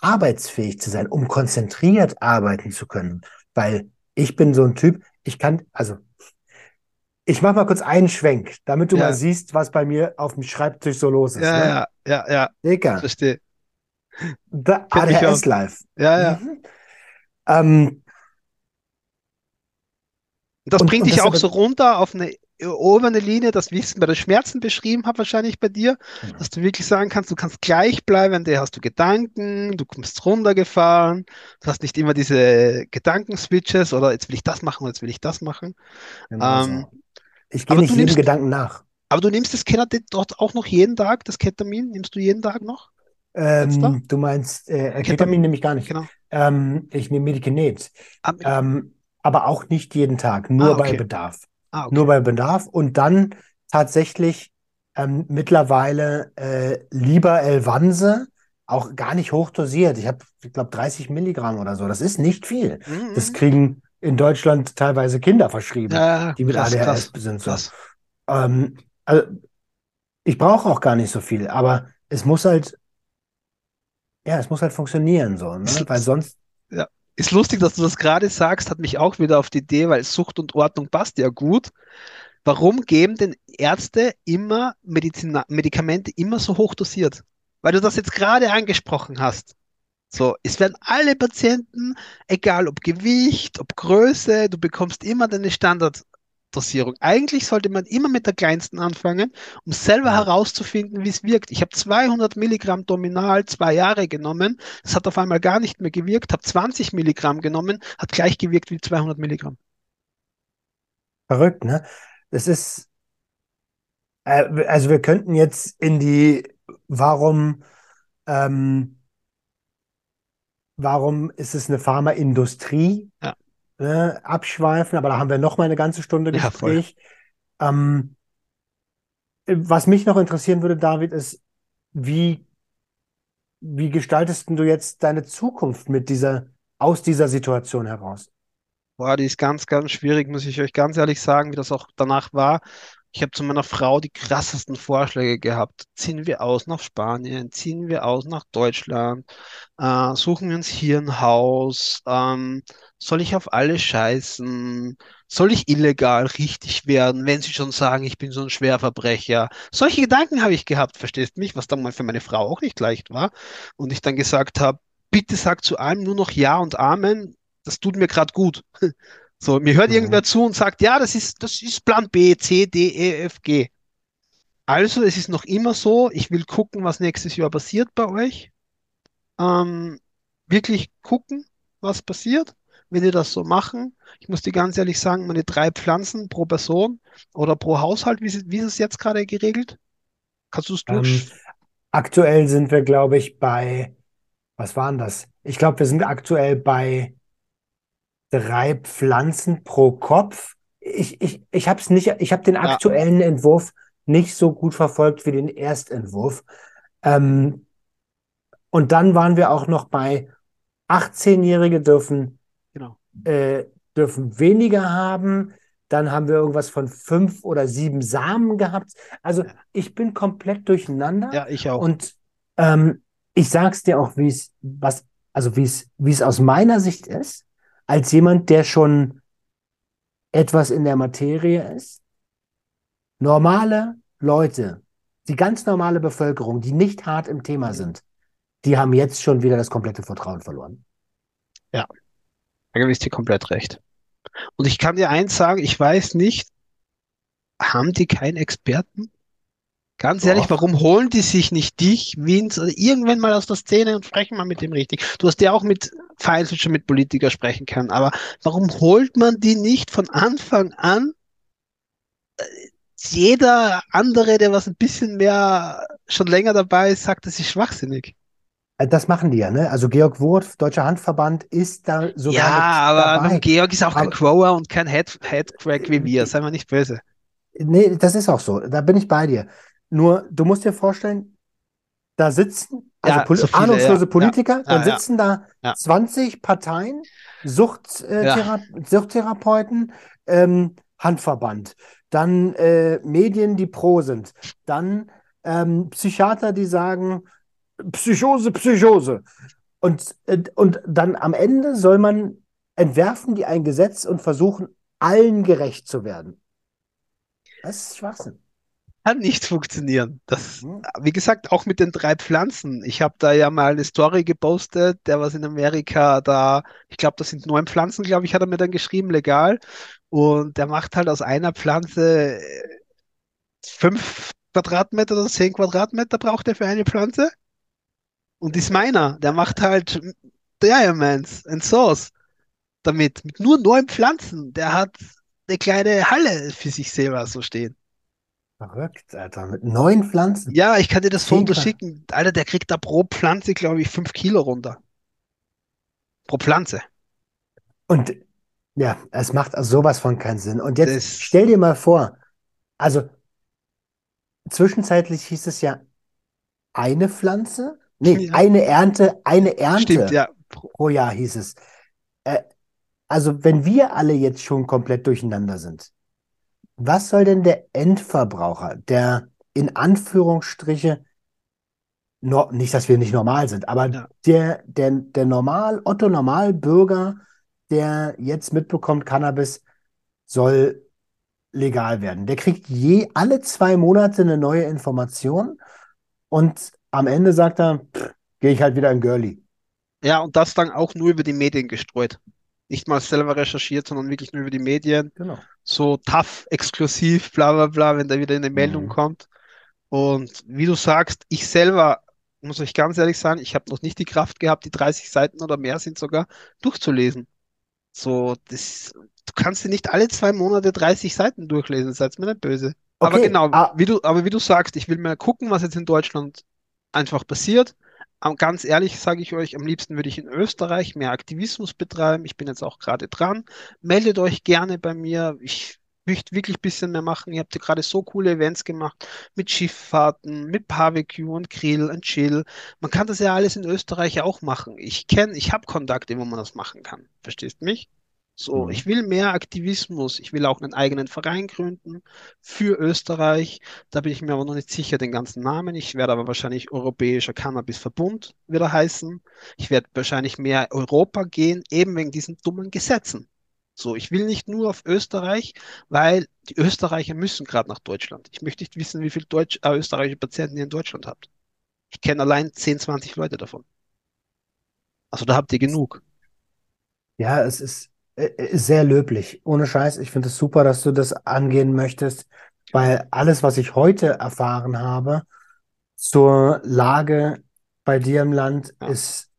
arbeitsfähig zu sein, um konzentriert arbeiten zu können. Weil ich bin so ein Typ, ich kann, also ich mache mal kurz einen Schwenk, damit du
Ja.
mal siehst, was bei mir auf dem Schreibtisch so los ist.
Ja,
ne?
ja, ja, ja,
Digga,
verstehe. mich
ADHS Live.
Ja, ja.
Mhm. Ähm,
das bringt
und
dich
das
auch so runter auf eine obere Linie, das wie ich es bei den Schmerzen beschrieben habe, wahrscheinlich bei dir,
Genau.
dass du wirklich sagen kannst, du kannst gleich bleiben, da hast du Gedanken, du kommst runtergefahren, du hast nicht immer diese Gedankenswitches oder jetzt will ich das machen oder jetzt will ich das machen.
genau
Ähm.
Ich gehe
aber
nicht
du
jedem
nimmst-
Gedanken nach.
Aber du nimmst das Kenadit dort auch noch jeden Tag, das Ketamin, nimmst du jeden Tag noch?
Ähm, du meinst, äh,
Ketamin.
Ketamin nehme ich gar nicht.
Genau.
Ähm, ich nehme Medikinet.
Ah,
Ähm, aber auch nicht jeden Tag, nur
Ah,
bei
okay.
Bedarf.
Ah, okay.
Nur bei Bedarf und dann tatsächlich ähm, mittlerweile äh, lieber Elvanse, auch gar nicht hochdosiert. Ich habe, ich glaube, 30 Milligramm oder so. Das ist nicht viel.
Mhm.
Das kriegen in Deutschland teilweise Kinder verschrieben,
ja,
die mit
krass,
ADHS
krass,
sind. So. Ähm, also ich brauche auch gar nicht so viel, aber es muss halt Ja, es muss halt funktionieren so, ne? [LAUGHS] Weil sonst,
ja. Ist lustig, dass du das gerade sagst, hat mich auch wieder auf die Idee, weil Sucht und Ordnung passt ja gut. Warum geben denn Ärzte immer Medizina Medikamente immer so hoch dosiert? Weil du das jetzt gerade angesprochen hast. So, es werden alle Patienten, egal ob Gewicht, ob Größe, du bekommst immer deine Standarddosierung. Eigentlich sollte man immer mit der kleinsten anfangen, um selber herauszufinden, wie es wirkt. Ich habe 200 Milligramm Dominal zwei Jahre genommen, es hat auf einmal gar nicht mehr gewirkt, habe 20 Milligramm genommen, hat gleich gewirkt wie 200 Milligramm.
verrückt, ne? Das ist, äh, also wir könnten jetzt in die, warum, ähm, warum ist es eine Pharmaindustrie,
Ja,
ne, abschweifen, aber da haben wir noch mal eine ganze Stunde
ja.
Gespräch. Ähm, was mich noch interessieren würde, David, ist, wie, wie gestaltest du jetzt deine Zukunft mit dieser, aus dieser Situation heraus?
Boah, die ist ganz, ganz schwierig, muss ich euch ganz ehrlich sagen, wie das auch danach war. Ich habe zu meiner Frau die krassesten Vorschläge gehabt. Ziehen wir aus nach Spanien, ziehen wir aus nach Deutschland, äh, suchen wir uns hier ein Haus, ähm, soll ich auf alle scheißen? Soll ich illegal richtig werden, wenn sie schon sagen, ich bin so ein Schwerverbrecher? Solche Gedanken habe ich gehabt, verstehst mich, was dann mal für meine Frau auch nicht leicht war. Und ich dann gesagt habe, bitte sag zu allem nur noch Ja und Amen, das tut mir gerade gut. [LAUGHS] So, mir hört
Mhm.
irgendwer zu und sagt, ja, das ist, das ist Plan B, C, D, E, F, G. Also, es ist noch immer so, ich will gucken, was nächstes Jahr passiert bei euch. Ähm, wirklich gucken, was passiert, wenn ihr das so machen. Ich muss dir ganz ehrlich sagen, meine drei Pflanzen pro Person oder pro Haushalt, wie, ist- wie ist es jetzt gerade geregelt? Kannst du es
Ähm,
durch?
aktuell sind wir, glaube ich, bei, was waren das? Ich glaube, wir sind aktuell bei drei Pflanzen pro Kopf. Ich, ich, ich habe es nicht, ich habe den
Ja,
aktuellen Entwurf nicht so gut verfolgt wie den Erstentwurf. Ähm, und dann waren wir auch noch bei 18-Jährige dürfen,
genau.
äh, dürfen weniger haben. Dann haben wir irgendwas von fünf oder sieben Samen gehabt. Also
Ja,
ich bin komplett durcheinander
ja, ich auch.
und ähm, ich sag's dir auch, wie es, was, also wie es, wie es aus meiner Sicht ist, als jemand, der schon etwas in der Materie ist. Normale Leute, die ganz normale Bevölkerung, die nicht hart im Thema sind, die haben jetzt schon wieder das komplette Vertrauen verloren.
Ja, da gebe ich dir komplett recht. Und ich kann dir eins sagen, ich weiß nicht, haben die keinen Experten? Ganz ehrlich,
Doch.
warum holen die sich nicht dich, Vince, oder irgendwann mal aus der Szene und sprechen mal mit dem richtig? Du hast ja auch mit vereinzelt schon mit Politikern sprechen können, aber warum holt man die nicht von Anfang an? Jeder andere, der was ein bisschen mehr schon länger dabei ist, sagt, das ist schwachsinnig.
Äh, Das machen die ja, ne? Also Georg Wurth, Deutscher Handverband, ist da sogar
Ja, aber
dabei.
Georg ist auch kein
Aber
Grower und kein Head, Headcrack wie wir, seien wir nicht böse.
nee, das ist auch so. Da bin ich bei dir. Nur, du musst dir vorstellen, da sitzen, also
Ja,
pol
so viele,
ahnungslose
ja,
Politiker, dann
ja, ja,
sitzen da
ja,
20 Parteien, Sucht, äh, Suchttherapeuten, ähm, Handverband, dann äh, Medien, die pro sind, dann ähm, Psychiater, die sagen, Psychose, Psychose. Und, äh, und dann am Ende soll man entwerfen die ein Gesetz und versuchen, allen gerecht zu werden. Das ist Schwachsinn.
Kann nicht funktionieren. Das,
Hm?
wie gesagt, auch mit den drei Pflanzen. Ich habe da ja mal eine Story gepostet, der was in Amerika da, ich glaube, das sind neun Pflanzen, glaube ich, hat er mir dann geschrieben, legal. Und der macht halt aus einer Pflanze äh, fünf Quadratmeter oder zehn Quadratmeter braucht er für eine Pflanze. Und ist meiner. Der macht halt Diamonds and Sauce damit, mit nur neun Pflanzen. Der hat eine kleine Halle für sich selber so stehen.
Verrückt, Alter. Mit neun Pflanzen.
Ja, ich kann dir das Foto schicken. Alter, der kriegt da pro Pflanze, glaube ich, fünf Kilo runter. Pro Pflanze.
Und ja, es macht also sowas von keinen Sinn. Und jetzt
Das,
stell dir mal vor, also zwischenzeitlich hieß es ja eine Pflanze? Nee,
ja,
eine Ernte, eine
stimmt,
Ernte
ja. Pro-
pro Jahr hieß es. Äh, also wenn wir alle jetzt schon komplett durcheinander sind, was soll denn der Endverbraucher, der in Anführungsstriche no, nicht, dass wir nicht normal sind, aber
Ja.
der, der, der Normal, Otto Normalbürger, der jetzt mitbekommt, Cannabis soll legal werden. Der kriegt je alle zwei Monate eine neue Information und am Ende sagt er, gehe ich halt wieder in Girlie.
Ja, und das dann auch nur über die Medien gestreut. Nicht mal selber recherchiert, sondern wirklich nur über die Medien.
Genau.
So tough, exklusiv, bla bla bla, wenn da wieder eine Meldung
Mhm.
kommt. Und wie du sagst, ich selber, muss ich ganz ehrlich sagen, ich habe noch nicht die Kraft gehabt, die 30 Seiten oder mehr sind sogar, durchzulesen. So, das, du kannst dir nicht alle zwei Monate 30 Seiten durchlesen, seid mir nicht böse. Aber
Okay,
genau,
ah-
wie du, aber wie du sagst, ich will mal gucken, was jetzt in Deutschland einfach passiert. Ganz ehrlich sage ich euch, am liebsten würde ich in Österreich mehr Aktivismus betreiben. Ich bin jetzt auch gerade dran. Meldet euch gerne bei mir. Ich möchte wirklich ein bisschen mehr machen. Ihr habt ja gerade so coole Events gemacht mit Schifffahrten, mit Barbecue und Grill und Chill. Man kann das ja alles in Österreich auch machen. Ich kenne, ich habe Kontakte, wo man das machen kann. Verstehst mich? So,
Mhm.
ich will mehr Aktivismus. Ich will auch einen eigenen Verein gründen für Österreich. Da bin ich mir aber noch nicht sicher, den ganzen Namen. Ich werde aber wahrscheinlich Europäischer Cannabisverbund wieder heißen. Ich werde wahrscheinlich mehr Europa gehen, eben wegen diesen dummen Gesetzen. So, ich will nicht nur auf Österreich, weil die Österreicher müssen gerade nach Deutschland. Ich möchte nicht wissen, wie viele Deutsch, äh, österreichische Patienten ihr in Deutschland habt. Ich kenne allein 10, 20 Leute davon. Also da habt ihr genug.
Ja, es ist, sehr löblich. Ohne Scheiß. Ich finde es super, dass du das angehen möchtest, weil alles, was ich heute erfahren habe zur Lage bei dir im Land, ist,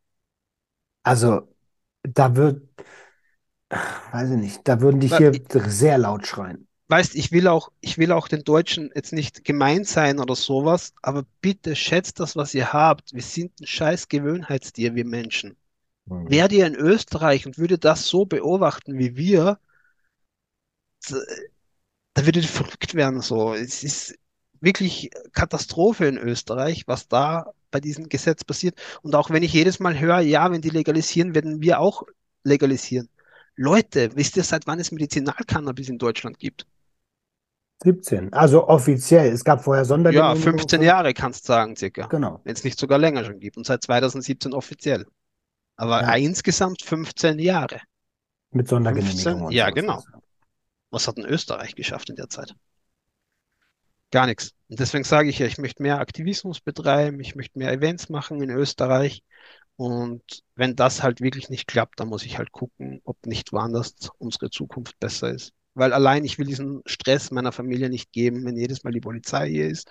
also, da wird, weiß ich nicht, da würden die hier sehr laut schreien.
Weißt, ich will auch, ich will auch den Deutschen jetzt nicht gemein sein oder sowas, aber bitte schätzt das, was ihr habt. Wir sind ein scheiß Gewohnheitstier, wir Menschen.
Mhm.
Wärt ihr in Österreich und würdet das so beobachten wie wir, da würdet ihr verrückt werden. So, es ist wirklich Katastrophe in Österreich, was da bei diesem Gesetz passiert. Und auch wenn ich jedes Mal höre, ja, wenn die legalisieren, werden wir auch legalisieren. Leute, wisst ihr, seit wann es Medizinalcannabis in Deutschland gibt?
17. Also offiziell. Es gab vorher
Ja,
Sondergenehmigungen
15
von,
Jahre kannst du sagen, circa.
genau.
Wenn es nicht sogar länger schon gibt. Und seit 2017 offiziell. Aber
Ja,
insgesamt 15 Jahre.
mit
15?
Sondergenehmigung und
Ja,
sowas.
genau. Was hat denn Österreich geschafft in der Zeit? Gar nichts. Und deswegen sage ich ja, ich möchte mehr Aktivismus betreiben, ich möchte mehr Events machen in Österreich. Und wenn das halt wirklich nicht klappt, dann muss ich halt gucken, ob nicht woanders unsere Zukunft besser ist. Weil allein ich will diesen Stress meiner Familie nicht geben, wenn jedes Mal die Polizei hier ist.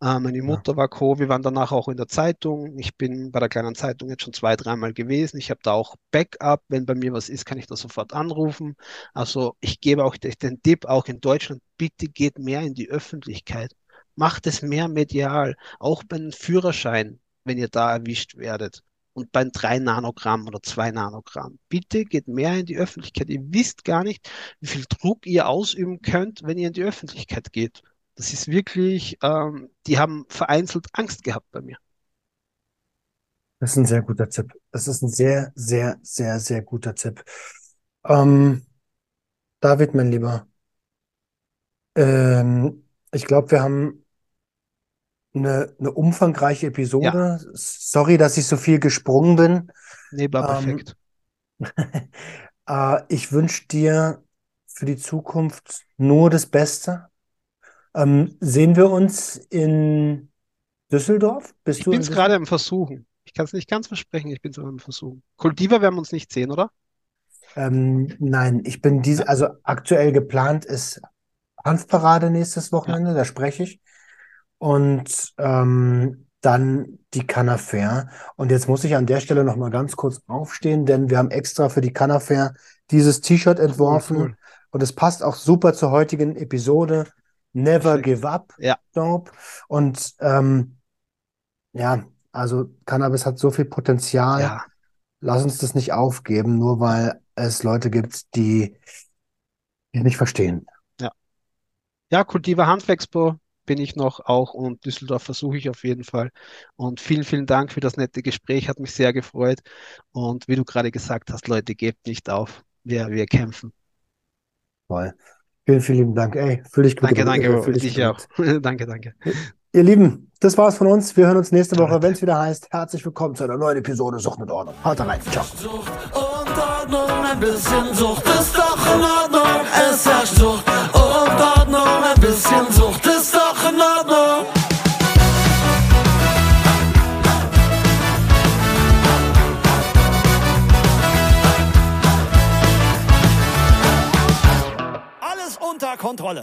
Äh, meine
Ja.
Mutter war Co. Wir waren danach auch in der Zeitung. Ich bin bei der kleinen Zeitung jetzt schon zwei, dreimal gewesen. Ich habe da auch Backup. Wenn bei mir was ist, kann ich da sofort anrufen. Also ich gebe auch de- den Tipp, auch in Deutschland, bitte geht mehr in die Öffentlichkeit. Macht es mehr medial. Auch beim Führerschein, wenn ihr da erwischt werdet. Und beim 3 Nanogramm oder 2 Nanogramm. Bitte geht mehr in die Öffentlichkeit. Ihr wisst gar nicht, wie viel Druck ihr ausüben könnt, wenn ihr in die Öffentlichkeit geht. Das ist wirklich, ähm, die haben vereinzelt Angst gehabt bei mir.
Das ist ein sehr guter Tipp. Das ist ein sehr, sehr, sehr, sehr guter Tipp. Ähm, David, mein Lieber, ähm, ich glaube, wir haben eine, eine umfangreiche
Ja,
Episode. Sorry, dass ich so viel gesprungen bin.
nee, war
Ähm,
perfekt. [LAUGHS]
äh, ich wünsche dir für die Zukunft nur das Beste. Ähm, sehen wir uns in Düsseldorf? Bist
Ich bin
in
es gerade am Versuchen. Ich kann es nicht ganz versprechen, ich bin es aber am Versuchen. Cultiva werden wir uns nicht sehen, oder?
Ähm, nein, ich bin
Ja,
diese, also aktuell geplant ist Hanfparade nächstes
ja,
Wochenende, da spreche ich. Und ähm, dann die Cannafair. Und jetzt muss ich an der Stelle nochmal ganz kurz aufstehen, denn wir haben extra für die Cannafair dieses T-Shirt
cool,
entworfen.
cool.
Und es passt auch super zur heutigen Episode. Never give up,
Ja,
Dope. Und ähm, ja, also Cannabis hat so viel Potenzial.
ja,
Lass uns das nicht aufgeben, nur weil es Leute gibt, die die nicht verstehen.
ja. Ja, Cultiva Hanfexpo bin ich noch auch und Düsseldorf versuche ich auf jeden Fall. Und vielen, vielen Dank für das nette Gespräch, hat mich sehr gefreut. Und wie du gerade gesagt hast, Leute, gebt nicht auf. Wir, wir kämpfen.
Toll. Vielen, vielen lieben Dank. Ey, fühl dich
Danke,
gedrückt,
danke,
äh, fühl dich
dich auch. [LAUGHS] Danke, danke.
Ihr Lieben, das war's von uns. Wir hören uns nächste Woche, wenn es wieder heißt, herzlich willkommen zu einer neuen Episode Sucht mit Ordnung. Haut rein. Ciao.
Sucht und Ordnung, ein bisschen Sucht ist doch in Ordnung. Es herrscht Sucht und Ordnung, ein bisschen Sucht ist doch in Ordnung.
Kontrolle.